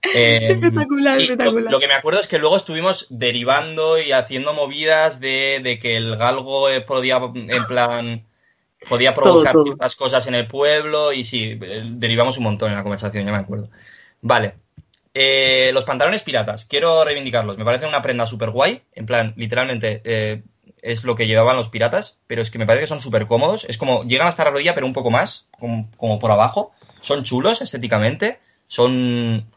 Eh, Espectacular, sí, espectacular. Lo, que me acuerdo es que luego estuvimos derivando y haciendo movidas de, de que el galgo eh, podía, en plan, podía provocar todo. ciertas cosas en el pueblo y sí, eh, derivamos un montón en la conversación, ya me acuerdo. Vale. Eh, los pantalones piratas, quiero reivindicarlos. Me parece una prenda súper guay. En plan, literalmente eh, es lo que llevaban los piratas, pero es que me parece que son súper cómodos. Es como, llegan hasta la rodilla, pero un poco más, como, como por abajo. Son chulos estéticamente, son,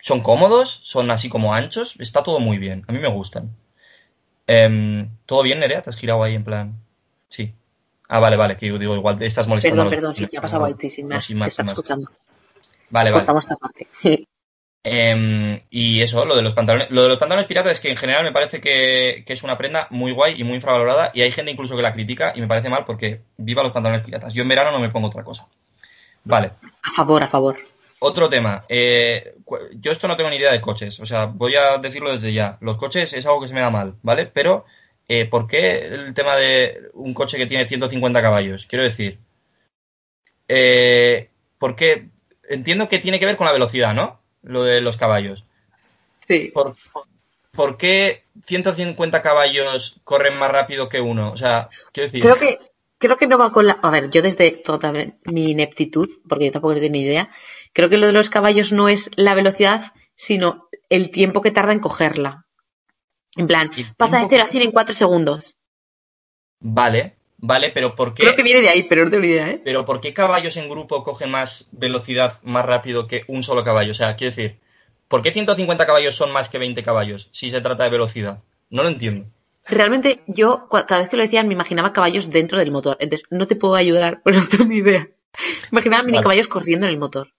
son cómodos, son así como anchos. Está todo muy bien. A mí me gustan. Em, ¿Todo bien, Nerea? ¿Te has girado ahí en plan? Sí. Ah, vale, vale, que yo digo, igual te estás molestando. Perdón, perdón, sí, vecinos, ya ha pasado ¿no? Haití, sin No, más, te sin más. escuchando. Vale, vale. Cortamos esta parte. Em, y eso, lo de los pantalones. Lo de los pantalones piratas es que en general me parece que, que es una prenda muy guay y muy infravalorada. Y hay gente incluso que la critica y me parece mal porque viva los pantalones piratas. Yo en verano no me pongo otra cosa. Vale. A favor, a favor. Otro tema. eh, yo esto no tengo ni idea de coches. O sea, voy a decirlo desde ya. Los coches es algo que se me da mal, ¿vale? Pero, eh, ¿por qué el tema de un coche que tiene 150 caballos? Quiero decir, eh, ¿por qué? Entiendo que tiene que ver con la velocidad, ¿no? Lo de los caballos. Sí. ¿Por, por qué 150 caballos corren más rápido que uno? O sea, quiero decir, Creo que, creo que no va con la. A ver, yo desde toda mi ineptitud, porque yo tampoco tengo ni idea, creo que lo de los caballos no es la velocidad, sino el tiempo que tarda en cogerla. En plan, ¿El pasa de tiempo 0 a que- 100 en 4 segundos. vale, vale, pero ¿por qué? Creo que viene de ahí, pero no tengo ni idea, ¿eh? Pero ¿por qué caballos en grupo cogen más velocidad más rápido que un solo caballo? O sea, quiero decir, ¿por qué 150 caballos son más que 20 caballos si se trata de velocidad? No lo entiendo. Realmente yo, cada vez que lo decían, me imaginaba caballos dentro del motor. Entonces, no te puedo ayudar, pues no tengo ni idea. Me imaginaba mini Vale. caballos corriendo en el motor.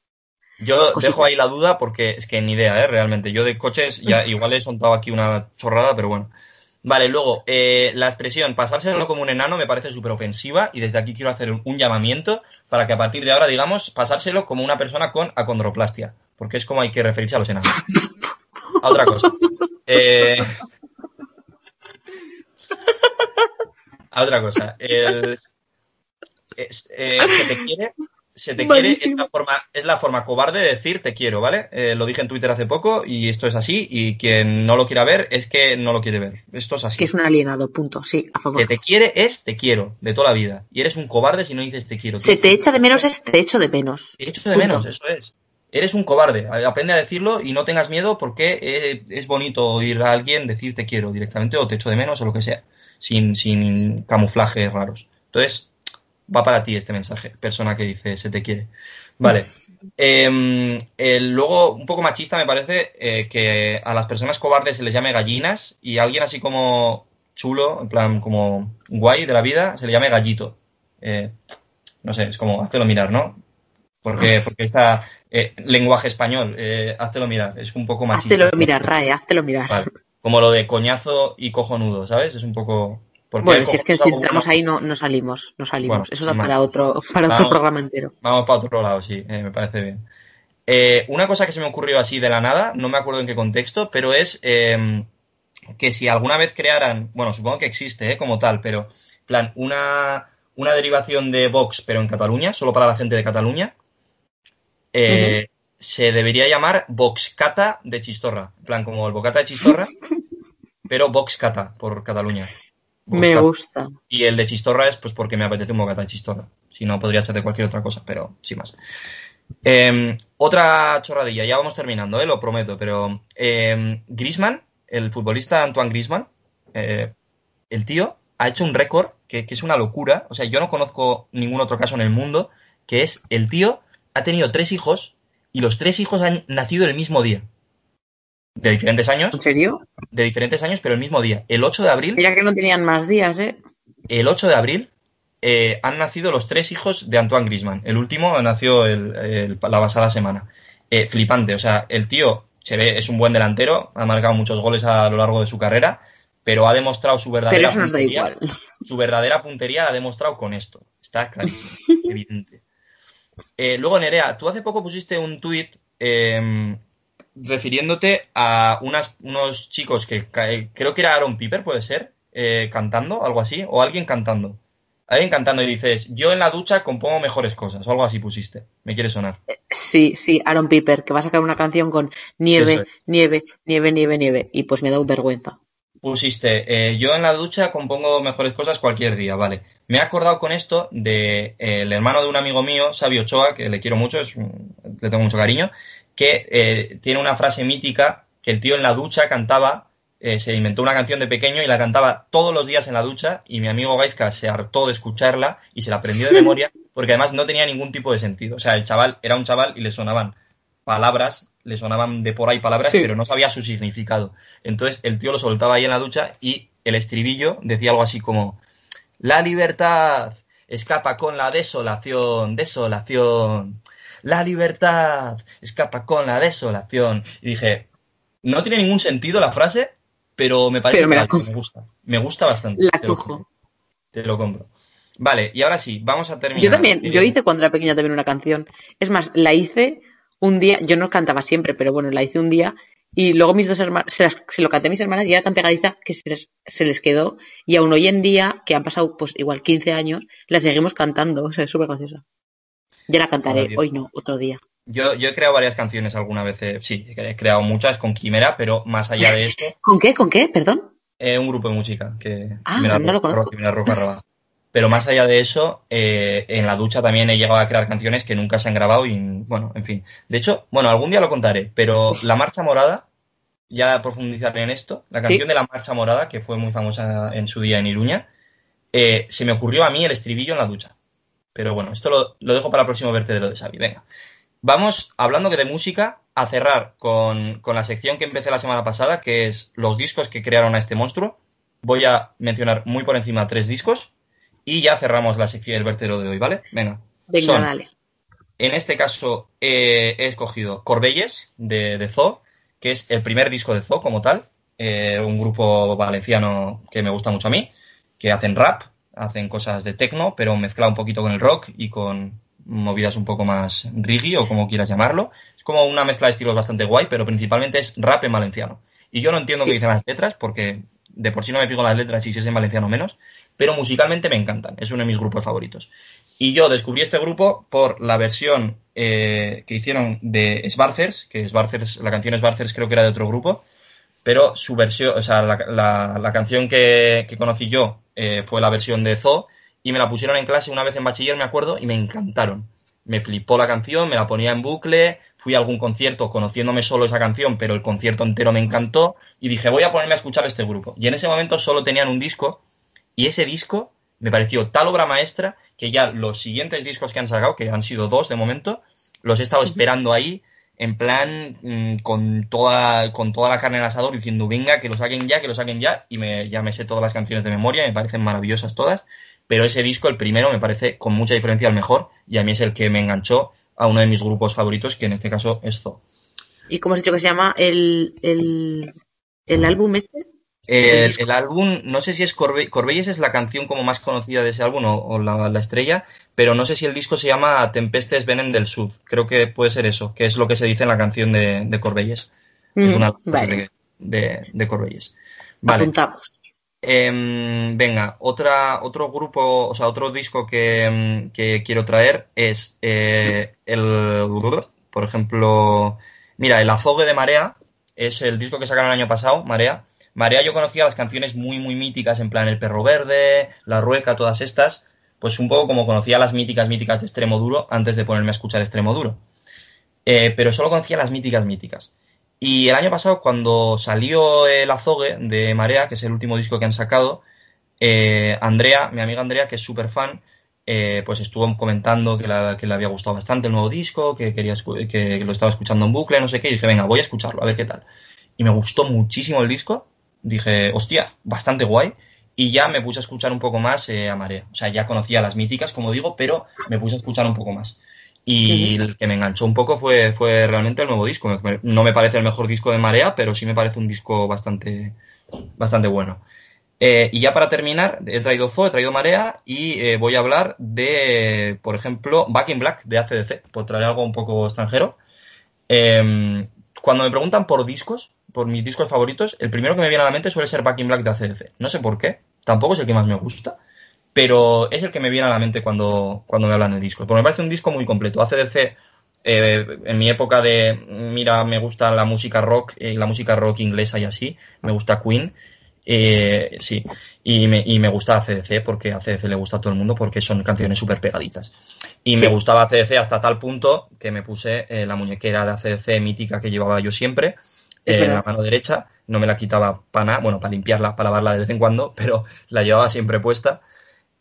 Yo Cosita. dejo ahí la duda porque es que ni idea, ¿eh? Realmente. Yo de coches ya igual he soltado aquí una chorrada, pero bueno. Vale, luego, eh, la expresión pasárselo como un enano me parece súper ofensiva y desde aquí quiero hacer un, un llamamiento para que a partir de ahora digamos pasárselo como una persona con acondroplastia, porque es como hay que referirse a los enanos. A otra cosa. Eh, a otra cosa. El- es- eh, se te quiere, se te quiere es la, forma, es la forma cobarde de decir te quiero, ¿vale? Eh, lo dije en Twitter hace poco y esto es así y quien no lo quiera ver es que no lo quiere ver. Esto es así. Que es un alienado, punto. Sí, a favor. Se te quiere es te quiero, de toda la vida. Y eres un cobarde si no dices te quiero. Se te echa de menos es te echo de menos. Te echo de Punto. menos, eso es. Eres un cobarde. Aprende a decirlo y no tengas miedo porque eh, es bonito oír a alguien decir te quiero directamente o te echo de menos o lo que sea. Sin, sin camuflajes raros. Entonces, va para ti este mensaje, persona que dice se te quiere. Vale. Em, luego, un poco machista me parece eh, que a las personas cobardes se les llame gallinas y a alguien así como chulo, en plan como guay de la vida, se le llame gallito. Eh, no sé, es como, háztelo mirar, ¿no? Porque, porque está eh, lenguaje español, eh, háztelo mirar, es un poco machista. Háztelo mirar, Rae, háztelo mirar. Vale. Como lo de coñazo y cojonudo, ¿sabes? Es un poco... ¿por qué Bueno, si es que si entramos ahí no, no salimos, no salimos. Bueno, Eso da para otro, para otro programa entero. Vamos para otro lado, sí, eh, me parece bien. Eh, una cosa que se me ocurrió así de la nada, no me acuerdo en qué contexto, pero es eh, que si alguna vez crearan, bueno, supongo que existe eh, como tal, pero plan, una, una derivación de Vox, pero en Cataluña, solo para la gente de Cataluña, eh, se debería llamar Voxcata de Chistorra. En plan, como el bocata de Chistorra, pero Voxcata por Cataluña. Me gusta. Y el de chistorra es pues porque me apetece un bocata de chistorra. Si no, podría ser de cualquier otra cosa, pero sin más. Eh, otra chorradilla, ya vamos terminando, eh, lo prometo, pero eh, Griezmann, el futbolista Antoine Griezmann, eh, el tío ha hecho un récord que, que es una locura. O sea, yo no conozco ningún otro caso en el mundo, que es el tío ha tenido tres hijos y los tres hijos han nacido el mismo día. de diferentes años, ¿En serio? de diferentes años, pero el mismo día. El 8 de abril, Mira que no tenían más días, ¿eh? el 8 de abril eh, han nacido los tres hijos de Antoine Grisman. El último nació el- el- la pasada semana. Eh, flipante, o sea, el tío se ve, es un buen delantero, ha marcado muchos goles a lo largo de su carrera, pero ha demostrado su Pero verdadera eso nos da puntería. igual. Su verdadera puntería la ha demostrado con esto. Está clarísimo, evidente. Eh, luego, Nerea, tú hace poco pusiste un tuit eh, refiriéndote a unas, unos chicos que eh, creo que era Aaron Piper, puede ser, eh, cantando, algo así, o alguien cantando. Alguien cantando y dices, yo en la ducha compongo mejores cosas, o algo así pusiste. Me quiere sonar. Sí, sí, Aaron Piper, que va a sacar una canción con nieve, es. nieve, nieve, nieve, nieve. Y pues me da vergüenza. Pusiste, eh, yo en la ducha compongo mejores cosas cualquier día, vale. Me he acordado con esto de eh, el hermano de un amigo mío, Sabio Ochoa, que le quiero mucho, es le tengo mucho cariño, que eh, tiene una frase mítica que el tío en la ducha cantaba, eh, se inventó una canción de pequeño y la cantaba todos los días en la ducha y mi amigo Gaiska se hartó de escucharla y se la aprendió de memoria porque además no tenía ningún tipo de sentido. O sea, el chaval era un chaval y le sonaban palabras, le sonaban de por ahí palabras, Sí. pero no sabía su significado. Entonces el tío lo soltaba ahí en la ducha y el estribillo decía algo así como La libertad escapa con la desolación, desolación. La libertad escapa con la desolación. Y dije, no tiene ningún sentido la frase, pero me parece Pero me la que me gusta. Me gusta bastante. La te lo cojo. compro. Te lo compro. Vale, y ahora sí, vamos a terminar. Yo también, Eh, yo hice cuando era pequeña también una canción. Es más, la hice un día, yo no cantaba siempre, pero bueno, la hice un día y luego mis dos hermanas, se, las- se lo canté a mis hermanas y era tan pegadiza que se les, se les quedó y aún hoy en día, que han pasado pues igual 15 años, la seguimos cantando, o sea, es súper graciosa. Ya la cantaré, hoy no, otro día. Yo, yo he creado varias canciones alguna vez. eh, sí, he creado muchas con Quimera, pero más allá de esto, ¿Con qué? ¿Con qué? Perdón. eh, un grupo de música que Ah, Quimera no lo conozco. Quimera baja. Pero más allá de eso, eh, en la ducha también he llegado a crear canciones que nunca se han grabado y, bueno, en fin. De hecho, bueno, algún día lo contaré, pero La Marcha Morada, ya profundizaré en esto, la canción Sí. de La Marcha Morada, que fue muy famosa en su día en Iruña, eh, se me ocurrió a mí el estribillo en la ducha. Pero bueno, esto lo, lo dejo para el próximo verte de lo de Xavi. Venga. Vamos, hablando que de música, a cerrar con, con la sección que empecé la semana pasada, que es los discos que crearon a este monstruo. Voy a mencionar muy por encima tres discos y ya cerramos la sección del vertedero de hoy, ¿vale? Venga. Venga, Son, dale. En este caso eh, he escogido Corbelles de, de Zoo, que es el primer disco de Zoo como tal, eh, un grupo valenciano que me gusta mucho a mí, que hacen rap, hacen cosas de techno, pero mezclado un poquito con el rock y con movidas un poco más reggae o como quieras llamarlo. Es como una mezcla de estilos bastante guay, pero principalmente es rap en valenciano. Y yo no entiendo qué dicen las letras, porque de por sí no me fijo en las letras y si es en valenciano menos, pero musicalmente me encantan, es uno de mis grupos favoritos. Y yo descubrí este grupo por la versión eh, que hicieron de Svarcers, que Svarcers, la canción Svarcers creo que era de otro grupo, pero su versión, o sea, la, la- la canción que, que conocí yo eh, fue la versión de Zoo y me la pusieron en clase una vez en bachiller, me acuerdo, y me encantaron. Me flipó la canción, me la ponía en bucle, fui a algún concierto conociéndome solo esa canción, pero el concierto entero me encantó y dije, voy a ponerme a escuchar este grupo. Y en ese momento solo tenían un disco y ese disco me pareció tal obra maestra que ya los siguientes discos que han sacado, que han sido dos de momento, los he estado esperando ahí en plan mm, con toda con toda la carne en el asador diciendo venga que lo saquen ya que lo saquen ya y me ya me sé todas las canciones de memoria me parecen maravillosas todas pero ese disco el primero me parece con mucha diferencia el mejor y a mí es el que me enganchó a uno de mis grupos favoritos que en este caso es Zoo ¿Y cómo has dicho que se llama el, el, el álbum este? El, álbum, no sé si es Corbe Corbelles es la canción como más conocida de ese álbum o, o la, la estrella, pero no sé si el disco se llama Tempestes Venen del Sud. Creo que puede ser eso, que es lo que se dice en la canción de, de Corbelles. Es Mm, una vale, de, de, Corbelles. Vale. apuntamos. Em, venga, otra, otro grupo, o sea, otro disco que, em, que quiero traer es eh, el, por ejemplo, mira, el Azogue de Marea, es el disco que sacaron el año pasado, Marea. Marea yo conocía las canciones muy, muy míticas, en plan El Perro Verde, La Rueca, todas estas, pues un poco como conocía las míticas, míticas de Extremo Duro antes de ponerme a escuchar Extremo Duro. Eh, pero solo conocía las míticas, míticas. Y el año pasado, cuando salió el Azogue de Marea, que es el último disco que han sacado, eh, Andrea, mi amiga Andrea, que es súper fan, eh, pues estuvo comentando que, que le había gustado bastante el nuevo disco, que, quería que lo estaba escuchando en bucle, no sé qué, y dije, venga, voy a escucharlo, a ver qué tal. y me gustó muchísimo el disco. Dije, hostia, bastante guay. Y ya me puse a escuchar un poco más eh, a Marea. O sea, ya conocía las míticas, como digo, pero me puse a escuchar un poco más. Y el que me enganchó un poco fue, fue realmente el nuevo disco. No me parece el mejor disco de Marea, pero sí me parece un disco bastante, bastante bueno. Eh, y ya para terminar, he traído Zoo, he traído Marea y eh, voy a hablar de, por ejemplo, Back in Black de ACDC, por traer algo un poco extranjero. Eh, cuando me preguntan por discos, por mis discos favoritos, el primero que me viene a la mente suele ser Back in Black de ACDC. No sé por qué, tampoco es el que más me gusta, pero es el que me viene a la mente cuando, cuando me hablan de discos. Porque me parece un disco muy completo. ACDC, eh, en mi época de, mira, me gusta la música rock, eh, la música rock inglesa y así, me gusta Queen. Eh, sí, y me, y me gusta ACDC porque a ACDC le gusta a todo el mundo porque son canciones súper pegadizas. Y me gustaba ACDC hasta tal punto que me puse eh, la muñequera de ACDC mítica que llevaba yo siempre eh, en la mano derecha. No me la quitaba para nada, bueno, para limpiarla, para lavarla de vez en cuando, pero la llevaba siempre puesta.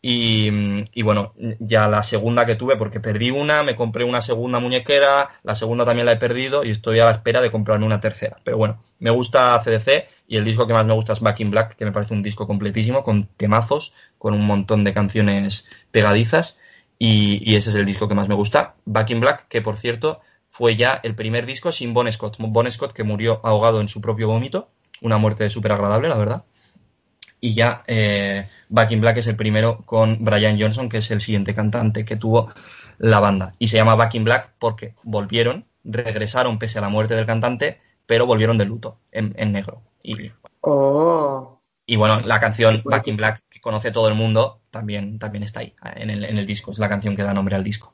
Y, bueno, ya la segunda que tuve, porque perdí una, me compré una segunda muñequera, la segunda también la he perdido y estoy a la espera de comprarme una tercera. Pero bueno, me gusta CDC y el disco que más me gusta es Back in Black, que me parece un disco completísimo, con temazos, con un montón de canciones pegadizas. Y, y ese es el disco que más me gusta. Back in Black, que por cierto fue ya el primer disco sin Bon Scott. Bon Scott que murió ahogado en su propio vómito. Una muerte súper agradable, la verdad. Y ya eh, Back in Black es el primero con Brian Johnson, que es el siguiente cantante que tuvo la banda. Y se llama Back in Black porque volvieron, regresaron pese a la muerte del cantante, pero volvieron de luto, en, en negro. Y, Oh. y bueno, la canción Back in Black, que conoce todo el mundo, también, también está ahí, en el, en el disco. Es la canción que da nombre al disco.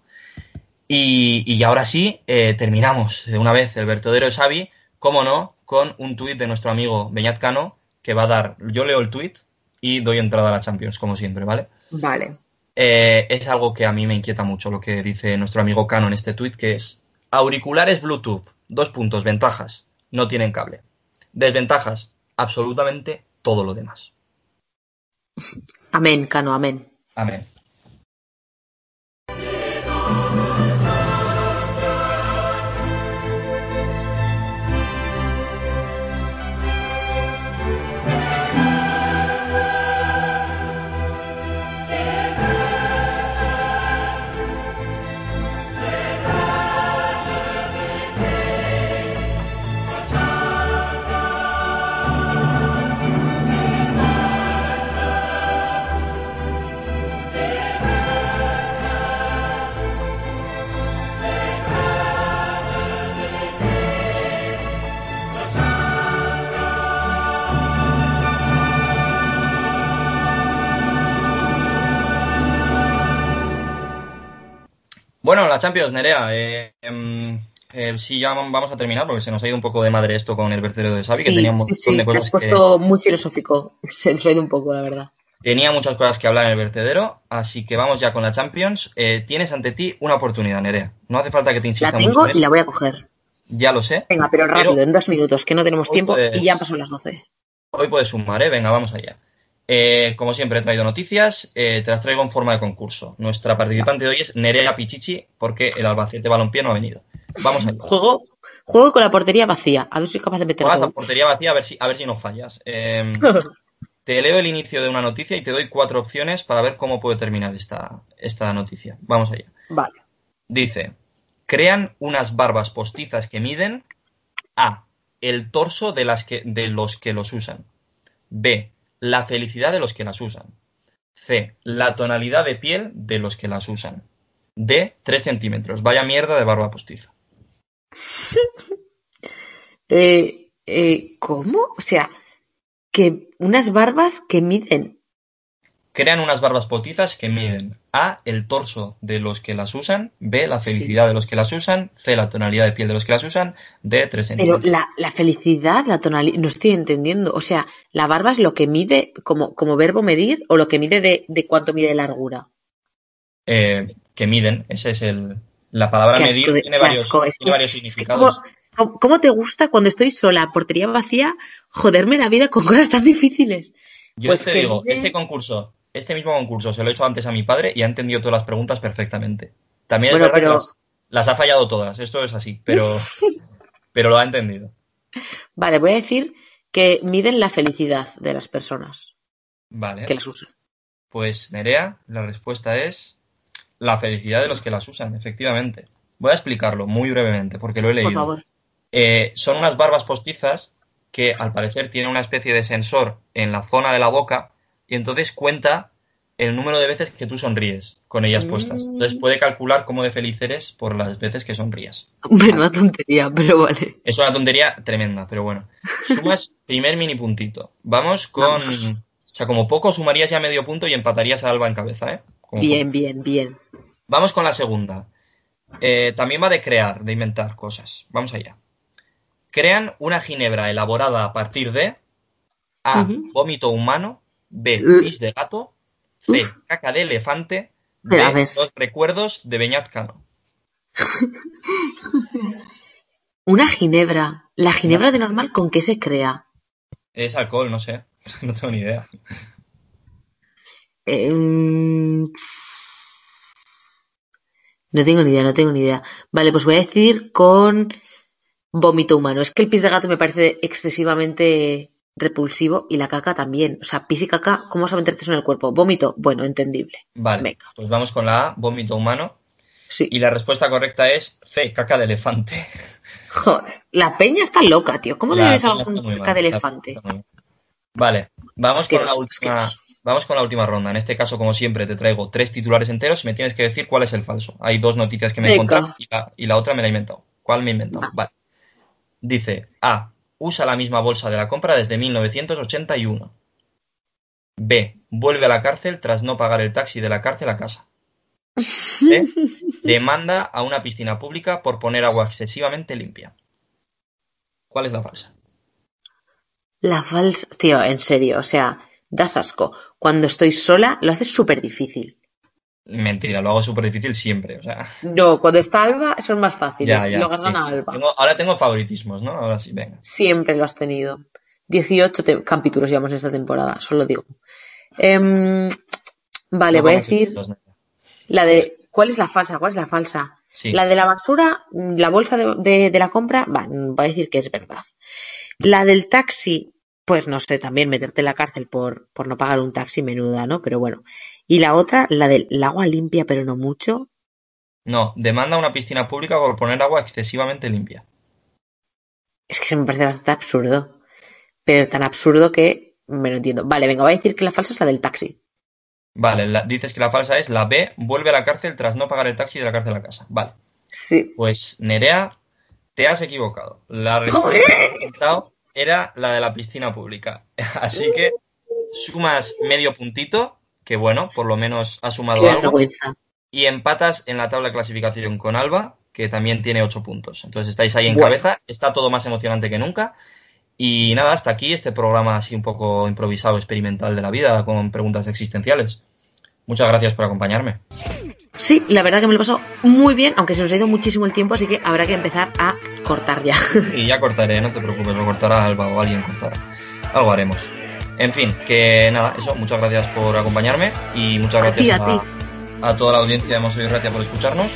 Y, y ahora sí, eh, terminamos de una vez el vertedero de Xavi, cómo no, con un tuit de nuestro amigo Beñat Cano, que va a dar, yo leo el tuit y doy entrada a la Champions, como siempre, ¿vale? Vale. Eh, es algo que a mí me inquieta mucho lo que dice nuestro amigo Cano en este tuit, que es auriculares Bluetooth, dos puntos, ventajas, no tienen cable. Desventajas, absolutamente todo lo demás. Amén, Cano, amén. Amén. Bueno, la Champions, Nerea. Eh, em, eh, sí, ya vamos a terminar porque se nos ha ido un poco de madre esto con el vertedero de Xavi, que Sí, tenía un sí, montón sí, de te cosas que... puesto muy filosófico. Se nos ha ido un poco, la verdad. Tenía muchas cosas que hablar en el vertedero, así que vamos ya con la Champions. Eh, tienes ante ti una oportunidad, Nerea. No hace falta que te La insista mucho tengo en y la voy a coger. Ya lo sé. Venga, pero rápido, Pero- en dos minutos, que no tenemos tiempo puedes- y ya pasado las 12. Hoy puedes sumar, ¿eh? Venga, vamos allá. Eh, como siempre, he traído noticias, eh, te las traigo en forma de concurso. Nuestra participante de hoy es Nerea Pichichi, porque el Albacete Balompié no ha venido. Vamos allá. Juego, juego con la portería vacía. A ver si soy capaz de meter Juegas a portería vacía a ver si, a ver si no fallas. Eh, te leo el inicio de una noticia y te doy cuatro opciones para ver cómo puede terminar esta, esta noticia. Vamos allá. Vale. Dice, crean unas barbas postizas que miden A. El torso de, las que, de los que los usan. B. La felicidad de los que las usan. C. La tonalidad de piel de los que las usan. D. 3 centímetros. Vaya mierda de barba postiza. Eh, eh, ¿Cómo? O sea, que unas barbas que miden. Crean unas barbas postizas que miden A. El torso de los que las usan. B. La felicidad de los que las usan. C. La tonalidad de piel de los que las usan. D. 3 Pero centímetros. la, la felicidad, la tonalidad, no estoy entendiendo. O sea, la barba es lo que mide como, como verbo medir o lo que mide de, de cuánto mide largura. eh, que miden. Ese es el. La palabra medir tiene varios, asco, es tiene varios significados. ¿Cómo, te gusta cuando estoy sola, portería vacía, joderme la vida con cosas tan difíciles? Yo pues te digo, mide- este concurso, este mismo concurso se lo he hecho antes a mi padre y ha entendido todas las preguntas perfectamente. También Bueno, es verdad pero- que las, las ha fallado todas, esto es así, pero, pero lo ha entendido. Vale, voy a decir que miden la felicidad de las personas Vale. que las usan. Pues Nerea, la respuesta es la felicidad de los que las usan, efectivamente. Voy a explicarlo muy brevemente porque lo he leído. Por favor. Eh, son unas barbas postizas que al parecer tienen una especie de sensor en la zona de la boca y entonces cuenta el número de veces que tú sonríes con ellas puestas. Entonces puede calcular cómo de feliz eres por las veces que sonrías. Menuda tontería, pero vale. Es una tontería tremenda, pero bueno. Sumas primer mini puntito. Vamos con... Vamos. O sea, como poco sumarías ya medio punto y empatarías a Alba en cabeza, ¿eh? Como Bien, bien, bien. Vamos con la segunda. Eh, también va de crear, de inventar cosas. Vamos allá. Crean una ginebra elaborada a partir de A. Vómito humano. B. Pis de gato. C. Caca de elefante. D. Los recuerdos de Beñat Cano. Una ginebra. La ginebra de normal, ¿con qué se crea? Es alcohol, no sé. No tengo ni idea. Eh, mm, no tengo ni idea, no tengo ni idea. Vale, pues voy a decir con vómito humano. Es que el pis de gato me parece excesivamente repulsivo y la caca también. O sea, pis y caca, ¿cómo vas a meterte eso en el cuerpo? Vómito, bueno, entendible. Vale, Venga. pues vamos con la A. Vómito humano. Sí. Y la respuesta correcta es C. Caca de elefante. Joder, la peña está loca, tío. ¿Cómo debes está con caca mal, de elefante? Vale, vamos con la última. Vamos con la última ronda. En este caso, como siempre, te traigo tres titulares enteros y me tienes que decir cuál es el falso. Hay dos noticias que me he encontrado y la, y la otra me la he inventado. ¿Cuál me he inventado? Va. Vale. Dice A. Usa la misma bolsa de la compra desde 1981. B. Vuelve a la cárcel tras no pagar el taxi de la cárcel a casa. C. Demanda a una piscina pública por poner agua excesivamente limpia. ¿Cuál es la falsa? La falsa. Tío, en serio, o sea, das asco. Cuando estoy sola, lo haces súper difícil. Mentira, lo hago súper difícil siempre. O sea, No, cuando está Alba son más fáciles. ya, ya. lo ganan sí, a. Alba. Tengo- ahora tengo favoritismos, ¿no? Ahora sí, venga. Siempre lo has tenido. 18 te- capítulos llevamos esta temporada, solo digo. Em, vale, No voy a decir la de. ¿Cuál es la falsa? ¿Cuál es la falsa? Sí. La de la basura, la bolsa de, de- de la compra, va, voy a decir que es verdad. La del taxi, pues no sé, también meterte en la cárcel por, por no pagar un taxi, menuda, ¿no? Pero bueno. Y la otra, la del el agua limpia, pero no mucho. No, demanda una piscina pública por poner agua excesivamente limpia. Es que se me parece bastante absurdo. Pero tan absurdo que me lo entiendo. Vale, venga, voy a decir que la falsa es la del taxi. Vale, la- dices que la falsa es la B, vuelve a la cárcel tras no pagar el taxi de la cárcel a casa. Vale. Sí. Pues Nerea, te has equivocado. La respuesta era la de la piscina pública. Así que sumas medio puntito, que bueno, por lo menos has sumado Qué algo. vergüenza. Y empatas en la tabla de clasificación con Alba, que también tiene 8 puntos. Entonces estáis ahí en Bueno. cabeza, está todo más emocionante que nunca. Y nada, hasta aquí este programa así un poco improvisado, experimental de la vida, con preguntas existenciales. Muchas gracias por acompañarme. Sí, la verdad que me lo he pasado muy bien, aunque se nos ha ido muchísimo el tiempo, así que habrá que empezar a cortar ya. Y ya cortaré, no te preocupes, lo cortará Alba o alguien cortará. Algo haremos. En fin, que nada, eso, muchas gracias por acompañarme y muchas gracias a, toda la audiencia de Mosoy Ratia por escucharnos.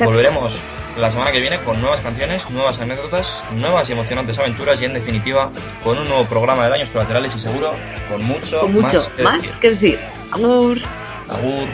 Volveremos la semana que viene con nuevas canciones, nuevas anécdotas, nuevas y emocionantes aventuras y en definitiva con un nuevo programa de daños colaterales y seguro con mucho, mucho más, que, decir. que decir. Agur. Agur.